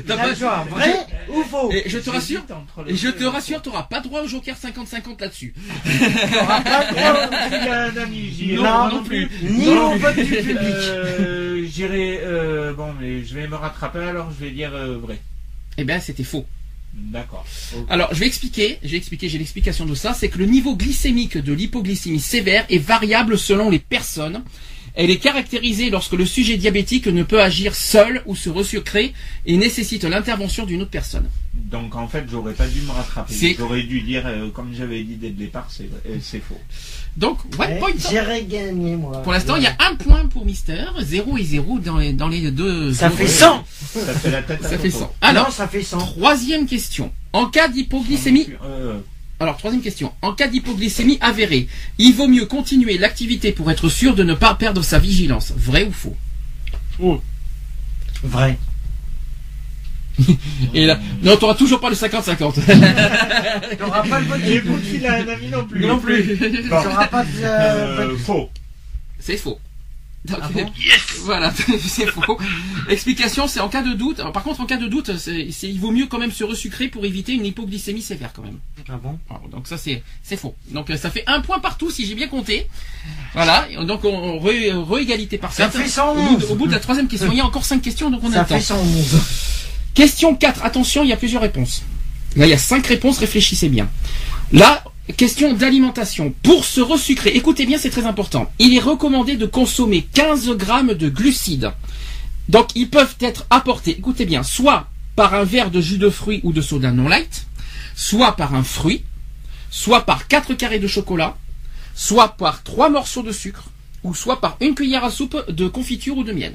T'as pas- D'accord, vrai ou faux? Et je te rassure, et je te rassure, t'auras pas droit au Joker 50-50 là-dessus. T'auras pas droit ai Non, non plus. Ni au vote du public. Euh, J'irai. euh, bon, mais je vais me rattraper alors. Je vais dire euh, vrai. Eh ben c'était faux. D'accord. Alors, je vais expliquer, je vais expliquer, j'ai l'explication de ça, c'est que le niveau glycémique de l'hypoglycémie sévère est variable selon les personnes. Elle est caractérisée lorsque le sujet diabétique ne peut agir seul ou se resucrer et nécessite l'intervention d'une autre personne. Donc en fait, j'aurais pas dû me rattraper. J'aurais dû dire, euh, comme j'avais dit dès le départ, c'est euh, faux. Donc, one Eh, point. J'irai gagner, moi. Pour l'instant, il y a un point pour Mister, 0 et 0 dans les, dans les deux. Ça fait 100 Ça fait la tête à Ça fait Toto. 100. Alors, Non, ça fait 100. troisième question. En cas d'hypoglycémie, Euh, alors troisième question. En cas d'hypoglycémie avérée, il vaut mieux continuer l'activité pour être sûr de ne pas perdre sa vigilance. Vrai ou faux? Faux. Vrai. Et là, non, t'auras toujours pas le 50-50. T'auras pas le vote du qu'il a un ami non plus. non plus. T'auras pas de euh, faux. C'est faux. Ah bon voilà, c'est faux. Explication, c'est en cas de doute. Alors, par contre, en cas de doute, c'est, c'est- il vaut mieux quand même se resucrer pour éviter une hypoglycémie sévère quand même. Ah bon Alors, donc ça c'est c'est faux. Donc euh, ça fait un point partout si j'ai bien compté. Voilà. Donc on, on re- re-égalité parfaite. Ça fait Au bout, de, 111. au bout de la troisième question, il y a encore cinq questions donc on a Ça le temps. fait 111. Question 4, attention, il y a plusieurs réponses. Là, il y a cinq réponses, réfléchissez bien. Là, question d'alimentation. Pour se resucrer, écoutez bien, c'est très important. Il est recommandé de consommer 15 grammes de glucides. Donc, ils peuvent être apportés, écoutez bien, soit par un verre de jus de fruits ou de soda non light, soit par un fruit, soit par 4 carrés de chocolat, soit par 3 morceaux de sucre, ou soit par une cuillère à soupe de confiture ou de miel.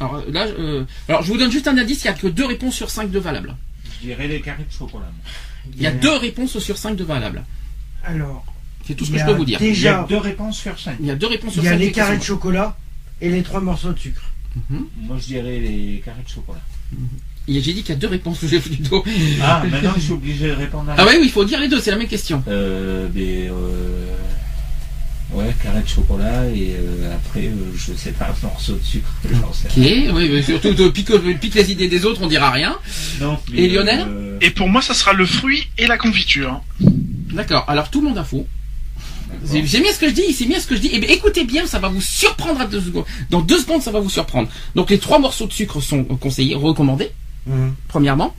Alors là, euh, alors je vous donne juste un indice, il n'y a que deux réponses sur cinq de valables. Je dirais les carrés de chocolat. Il y a deux réponses sur cinq de valables. Alors, C'est tout ce il que je peux vous dire. Il y a Déjà, deux réponses sur cinq. Il y a deux réponses il sur y a cinq. les carrés de chocolat et les trois morceaux de sucre. Moi, je dirais les carrés de chocolat. Et J'ai dit qu'il y a deux réponses. j'ai fait du dos. Ah, maintenant, je suis obligé de répondre à Ah oui, oui, il faut dire les deux, c'est la même question. Euh, mais, euh, ouais, carré de chocolat et euh, après, euh, je sais pas, un morceau de sucre. J'en sais Ok, oui, oui, surtout de pique, pique les idées des autres, on dira rien. Non, mais, Et Lionel euh, Et pour moi, ça sera le fruit et la confiture. D'accord, alors tout le monde a faux. C'est bien ce que je dis, c'est bien ce que je dis. Eh bien, écoutez bien, ça va vous surprendre à deux secondes. Dans deux secondes, ça va vous surprendre. Donc les trois morceaux de sucre sont conseillés, recommandés, Mhm. premièrement.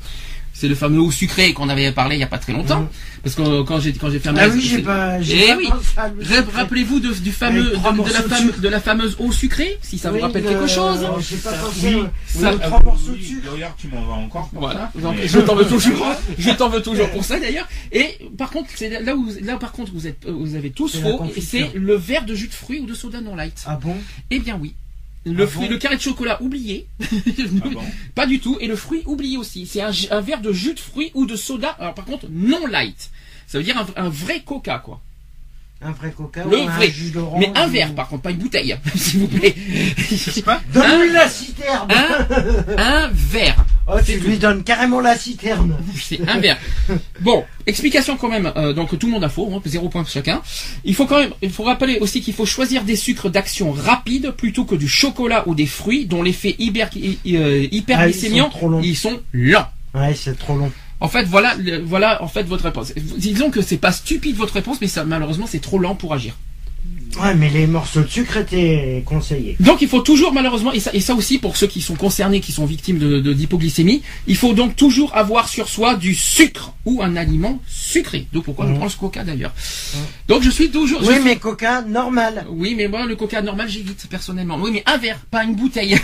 C'est le fameux eau sucré qu'on avait parlé il y a pas très longtemps. Mhm. Parce que euh, quand j'ai quand j'ai fait un Ah oui, j'ai pas. j'ai Eh oui. Rappelez-vous de, du fameux, de, la de fame- sucre. de la fameuse eau sucrée, si ça vous rappelle quelque chose. J'ai pas Ça, pensé. oui, ça- Oui, ah, trois morceaux de sucre. D'ailleurs, tu m'en vas encore Voilà. mais- je t'en veux toujours. Je t'en veux toujours pour ça d'ailleurs. Et par contre, c'est là où là par contre vous êtes vous avez tous faux. C'est le verre de jus de fruits ou de soda non light. Ah bon? Eh bien oui. Le Ah fruit, bon le carré de chocolat oublié. Ah bon Pas du tout. Et le fruit oublié aussi. C'est un, un verre de jus de fruits ou de soda. Alors par contre non light. Ça veut dire un, un vrai coca quoi. Un vrai coca Le ou un vrai. jus d'orange Mais un ou- verre par contre, pas une bouteille, s'il vous plaît. C'est pas Donne-lui la citerne Un, un verre. Oh, tu lui donnes carrément la citerne C'est un verre. Bon, explication quand même. euh, donc tout le monde a faux, hein, zéro point chacun. Il faut quand même, il faut rappeler aussi qu'il faut choisir des sucres d'action rapide plutôt que du chocolat ou des fruits dont l'effet hyper, euh, hyperglycémiant, Ah, ils sont trop longs. ils sont lents. Ouais, c'est trop long. En fait, voilà, le- voilà en fait votre réponse. Disons que c'est pas stupide votre réponse, mais ça, malheureusement, c'est trop lent pour agir. Ouais, mais les morceaux de sucre étaient conseillés. Donc il faut toujours malheureusement, et ça, et ça aussi pour ceux qui sont concernés, qui sont victimes de de- d'hypoglycémie, il faut donc toujours avoir sur soi du sucre ou un aliment sucré. Donc pourquoi on Mhm. prend le coca d'ailleurs Donc je suis toujours... Oui, suis- mais coca normal. Oui, mais moi le coca normal j'évite personnellement. Oui, mais un verre, pas une bouteille.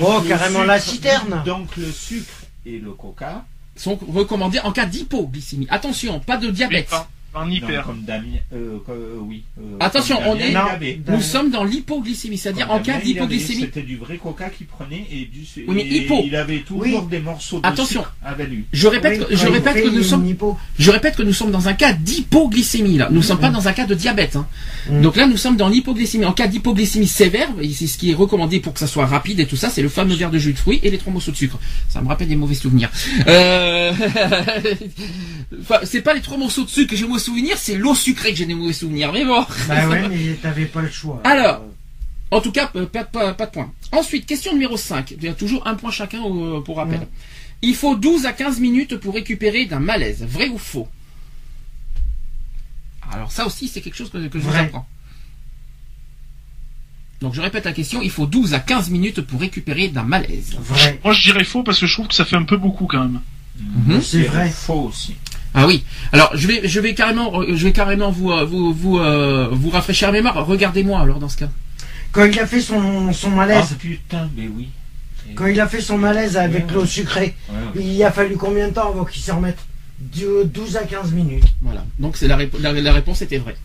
Oh, carrément sucre- la citerne. Donc le sucre et le coca. sont recommandés en cas d'hypoglycémie. Attention, pas de diabète. pas, Non, hyper. comme Damien. Euh, euh, oui. euh, Attention, comme on est- Non. Nous sommes dans l'hypoglycémie, c'est-à-dire en cas d'hypoglycémie. C'était du vrai coca qu'il prenait et du sucre. Oui, mais et hypo. Il avait toujours Oui. des morceaux de Attention. sucre avec lui. Je répète, Oui, que, je répète que nous sommes, hypo. je répète que nous sommes dans un cas d'hypoglycémie là. Nous ne sommes pas dans un cas de diabète. hein. Mm. Donc là, nous sommes dans l'hypoglycémie. En cas d'hypoglycémie sévère, c'est ce qui est recommandé pour que ça soit rapide et tout ça, c'est le fameux verre de jus de fruits et les trois morceaux de sucre. Ça me rappelle des mauvais souvenirs. Euh... enfin, c'est pas les trois morceaux de sucre que j'ai mauvais souvenirs, c'est l'eau sucrée que j'ai des mauvais souvenirs. Mais bon. Bah ouais, mais t'avais pas le choix. Alors. En tout cas, euh, pas, pas, pas de point. Ensuite, question numéro 5. Il y a toujours un point chacun euh, pour rappel. Ouais. Il faut 12 à 15 minutes pour récupérer d'un malaise. Vrai ou faux? Alors ça aussi, c'est quelque chose que, que je vous apprends. Donc je répète la question. Il faut 12 à 15 minutes pour récupérer d'un malaise. Vrai. Moi, je dirais faux parce que je trouve que ça fait un peu beaucoup quand même. C'est vrai. Faux aussi. Ah oui. Alors je vais, je vais carrément, euh, je vais carrément vous, euh, vous, vous, euh, vous rafraîchir la mémoire. Regardez-moi alors dans ce cas. Quand il a fait son, son malaise, Ah putain, mais oui. Quand il a fait son malaise avec Ouais. l'eau sucrée, Ouais, ouais. il a fallu combien de temps avant qu'il s'en remette? De 12 à 15 minutes. Voilà. Donc c'est la, la réponse était vraie.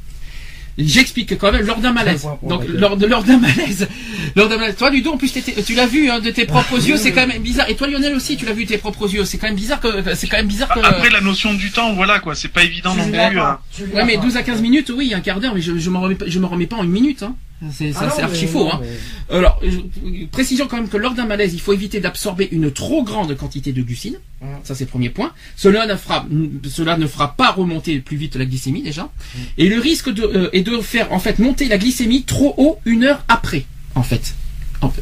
J'explique que quand même lors d'un malaise. Donc lors de lors d'un malaise, lors d'un malaise. Toi Ludo en plus tu l'as vu hein, de tes propres yeux, c'est quand même bizarre. Et toi Lionel aussi tu l'as vu de tes propres yeux. C'est quand même bizarre que c'est quand même bizarre que. Après, la notion du temps, voilà quoi, c'est pas évident non plus. euh. Ouais mais pas. 12 à 15 minutes oui un quart d'heure mais je, je me remets pas, je me remets pas en une minute hein. C'est Ah archi faux hein. mais- Alors, je- précision quand même que lors d'un malaise, il faut éviter d'absorber une trop grande quantité de glucides. Mm. Ça, c'est le premier point. Cela ne fera, cela ne fera pas remonter plus vite la glycémie déjà. Mm. Et le risque de, euh, est de faire en fait monter la glycémie trop haut une heure après, en fait.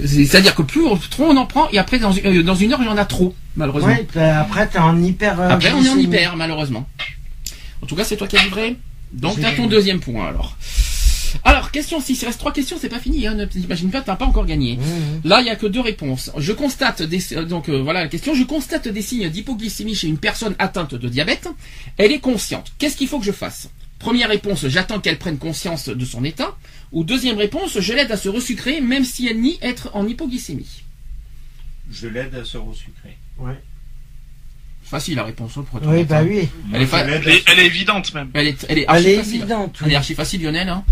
C'est-à-dire que plus on, trop on en prend, et après dans, une- euh, dans une heure il y en a trop, malheureusement. Ouais, après t'es en hyper. euh, Après, on est en hyper, malheureusement. En tout cas, c'est toi qui as livré. Donc, t'as ton deuxième point, alors. Alors, question 6. Il reste trois questions, c'est pas fini, hein. Ne t'imagine pas, t'as pas encore gagné. Mmh. Là, il y a que deux réponses. Je constate des, euh, donc, euh, voilà la question. Je constate des signes d'hypoglycémie chez une personne atteinte de diabète. Elle est consciente. Qu'est-ce qu'il faut que je fasse? Première réponse, j'attends qu'elle prenne conscience de son état. Ou deuxième réponse, je l'aide à se resucrer, même si elle nie être en hypoglycémie. Je l'aide à se resucrer. Facile la réponse, hein, pour être Oui, bah hein. oui. Elle est je fa- l'aide Elle à est, elle est évidente même. Elle est, elle est Elle archi est facile. évidente. Elle est archi facile, Lionel, hein.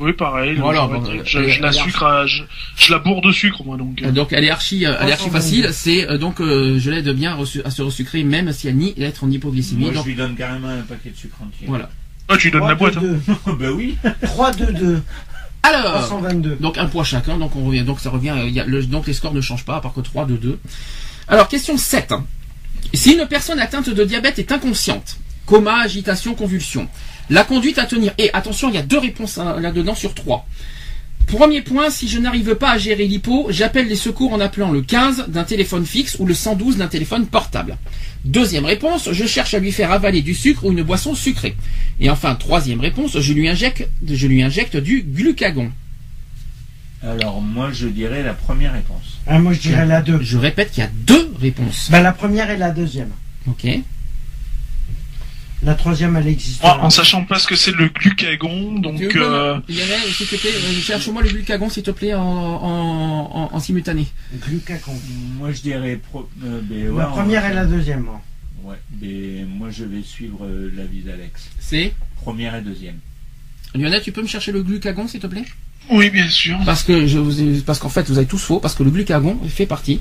Oui, pareil. Voilà, bon, euh, je, la sucre, à- je, je la bourre de sucre moi donc. euh. Donc elle est archi, euh, elle est archi 322. facile. C'est donc euh, je l'aide bien à, se resucrer même si elle nie être en hypoglycémie. Moi, Donc, je lui donne carrément un paquet de sucre entier. voilà. Ah, tu lui donnes la boîte. hein. 2, bah oui. 3, 2, 2. Alors 322. donc un point chacun. Donc on revient. Donc ça revient. il y a le- donc les scores ne changent pas à part que 3 de 2. Alors question 7. Si une personne atteinte de diabète est inconsciente, coma, agitation, convulsion, la conduite à tenir. Et attention, il y a deux réponses hein, là-dedans sur 3. Premier point, si je n'arrive pas à gérer l'hypo, j'appelle les secours en appelant le 15 d'un téléphone fixe ou le 112 d'un téléphone portable. Deuxième réponse, je cherche à lui faire avaler du sucre ou une boisson sucrée. Et enfin, troisième réponse, je lui injecte, je lui injecte du glucagon. Alors, moi, je dirais la première réponse. Ah, moi je dirais la 2. Je répète qu'il y a deux réponses. Bah la première et la deuxième. Ok. La troisième elle existe. En, en sachant pas ce que c'est le glucagon, donc veux euh, pas- Lionel, s'il te plaît, cherche-moi le glucagon, s'il te plaît, en, en, en- en simultané. Glucagon. Moi, je dirais. Pro... euh, ben, ouais, La première et la deuxième. moi. Ouais, mais moi, je vais suivre euh, l'avis d'Alex. C'est Première et deuxième. Lionel, tu peux me chercher le glucagon, s'il te plaît? Oui, bien sûr. Parce que je vous ai- parce qu'en fait vous avez tous faux parce que le glucagon fait partie.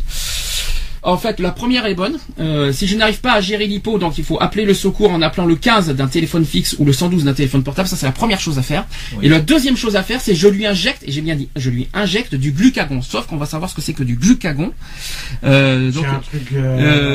En fait, la première est bonne. Euh, si je n'arrive pas à gérer l'hypo, donc il faut appeler le secours en appelant le 15 d'un téléphone fixe ou le 112 d'un téléphone portable. Ça, c'est la première chose à faire. Oui. Et la deuxième chose à faire, c'est je lui injecte, et j'ai bien dit, je lui injecte du glucagon. Sauf qu'on va savoir ce que c'est que du glucagon. Euh, donc, C'est un truc. euh,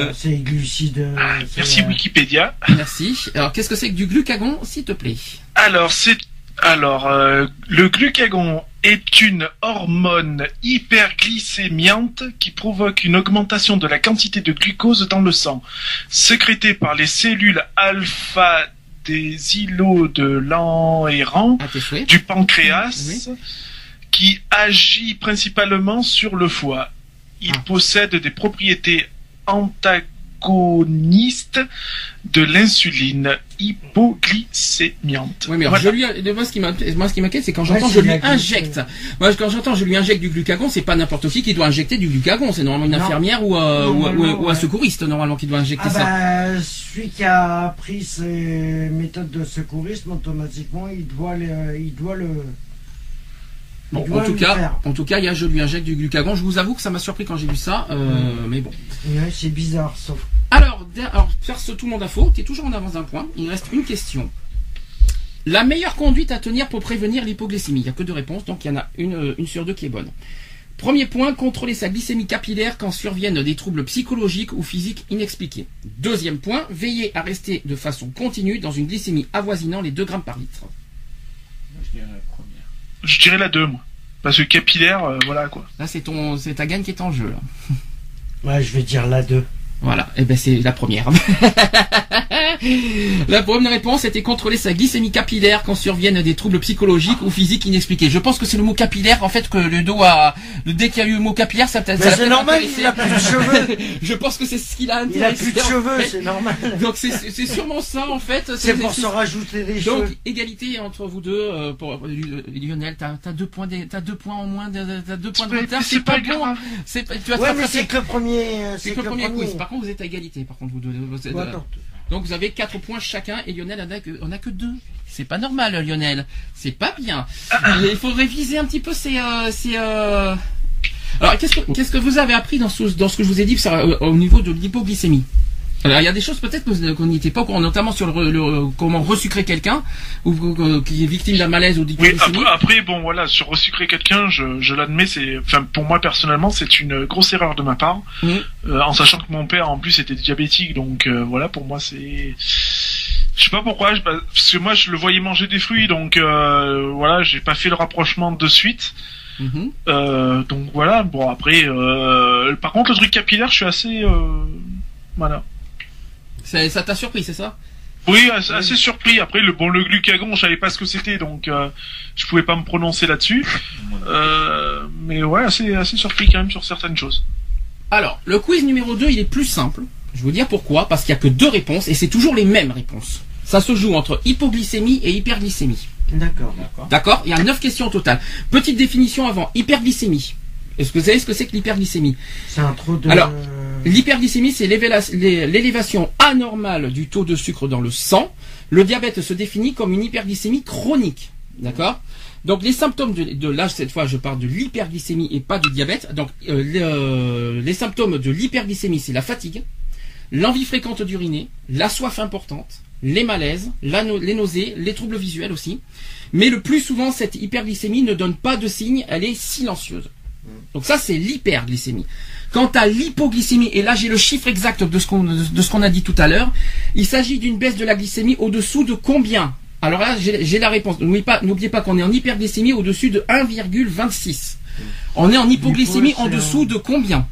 euh, c'est glucide. c'est, Merci Wikipédia. merci. Alors, qu'est-ce que c'est que du glucagon, s'il te plaît? Alors, c'est alors euh, le glucagon est une hormone hyperglycémiante qui provoque une augmentation de la quantité de glucose dans le sang, sécrétée par les cellules alpha des îlots de tes souhaits. du pancréas, qui agit principalement sur le foie. Il Ah. possède des propriétés antagonistes de l'insuline hypoglycémiante. Oui, mais alors, Voilà. je lui, moi, ce qui m'a- moi, ce qui m'inquiète, c'est quand j'entends, Ouais, je lui injecte. Moi, quand j'entends, je lui injecte du glucagon, c'est pas n'importe qui qui doit injecter du glucagon. C'est normalement une Non. infirmière ou, euh, ou, Normalement, ou- ou un secouriste, normalement, qui doit injecter Ah ça. bah, celui qui a appris ces méthodes de secourisme, automatiquement, il doit le... Il doit le Bon, en tout cas, en tout cas, il y a, je lui injecte du glucagon. Je vous avoue que ça m'a surpris quand j'ai vu ça, euh, mais bon. Ouais, c'est bizarre, sauf... Alors, alors, faire ce tout le monde à faux, t'es toujours en avance d'un point. Il reste une question. La meilleure conduite à tenir pour prévenir l'hypoglycémie. Il n'y a que deux réponses, donc il y en a une, euh, une sur deux qui est bonne. Premier point, contrôler sa glycémie capillaire quand surviennent des troubles psychologiques ou physiques inexpliqués. Deuxième point, veiller à rester de façon continue dans une glycémie avoisinant les 2 grammes par litre. Je dirais. Je dirais la 2, moi. Parce que capillaire, euh, voilà quoi. Là, c'est ton, c'est ta gagne qui est en jeu. Là. Ouais, je vais dire la 2. Voilà, et ben c'est la première. la bonne réponse était contrôler sa glycémie capillaire quand surviennent des troubles psychologiques ou physiques inexpliqués. Je pense que c'est le mot capillaire en fait que le dos a le dès qu'il y a eu le mot capillaire ça peut-être c'est normal, intéressé. il a plus de cheveux. Je pense que c'est ce qu'il a Il a intéressé. plus de en cheveux, fait. c'est normal. Donc c'est c'est sûrement ça en fait. C'est pour se rajouter des donc cheveux. égalité entre vous deux euh, pour euh, Lionel t'as as deux points t'as deux points en moins t'as deux points de retard c'est pas bon. c'est pas- tu vas te Ouais, mais c'est que le premier... euh, c'est que le premier quiz par contre vous êtes à égalité par contre vous deux vous êtes, euh, donc vous avez 4 points chacun et Lionel en a que, a que 2. C'est pas normal Lionel. C'est pas bien. Il faut réviser un petit peu ces... euh, ces, euh, Alors qu'est-ce que, qu'est-ce que vous avez appris dans ce, dans ce que je vous ai dit ça, au niveau de l'hypoglycémie? Alors il y a des choses peut-être qu'on n'y était pas au courant, notamment sur le, le- comment resucrer quelqu'un ou euh, qui est victime d'un malaise ou Oui, après, après, bon, voilà, sur resucrer quelqu'un, je, je l'admets, c'est, enfin, pour moi personnellement, c'est une grosse erreur de ma part, Mhm. Euh, en sachant que mon père, en plus, était diabétique, donc euh, voilà, pour moi, c'est, je sais pas pourquoi, je- parce que moi, je le voyais manger des fruits, donc euh, voilà, j'ai pas fait le rapprochement de suite. Mhm. Euh, donc voilà, bon après, euh, par contre, le truc capillaire, je suis assez, euh, voilà. Ça ça t'a surpris, c'est ça Oui, assez, assez surpris. Après, le bon, le glucagon, je savais pas ce que c'était, donc euh, je pouvais pas me prononcer là-dessus. Euh, mais ouais, assez, assez surpris quand même sur certaines choses. Alors, le quiz numéro 2, il est plus simple. Je vais vous dire pourquoi. Parce qu'il n'y a que deux réponses et c'est toujours les mêmes réponses. Ça se joue entre hypoglycémie et hyperglycémie. D'accord. D'accord. D'accord Il y a neuf questions au total. Petite définition avant. Hyperglycémie. Est-ce que vous savez ce que c'est que l'hyperglycémie C'est un trop de... Alors, L'hyperglycémie, c'est l'élévation anormale du taux de sucre dans le sang. Le diabète se définit comme une hyperglycémie chronique. D'accord? Donc les symptômes de, de là cette fois je parle de l'hyperglycémie et pas du diabète. Donc euh, le- euh, les symptômes de l'hyperglycémie c'est la fatigue, l'envie fréquente d'uriner, la soif importante, les malaises, la les nausées, les troubles visuels aussi. Mais le plus souvent cette hyperglycémie ne donne pas de signe, elle est silencieuse. Donc ça c'est l'hyperglycémie. Quant à l'hypoglycémie, et là j'ai le chiffre exact de ce qu'on de ce qu'on a dit tout à l'heure, il s'agit d'une baisse de la glycémie au-dessous de combien? Alors là j'ai la réponse. N'oubliez pas, pas qu'on est en hyperglycémie au-dessus de 1,26. On est en hypoglycémie Hypo, en dessous de combien?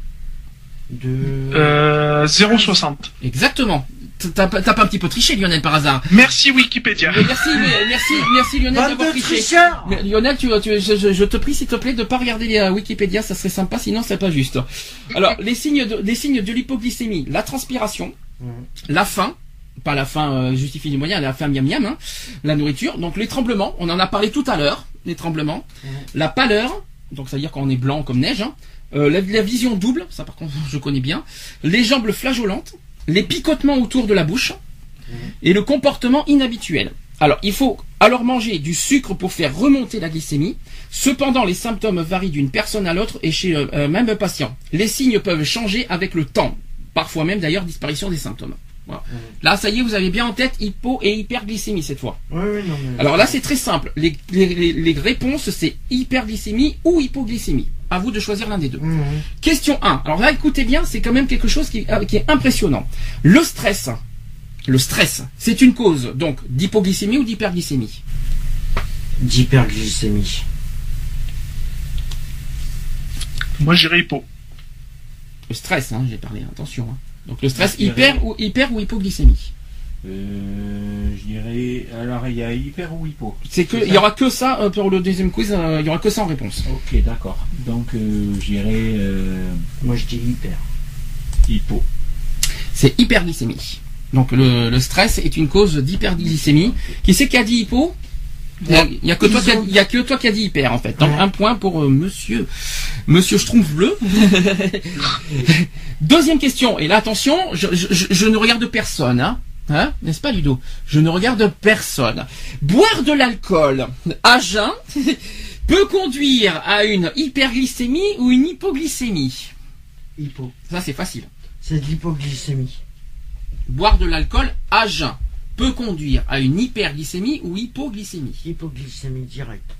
De... Euh, 0,60. Exactement. T'as pas t'as pas un petit peu triché Lionel par hasard Merci Wikipédia. Mais Merci, mais- merci, merci Lionel d'avoir de triché. tricheurs Mais Lionel, tu, tu- je, je- je te prie s'il te plaît de pas regarder les euh, Wikipédia, ça serait sympa, sinon c'est pas juste. Alors, les signes de, les signes de l'hypoglycémie, la transpiration, la faim, pas la faim euh, justifie du moyen, la faim miam miam, hein, la nourriture, donc les tremblements, on en a parlé tout à l'heure, les tremblements, la pâleur, donc ça veut dire quand on est blanc comme neige, hein, euh, la, la vision double, ça par contre je connais bien, les jambes flageolantes, les picotements autour de la bouche, et le comportement inhabituel. Alors, il faut alors manger du sucre pour faire remonter la glycémie. Cependant, les symptômes varient d'une personne à l'autre et chez le euh, même patient. Les signes peuvent changer avec le temps. Parfois même d'ailleurs disparition des symptômes. Voilà. Là, ça y est, vous avez bien en tête hypo et hyperglycémie cette fois. Oui, oui, non, mais... Alors là, c'est très simple. Les, les- les- les réponses, c'est hyperglycémie ou hypoglycémie. À vous de choisir l'un des deux. Mhm. Question 1. Alors là, écoutez bien, c'est quand même quelque chose qui, euh, qui est impressionnant. Le stress. Le stress, c'est une cause donc d'hypoglycémie ou d'hyperglycémie? D'hyperglycémie. Moi j'irais hypo. Le stress, hein, j'ai parlé, attention. hein. Donc le stress, hyper ou hyper ou hypoglycémie? Euh, je dirais. Alors, il y a hyper ou hypo. C'est que il y aura que ça euh, pour le deuxième quiz. euh, Il y aura que ça en réponse. Ok, d'accord. Donc, euh, je dirais euh, Moi je dis hyper. hypo. C'est hyperglycémie. Donc le, le stress est une cause d'hyperglycémie. Qui c'est qui a dit hypo il y, a, il y a que toi qui a, il y a que toi qui a dit hyper en fait. Donc Ouais. un point pour euh, Monsieur Monsieur Schtroumpf bleu. Deuxième question. Et là attention, je, je- je- je ne regarde personne, hein, hein n'est-ce pas Ludo? Je ne regarde personne. Boire de l'alcool à jeun peut conduire à une hyperglycémie ou une hypoglycémie. Hypo. Ça c'est facile. C'est de l'hypoglycémie. Boire de l'alcool à jeun peut conduire à une hyperglycémie ou hypoglycémie. Hypoglycémie direct.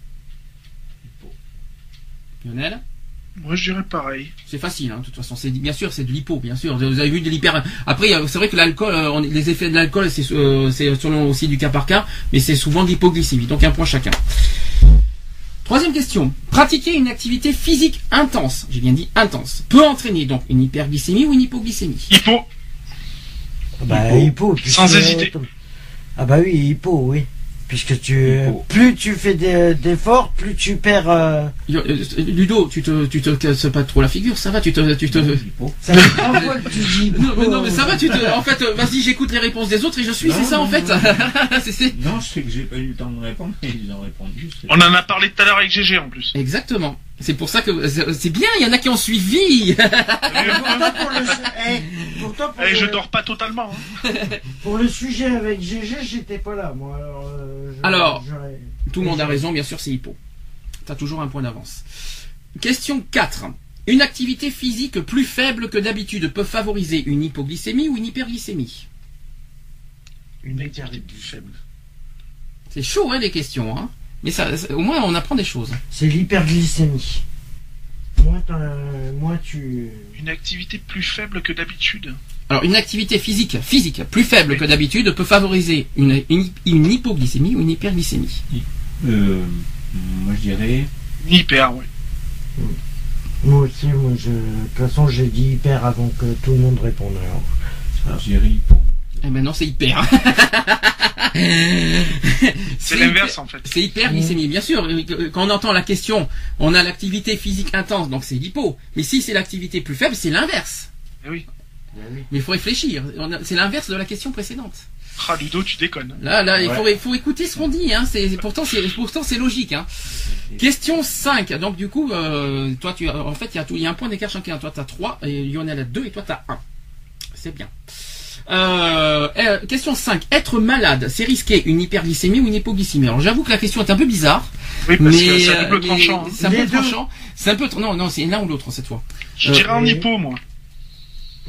Lionel? Moi, je dirais pareil. C'est facile, hein, de toute façon. C'est bien sûr, c'est de l'hypo, bien sûr. Vous avez vu de l'hyper. Après, c'est vrai que l'alcool, euh, on- les effets de l'alcool, c'est euh, c'est selon aussi du cas par cas, mais c'est souvent de l'hypoglycémie. Donc un point chacun. Troisième question. Pratiquer une activité physique intense, j'ai bien dit intense, peut entraîner donc une hyperglycémie ou une hypoglycémie? Hypo. Bah hypo. puisque- Sans hésiter. Ah bah oui, hypo, oui. Puisque tu, plus tu fais des- d'efforts, plus tu perds. euh, Yo- euh, Ludo, tu te, tu te casses pas trop la figure, ça va, tu te, tu te. Ça que tu dis. Non, mais, non, mais ça va, tu te. En fait, euh, vas-y, j'écoute les réponses des autres et je suis, c'est ça en non, fait. non. Je sais que j'ai pas eu le temps de répondre, mais ils ont répondu. On en a parlé tout à l'heure avec GG en plus. Exactement. C'est pour ça que c'est c'est bien, il y en a qui ont suivi. Pourtant, pour le, eh, pourtant, pour, Et je dors pas totalement. hein. pour le sujet avec GG, j'étais pas là, moi. Alors, euh, Alors. Tout le monde a raison, bien sûr, c'est hypo. T'as toujours un point d'avance. Question 4. Une activité physique plus faible que d'habitude peut favoriser une hypoglycémie ou une hyperglycémie? Une Activité plus faible. C'est chaud, hein, les questions, hein. Mais ça, au moins, on apprend des choses. C'est l'hyperglycémie. Moins, moins tu. Une activité plus faible que d'habitude. Alors, une activité physique, physique plus faible que d'habitude peut favoriser une, une, une hypoglycémie ou une hyperglycémie. Euh, moi, je dirais. Hyper, ouais. Moi aussi, moi, je... de toute façon, j'ai dit hyper avant que tout le monde réponde. Alors. Je dirais hypo. Eh ben non, c'est hyper. C'est hyper- l'inverse en fait. C'est hyperglycémie, bien sûr. Quand on entend la question, on a l'activité physique intense, donc c'est l'hypo. Mais si c'est l'activité plus faible, c'est l'inverse. Eh oui. Mais il faut réfléchir. C'est l'inverse de la question précédente. Ah, Ludo, tu déconnes. Là, là, il Ouais. faut, il faut écouter ce qu'on dit. Hein. C'est pourtant, c'est pourtant c'est logique. Hein. Question 5. Donc du coup, euh, toi, tu, en fait, il y a tout, il y a un point d'écart chacun. Toi, t'as 3 et Lionel a 2 et toi, t'as 1 C'est bien. Euh, euh, question 5. Être malade, c'est risquer une hyperglycémie ou une hypoglycémie Alors j'avoue que la question est un peu bizarre. Oui, parce mais que c'est euh, un double mais tranchant. hein. C'est un peu tranchant. C'est un peu non non c'est l'un ou l'autre cette fois. Je Euh, dirais en oui. hypo, moi.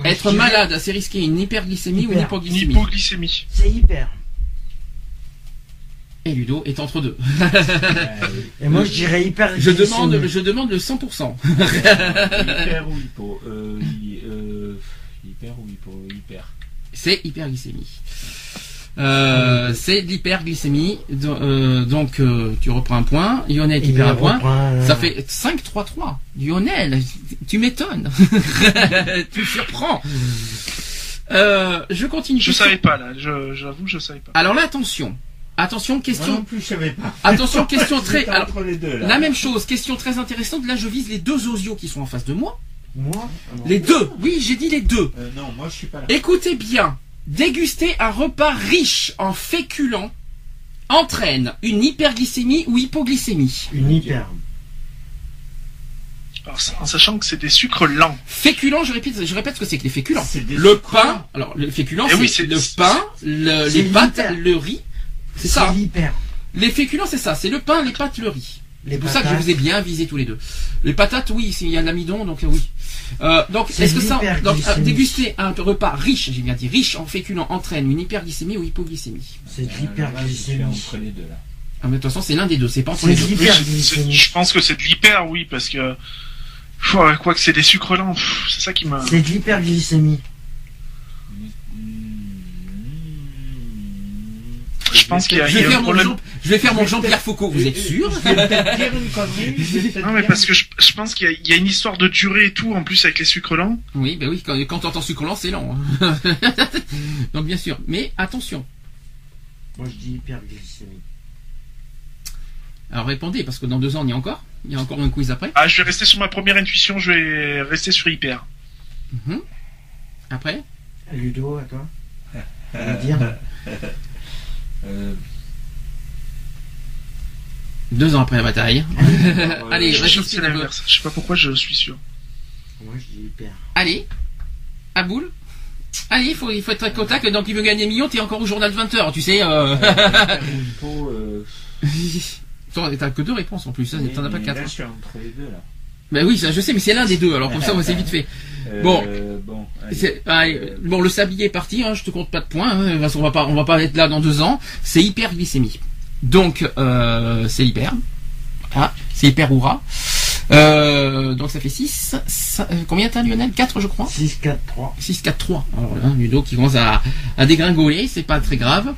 Être Je dirais- malade, c'est risquer une hyperglycémie ou une Hyper. Une hypoglycémie. hypoglycémie. C'est hyper. Et Ludo est entre deux. Et moi, je dirais hyper. je demande je demande le 100%. hyper ou hypo euh, hy- euh, Hyper ou hypo Hyper. C'est hyperglycémie. Euh, c'est de l'hyperglycémie. Do- euh, donc euh, tu reprends un point. Lionel qui perd un point. Ça fait 5-3-3. Lionel, tu m'étonnes. tu me surprends. Euh, je continue. Je savais pas là. Je- J'avoue, je savais pas. Alors là, attention. Attention, Moi non question. plus, je savais pas. Attention, question très. Alors, entre les deux, là. la même chose, question très intéressante. Là, je vise les deux osios qui sont en face de moi. Moi Les deux. Oui, j'ai dit les deux. Euh, non, moi, je suis pas là. Écoutez bien. Déguster un repas riche en féculents entraîne une hyperglycémie ou hypoglycémie. Une hyper. Alors, en sachant que c'est des sucres lents. Féculents, je répète, je répète ce que c'est que les féculents. C'est des Le sucres pain, lents. alors le féculent, Eh c'est oui, c'est- le pain, le- les pâtes, le riz. C'est ça. l'hyper. Les féculents, c'est ça. C'est le pain, les pâtes, le riz. Les C'est pour ça que je patates. vous ai bien visé tous les deux. Les patates, oui, il y a de l'amidon, donc euh, oui. Euh, donc, est-ce que ça, donc, euh, déguster un repas riche, j'ai bien dit riche en féculents, entraîne une hyperglycémie ou hypoglycémie C'est de l'hyperglycémie. entre les deux, là. ah, mais De toute façon, c'est l'un des deux, c'est pas entre C'est les de deux. L'hyperglycémie. je pense que c'est de l'hyper, oui, parce que. Pff, quoi que c'est des sucres lents, c'est ça qui m'a. C'est de l'hyperglycémie. Je pense qu'il y a, Je vais a faire un mon problème. Jean- je vais faire mon Jean-Pierre Foucault, vous êtes sûr Non, mais parce que je, je pense qu'il y, a- il y a une histoire de durée et tout, en plus avec les sucres lents. Oui, ben oui, quand, quand t'entends sucre lent, c'est lent. hein. Donc bien sûr. Mais attention. Moi je dis hyperglycémie. Alors répondez, parce que dans deux ans, on y est encore. Il y a encore un quiz après. Ah, je vais rester sur ma première intuition, je vais rester sur hyper. Mhm. Après? Ludo, à toi Euh, dire euh, Deux ans après la bataille. Allez, je suis sûr l'inverse. Je sais pas pourquoi, je suis sûr. Moi je dis hyper. Allez, à boule. Allez, il faut, il faut être très contact. Donc, il veut gagner un million, t'es encore au journal de 20h, tu sais. Euh... euh, T'as que deux réponses en plus, hein, t'en as pas quatre. Là, je suis entre les deux, là. Ben oui, ça, je sais, mais c'est l'un des deux, alors comme ça, moi, c'est vite fait. Euh, Bon. bon, allez. Euh, bon, le sablier est parti, hein, je te compte pas de points, hein, parce qu'on va pas, on va pas être là dans deux ans. C'est hyperglycémie. Donc, euh, c'est hyper. Ah, c'est hyper oura. Euh, donc ça fait 6. combien t'as Lionel? 4 je crois? 6, 4, 3. 6, 4, 3. Alors là, Ludo qui commence à, à dégringoler, c'est pas très grave.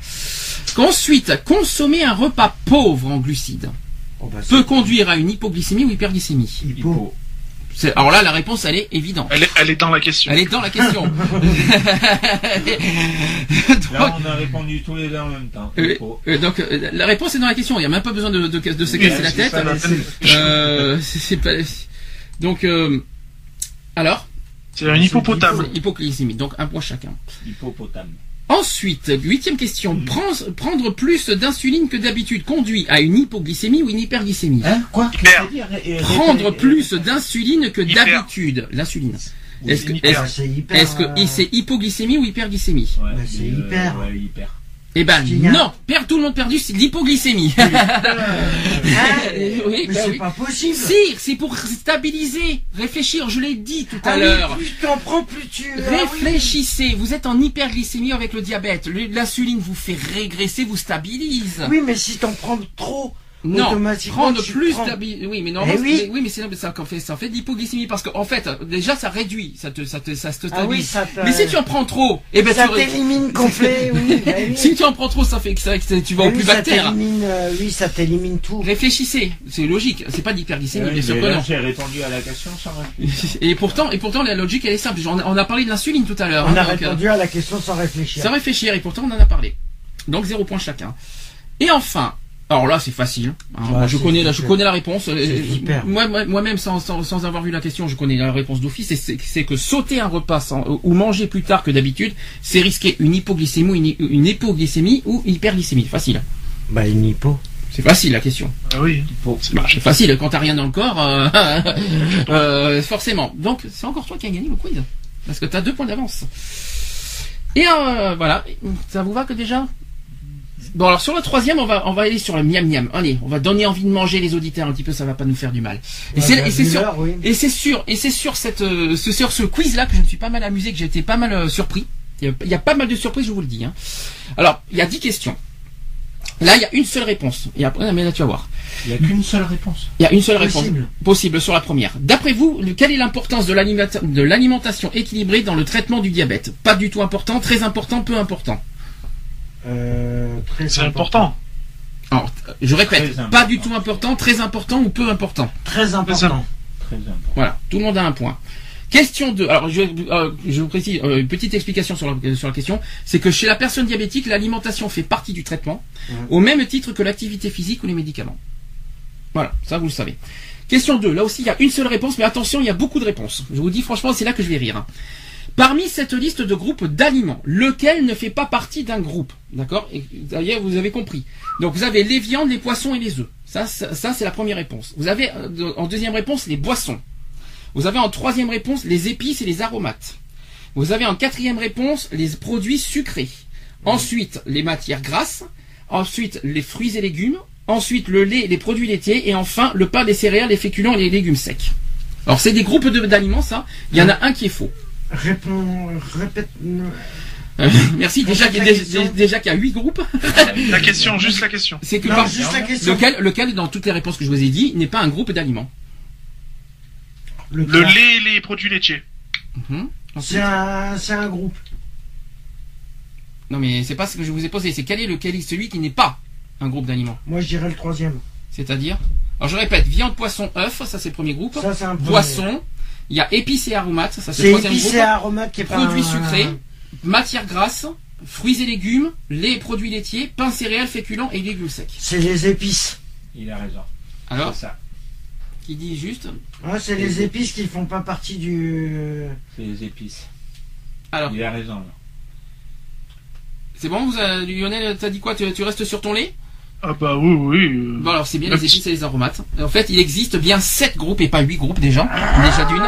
Ensuite, consommer un repas pauvre en glucides Oh, bah, peut conduire à une hypoglycémie ou hyperglycémie. Hypo. C'est- Alors là, la réponse, elle est évidente. Elle est, elle est dans la question. Elle est dans la question. Là, on a répondu tous les deux en même temps. Euh, euh, donc euh, la réponse est dans la question. Il n'y a même pas besoin de, de, de se casser la c'est tête. Euh, c'est c'est pas. Donc euh, alors. C'est un hippopotame. C'est Hypoglycémie. Donc un point chacun. Hippopotame. Ensuite, huitième question. Prendre, prendre plus d'insuline que d'habitude conduit à une hypoglycémie ou une hyperglycémie Hein Quoi Hyper. Prendre plus d'insuline que d'habitude. L'insuline. Est-ce que c'est hyper. euh, c'est hypoglycémie ou hyperglycémie? Ouais, Bah, c'est euh, hyper. Ouais, hyper. Eh ben non, perd tout le monde perdu, c'est l'hypoglycémie. Ah, Oui, mais bah c'est oui. pas possible. Si, c'est pour stabiliser, réfléchir, je l'ai dit tout à Ah l'heure. Plus t'en prends, plus tu. ah oui. Réfléchissez, vous êtes en hyperglycémie avec le diabète. L'insuline vous fait régresser, vous stabilise. Oui, mais si t'en prends trop, non, prendre plus prends- Oui, mais normalement, Eh oui. c'est- oui, mais c'est ça en fait, ça fait de l'hypoglycémie parce qu'en fait, déjà, ça réduit, ça te, ça te, ça te Ah oui, stabilise. ça te. mais si tu en prends trop, eh ben, ça tu, t'élimine complet, oui. bah oui. si tu en prends trop, ça fait que, ça, que tu vas Ah au plus ça bactère. t'élimine, euh, oui, ça t'élimine tout. Réfléchissez, c'est logique, c'est pas d'hyperglycémie, Ouais, bien sûr que non. J'ai répondu à la question sans réfléchir. Et pourtant, et pourtant, la logique, elle est simple. On a, on a parlé de l'insuline tout à l'heure. On hein, a donc, euh, répondu à la question sans réfléchir. Sans réfléchir, et pourtant on en a parlé. Donc zéro point chacun. Et enfin, alors là c'est facile. hein, Ouais, moi, je connais, la, je super. connais la réponse. euh. Moi, moi- moi-même, sans, sans, sans avoir vu la question, je connais la réponse d'office. C'est que sauter un repas sans- ou manger plus tard que d'habitude, c'est risquer une hypoglycémie, ou une, une hypoglycémie ou une hyperglycémie. Facile. Bah, une hypo. C'est facile la question. Ah oui. Bah, c'est facile quand t'as rien dans le corps, euh, euh, forcément. Donc c'est encore toi qui as gagné le quiz, parce que t'as deux points d'avance. Et euh, voilà, ça vous va que déjà? Bon alors sur le troisième, on va on va aller sur le miam miam. Allez, on va donner envie de manger les auditeurs un petit peu, ça va pas nous faire du mal. Et c'est et c'est sur Oui. et c'est sûr et c'est sur cette euh, ce- sur ce quiz là que je me suis pas mal amusé, que j'ai été pas mal euh, surpris. Il y, a, il y a pas mal de surprises, je vous le dis. hein. Alors il y a 10 questions. Là il y a une seule réponse. Et après, mais là tu vas voir. Il n'y a qu'une seule réponse. Il y a une seule réponse Possible. possible sur la première. D'après vous, le- quelle est l'importance de l'alimentation équilibrée dans le traitement du diabète? Pas du tout important, très important, peu important. Euh, très C'est important. Alors, je répète, Très important. pas du tout important, très important ou peu important. Très important. Très important. Voilà, tout le monde a un point. Question 2. Alors, je, euh, je vous précise, euh, une petite explication sur la, sur la question. C'est que chez la personne diabétique, l'alimentation fait partie du traitement, au même titre que l'activité physique ou les médicaments. Voilà, ça vous le savez. Question 2. Là aussi, il y a une seule réponse, mais attention, il y a beaucoup de réponses. Je vous dis franchement, c'est là que je vais rire. Parmi cette liste de groupes d'aliments, lequel ne fait pas partie d'un groupe? D'accord? D'ailleurs, vous avez compris. Donc, vous avez les viandes, les poissons et les œufs. Ça, ça, c'est la première réponse. Vous avez euh, en deuxième réponse les boissons. Vous avez en troisième réponse les épices et les aromates. Vous avez en quatrième réponse les produits sucrés. Ensuite, les matières grasses. Ensuite, les fruits et légumes. Ensuite, le lait les produits laitiers. Et enfin, le pain, les céréales, les féculents et les légumes secs. Alors, c'est des groupes d'aliments, ça. Il y en a un qui est faux. Réponds, répète. Euh, Merci. Déjà, qu'il y a- la question. déjà qu'il y a huit groupes. La question, juste la question. C'est que Non, par- juste la question. lequel, lequel, dans toutes les réponses que je vous ai dit, n'est pas un groupe d'aliments. Le, lait et les produits laitiers. Mhm. C'est un, c'est un groupe. Non, mais c'est pas ce que je vous ai posé. C'est quel est le quel est celui qui n'est pas un groupe d'aliments Moi, je dirais le troisième. C'est-à-dire Alors, je répète viande, poisson, œuf, ça c'est le premier groupe. Ça, c'est un premier. Poisson. Il y a épices et aromates, ça c'est le C'est troisième épicé groupe. aromate qui est pas Produits un- sucrés, matières grasses, fruits et légumes, lait et produits laitiers, pain céréales, féculents et légumes secs. C'est les épices. Il a raison. Alors, C'est ça. qui dit juste Ouais, c'est les épices qui font pas partie du. C'est les épices. Alors, Il a raison. là. c'est bon, vous, euh, Lionel, t'as dit quoi? Tu, tu restes sur ton lait? Ah bah oui, oui. euh, Bon alors c'est bien le les épices et les aromates. En fait, il existe bien 7 groupes et pas 8 groupes déjà. Déjà d'une.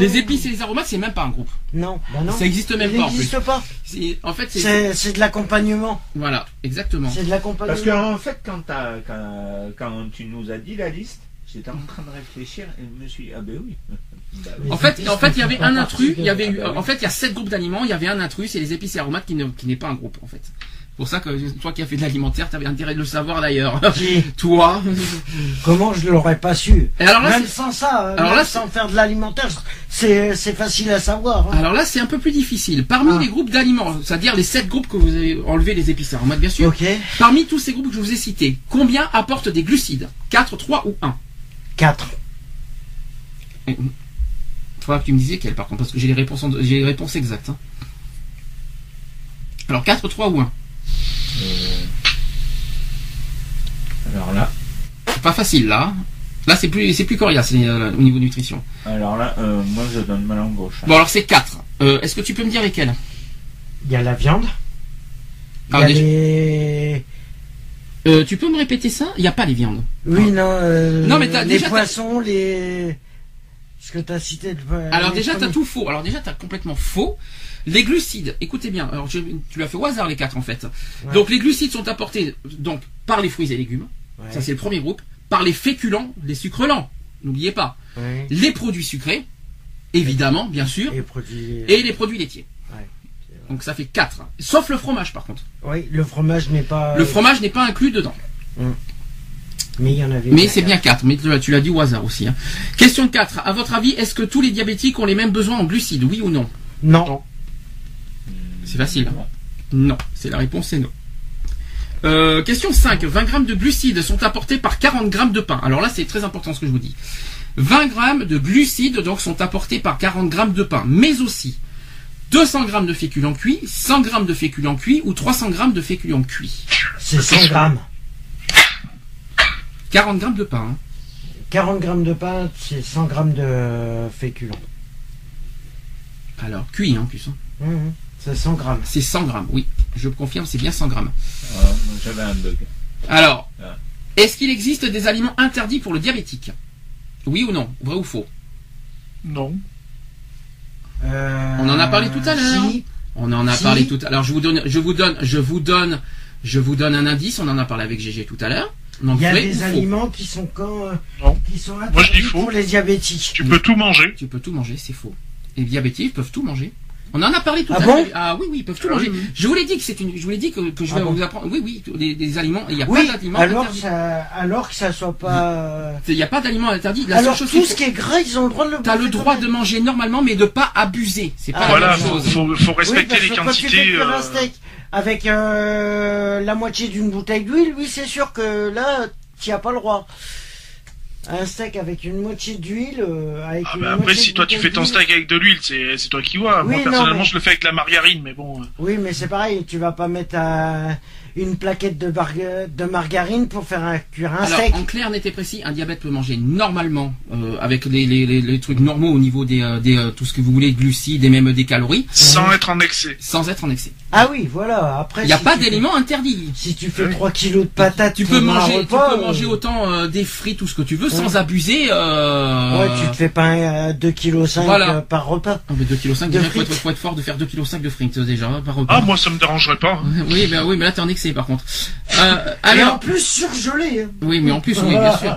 Les épices et les aromates, c'est même pas un groupe. Non, bah non. Ça existe même Il pas en plus. n'existe pas. C'est- En fait, c'est de l'accompagnement. voilà, exactement. C'est de l'accompagnement. Parce qu'en fait, quand, t'as- quand, quand tu nous as dit la liste, j'étais en train de réfléchir et je me suis dit, ah ben oui. Bah oui. En fait, en fait, il y avait un partie intrus, il y avait eu, Ah bah oui. en fait, il y a sept groupes d'aliments, il y avait un intrus, c'est les épices et aromates qui ne- qui n'est pas un groupe en fait. Pour ça que toi qui as fait de l'alimentaire, t'avais intérêt de le savoir d'ailleurs. Toi. Comment je l'aurais pas su Et alors là, Même sans ça, euh, Alors même là, sans faire de l'alimentaire, c'est facile à savoir. hein. alors là, c'est un peu plus difficile. Parmi Ah. les groupes d'aliments, c'est-à-dire les sept groupes que vous avez enlevé les épices et aromates bien sûr. Parmi tous ces groupes que je vous ai cités, combien apportent des glucides? 4, 3 ou 1 4. Il faudra que tu me disiez quel par contre, parce que j'ai les réponses, en- j'ai les réponses exactes. hein. Alors 4, 3 ou 1 Euh, Alors là, C'est pas facile là. Là c'est plus, c'est plus coriace euh, au niveau nutrition. alors là, euh, moi je donne ma langue gauche. Bon alors c'est 4. Euh, Est-ce que tu peux me dire lesquels? Il y a la viande. Il y Ah, a déjà- les... Euh, Tu peux me répéter ça? Il n'y a pas les viandes. Oui, non. euh, Non, mais t'as- les déjà, poissons, les. Ce que tu as cité. le- Alors les déjà t'as tout faux. Alors déjà t'as complètement faux. Les glucides, écoutez bien, alors je- tu l'as fait au hasard les quatre en fait. Ouais. Donc les glucides sont apportés donc par les fruits et légumes. Ouais. Ça c'est le premier groupe. Par les féculents, les sucres lents. N'oubliez pas. Ouais. Les produits sucrés, évidemment, bien sûr, Et produits. et les produits laitiers. Ouais. Donc ça fait 4. Sauf le fromage par contre. Oui, le fromage n'est pas. Le fromage n'est pas inclus dedans. Mais il y en avait. Mais c'est bien 4. Mais tu l'as- tu l'as dit au hasard aussi. hein. Question 4. À votre avis, est-ce que tous les diabétiques ont les mêmes besoins en glucides Oui ou non Non. C'est facile. hein. Non. C'est la réponse, c'est non. Euh, question 5. 20 grammes de glucides sont apportés par 40 grammes de pain. Alors là, c'est très important ce que je vous dis. 20 grammes de glucides donc sont apportés par 40 grammes de pain, mais aussi 200 grammes de féculents cuits, 100 grammes de féculents cuits ou 300 grammes de féculents cuits. C'est 100 grammes. 40 grammes de pain. hein. 40 grammes de pain, c'est 100 grammes de féculents. Alors, cuit hein, en plus. hein. Mhm. C'est 100 grammes. C'est 100 grammes, oui. Je confirme, c'est bien 100 grammes. Ah, J'avais un bug. Alors, Ah. est-ce qu'il existe des aliments interdits pour le diabétique? Oui ou non? Vrai ou faux? Non. Euh, On en a parlé tout à l'heure. si. On en a Si. parlé tout à l'heure. Je vous donne, je vous donne, je vous donne, je vous donne un indice. On en a parlé avec GG tout à l'heure. Donc Il y a des aliments qui sont quand, euh, qui sont Moi, je dis interdits faux. pour les diabétiques. Tu peux tout manger. Tu peux tout manger, c'est faux. Les diabétiques peuvent tout manger. On en a parlé tout Ah à bon l'heure. Ah oui, oui, ils peuvent tout Ah manger. oui. Je vous l'ai dit que c'est une, je vous l'ai dit que, que je Ah vais bon vous apprendre. Oui, oui, des, des aliments. Il n'y a Oui, pas d'aliments alors, interdits. ça, alors que ça soit pas. Il n'y a pas d'aliments interdits. La alors seule tout ce qui est gras, ils ont le droit de le T'as le droit de manger normalement, mais de pas abuser. C'est pas Ah, la voilà, même chose. faut, faut respecter les que quand tu fais quantités. euh, steak avec euh, la moitié d'une bouteille d'huile, oui, c'est sûr que là, tu as pas le droit. Un steak avec une moitié d'huile, euh, avec Ah une bah après, si toi tu fais ton steak avec de l'huile, c'est c'est toi qui vois. Oui, Moi non, personnellement, mais- je le fais avec la margarine, mais bon. euh, Oui, mais c'est pareil, tu vas pas mettre euh, une plaquette de, barga- de margarine pour faire un, cuire un Alors, steak. en clair, net et précis, un diabète peut manger normalement, euh, avec les, les, les, les trucs normaux au niveau des, euh, des euh, tout ce que vous voulez, glucides et même des calories, Sans être en excès. sans être en excès. Ah oui, voilà, après... Il n'y a si pas d'éléments interdits. Si tu fais Oui. 3 kilos de patates Tu peux manger, repas, tu peux euh, manger autant euh, des frites, tout ce que tu veux, sans Ouais. abuser. Euh... Ouais, tu te fais pas un 2 kg Voilà. par repas. Ah, mais 2,5 kg, De déjà, faut être, frites. faut être fort de faire 2,5 kg de frites, euh, déjà, par repas. Ah, moi ça me dérangerait pas. hein. Oui, ben, oui, mais là, t'es en excès, par contre. Euh, Et en alors, plus surgelé. hein. oui, mais en plus, oui, bien sûr.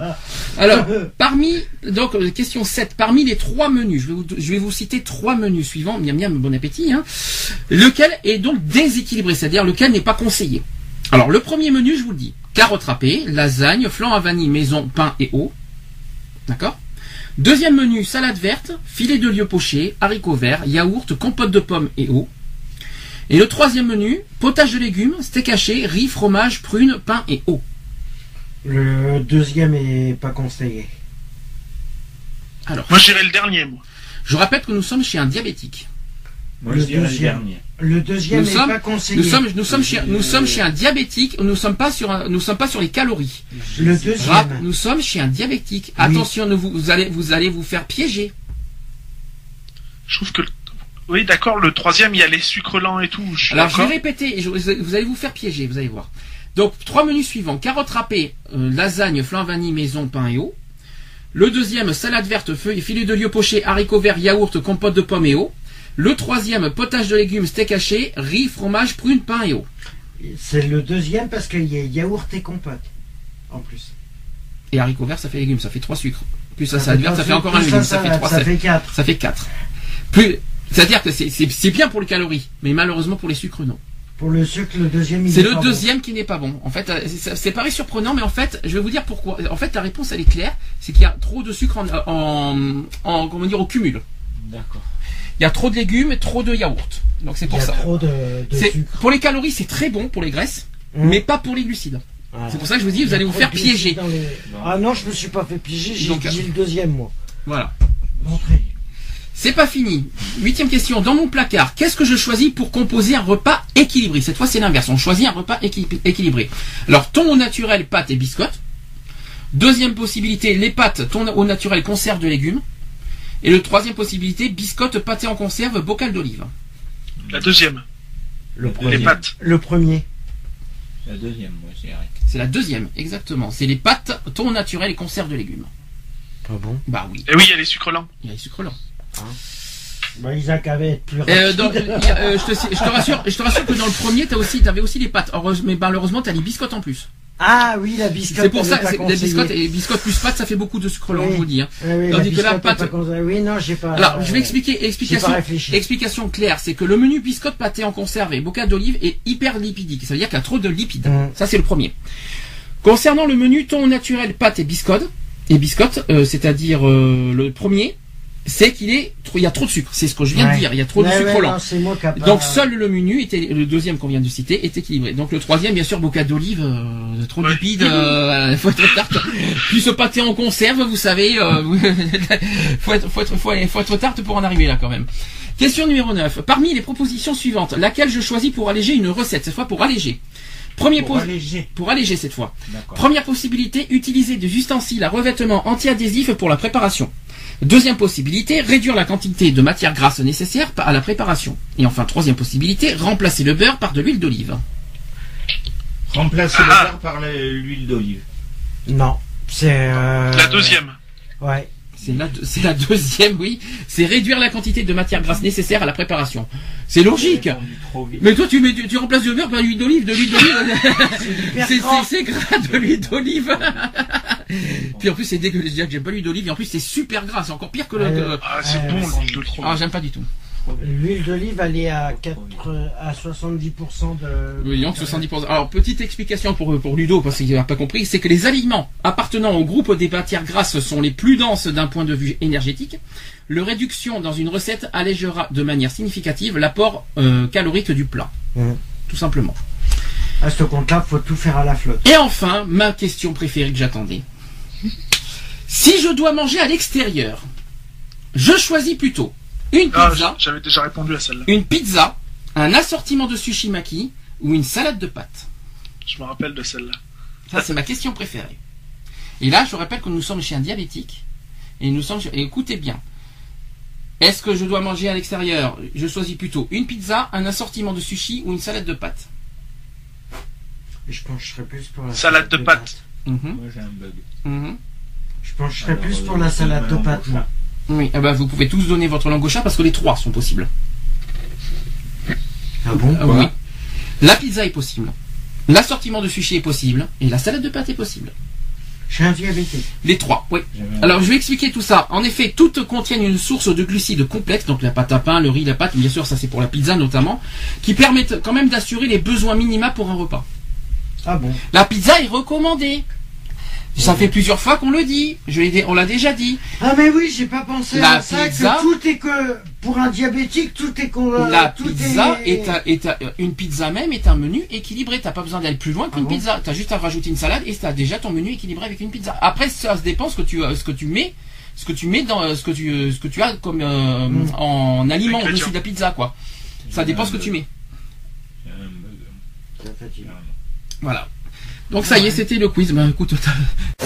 Alors, parmi, donc, euh, question 7, parmi les trois menus, je vais vous, je vais vous citer trois menus suivants, miam miam, bon appétit, hein, lequel est donc déséquilibré, c'est-à-dire lequel n'est pas conseillé. Alors, le premier menu, je vous le dis, carottes râpées, lasagne, flan à vanille, maison, pain et eau. D'accord Deuxième menu, salade verte, filet de lieu poché, haricots verts, yaourt, compote de pommes et eau. Et le troisième menu, potage de légumes, steak haché, riz, fromage, prunes, pain et eau. Le deuxième est pas conseillé. Alors, Moi, j'irai le dernier, moi. je rappelle que nous sommes chez un diabétique. Moi, Le je dirais le deuxième. dernier. Le deuxième Nous est sommes- pas conseillé. Nous sommes, nous sommes chez, nous sommes chez un diabétique. Nous sommes pas sur, un- nous sommes pas sur les calories. Le Rap- deuxième. nous sommes chez un diabétique. Oui. Attention, ne vous, vous allez, vous allez vous faire piéger. Je trouve que... le- Oui, d'accord, le troisième, il y a les sucres lents et tout. Je Alors, je vais répéter et je- vous allez vous faire piéger, vous allez voir. Donc, trois menus suivants. Carottes râpées, euh, lasagne, flan vanille, maison, pain et eau. Le deuxième, salade verte, feuilles, filet de lieu poché, haricots verts, yaourt, compote de pommes et eau. Le troisième, potage de légumes, steak haché, riz, fromage, prunes, pain et eau. C'est le deuxième parce qu'il y a yaourt et compote. En plus. Et haricots verts, ça fait légumes, ça fait trois sucres. Plus Ça ça trois fait encore un légume, ça fait trois. ça fait quatre. Ça fait quatre. Plus, c'est-à-dire que c'est- c'est c'est bien pour les calories, mais malheureusement pour les sucres, non. Pour le sucre, le deuxième, il C'est est le pas deuxième qui n'est pas bon. En fait, euh, c'est c'est pareil surprenant, mais en fait, je vais vous dire pourquoi. En fait, la réponse elle est claire, c'est qu'il y a trop de sucre en, en, en- comment dire au cumul. D'accord. Il y a trop de légumes et trop de yaourt. Donc c'est pour Il y a ça. trop de, de C'est- sucre. Pour les calories, c'est très bon pour les graisses, Hum. mais pas pour les glucides. Voilà. C'est pour ça que je vous dis, vous allez vous faire piéger. les- Ah non, je me suis pas fait piéger, j'ai Donc, dit le deuxième, moi. Voilà. Montrez. C'est pas fini. Huitième question. Dans mon placard, qu'est-ce que je choisis pour composer un repas équilibré? Cette fois, c'est l'inverse. On choisit un repas équi- équilibré. Alors, thon au naturel, pâtes et biscottes. Deuxième possibilité, les pâtes, thon au naturel, conserve de légumes. Et le troisième possibilité, biscottes, pâté en conserve, bocal d'olive. La deuxième, Le Les premier. les pâtes. Le premier. La deuxième, moi, je dirais. C'est la deuxième, exactement. C'est les pâtes, thon au naturel et conserve de légumes. Ah bon? Bah oui, Et oui, il y a les sucres lents. il y a les sucres lents. Bah, Isaac avait être plus Euh, dans- a- euh, je, te, je te rassure, je te rassure que dans le premier, t'as aussi, t'avais aussi les pâtes. Heureuse- mais malheureusement, t'as les biscottes en plus. Ah oui, la biscotte. C'est pour ça que conseillée. biscottes et biscottes plus pâtes, ça fait beaucoup de sucre lent, Oui. je vous dis. Hein. Oui, oui, la Tandis que la biscotte est pâte- pas. Oui, non, j'ai pas. Alors, je vais expliquer, explication, explication claire, c'est que le menu biscotte pâté en conserve et bocal d'olive est hyper lipidique. Ça veut dire qu'il y a trop de lipides. Mhm. Ça, c'est le premier. Concernant le menu thon naturel pâte et biscotte, et biscotte, euh, c'est-à-dire euh, le premier, c'est qu'il est, trop- il y a trop de sucre. C'est ce que je viens Ouais. de dire. Il y a trop de sucre ouais, lent. non, c'est moi qui a pas- Donc seul le menu était le deuxième qu'on vient de citer est équilibré. Donc le troisième bien sûr bocal d'olive euh, trop Ouais. lipides euh, faut être tarte. Puis ce pâté en conserve vous savez euh, faut être faut être faut, être- faut être tarte pour en arriver là quand même. Question numéro 9. Parmi les propositions suivantes, laquelle je choisis pour alléger une recette cette fois pour alléger? Premier Pour alléger. pour alléger cette fois. Première possibilité, utiliser des ustensiles à revêtement anti-adhésif pour la préparation. Deuxième possibilité, réduire la quantité de matière grasse nécessaire à la préparation. Et enfin, troisième possibilité, remplacer le beurre par de l'huile d'olive. Remplacer Ah. le beurre par l'huile d'olive. Non, c'est. euh, La deuxième. Ouais. C'est la, deux- c'est la deuxième, oui. C'est réduire la quantité de matière grasse nécessaire à la préparation. C'est logique. Mais toi, tu, mets, tu, tu remplaces le beurre par l'huile d'olive, de l'huile d'olive. c'est, gras. c'est, c'est gras de l'huile d'olive. Puis en plus, c'est dégueulasse. J'aime pas l'huile d'olive. Et en plus, c'est super gras. C'est encore pire que le. Que- Ah, c'est bon, ouais, l'huile d'olive. Ah, j'aime pas du tout. L'huile d'olive, elle est à 4, à 70% de. Oui, donc 70%. Alors, petite explication pour, pour Ludo, parce qu'il n'a pas compris, c'est que les aliments appartenant au groupe des matières grasses sont les plus denses d'un point de vue énergétique. Le réduction dans une recette allégera de manière significative l'apport euh, calorique du plat. Mhm. Tout simplement. À ce compte-là, faut tout faire à la flotte. Et enfin, ma question préférée que j'attendais. Si je dois manger à l'extérieur, je choisis plutôt une Ah, pizza, j'avais déjà répondu à celle-là. une pizza, un assortiment de sushi maki ou une salade de pâtes. Je me rappelle de celle-là. Ça, c'est ma question préférée. Et là, je rappelle que nous sommes chez un diabétique. Et nous sommes chez- et écoutez bien. Est-ce que je dois manger à l'extérieur? Je choisis plutôt une pizza, un assortiment de sushi ou une salade de pâtes. Je pencherais plus pour la Salade de pâtes. Mhm, Moi, j'ai un bug. mhm. Je pencherais Alors, plus euh, pour la salade de pâtes, un moi. Oui, eh ben, vous pouvez tous donner votre langue au chat parce que les trois sont possibles. Ah bon? Ah oui. La pizza est possible. L'assortiment de sushi est possible. Et la salade de pâtes est possible. Les trois, oui. Un- Alors je vais expliquer tout ça. En effet, toutes contiennent une source de glucides complexes, donc la pâte à pain, le riz, la pâte, bien sûr ça c'est pour la pizza notamment, qui permettent quand même d'assurer les besoins minima pour un repas. Ah bon? La pizza est recommandée. Ça fait plusieurs fois qu'on le dit. Je l'ai dé- on l'a déjà dit. Ah mais oui, j'ai pas pensé La à ça, pizza. que tout est que pour un diabétique, tout est con- La tout pizza est... est, un- est un- une pizza même est un menu équilibré. T'as pas besoin d'aller plus loin qu'une Ah bon pizza. T'as juste à rajouter une salade et t'as déjà ton menu équilibré avec une pizza. Après, ça se dépend ce que tu, euh, ce que tu mets, ce que tu mets dans, euh, ce que tu, euh, ce que tu as comme euh, Mm. en aliment Ingrédients. au-dessus de la pizza, quoi. Ça dépend ce que tu mets. C'est un bug. Ça fatigue. Voilà. Donc ça y est, c'était le quiz. Ben écoute,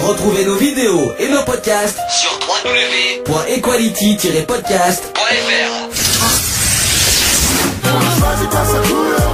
Retrouvez nos vidéos et nos podcasts sur www.equality-podcast.fr.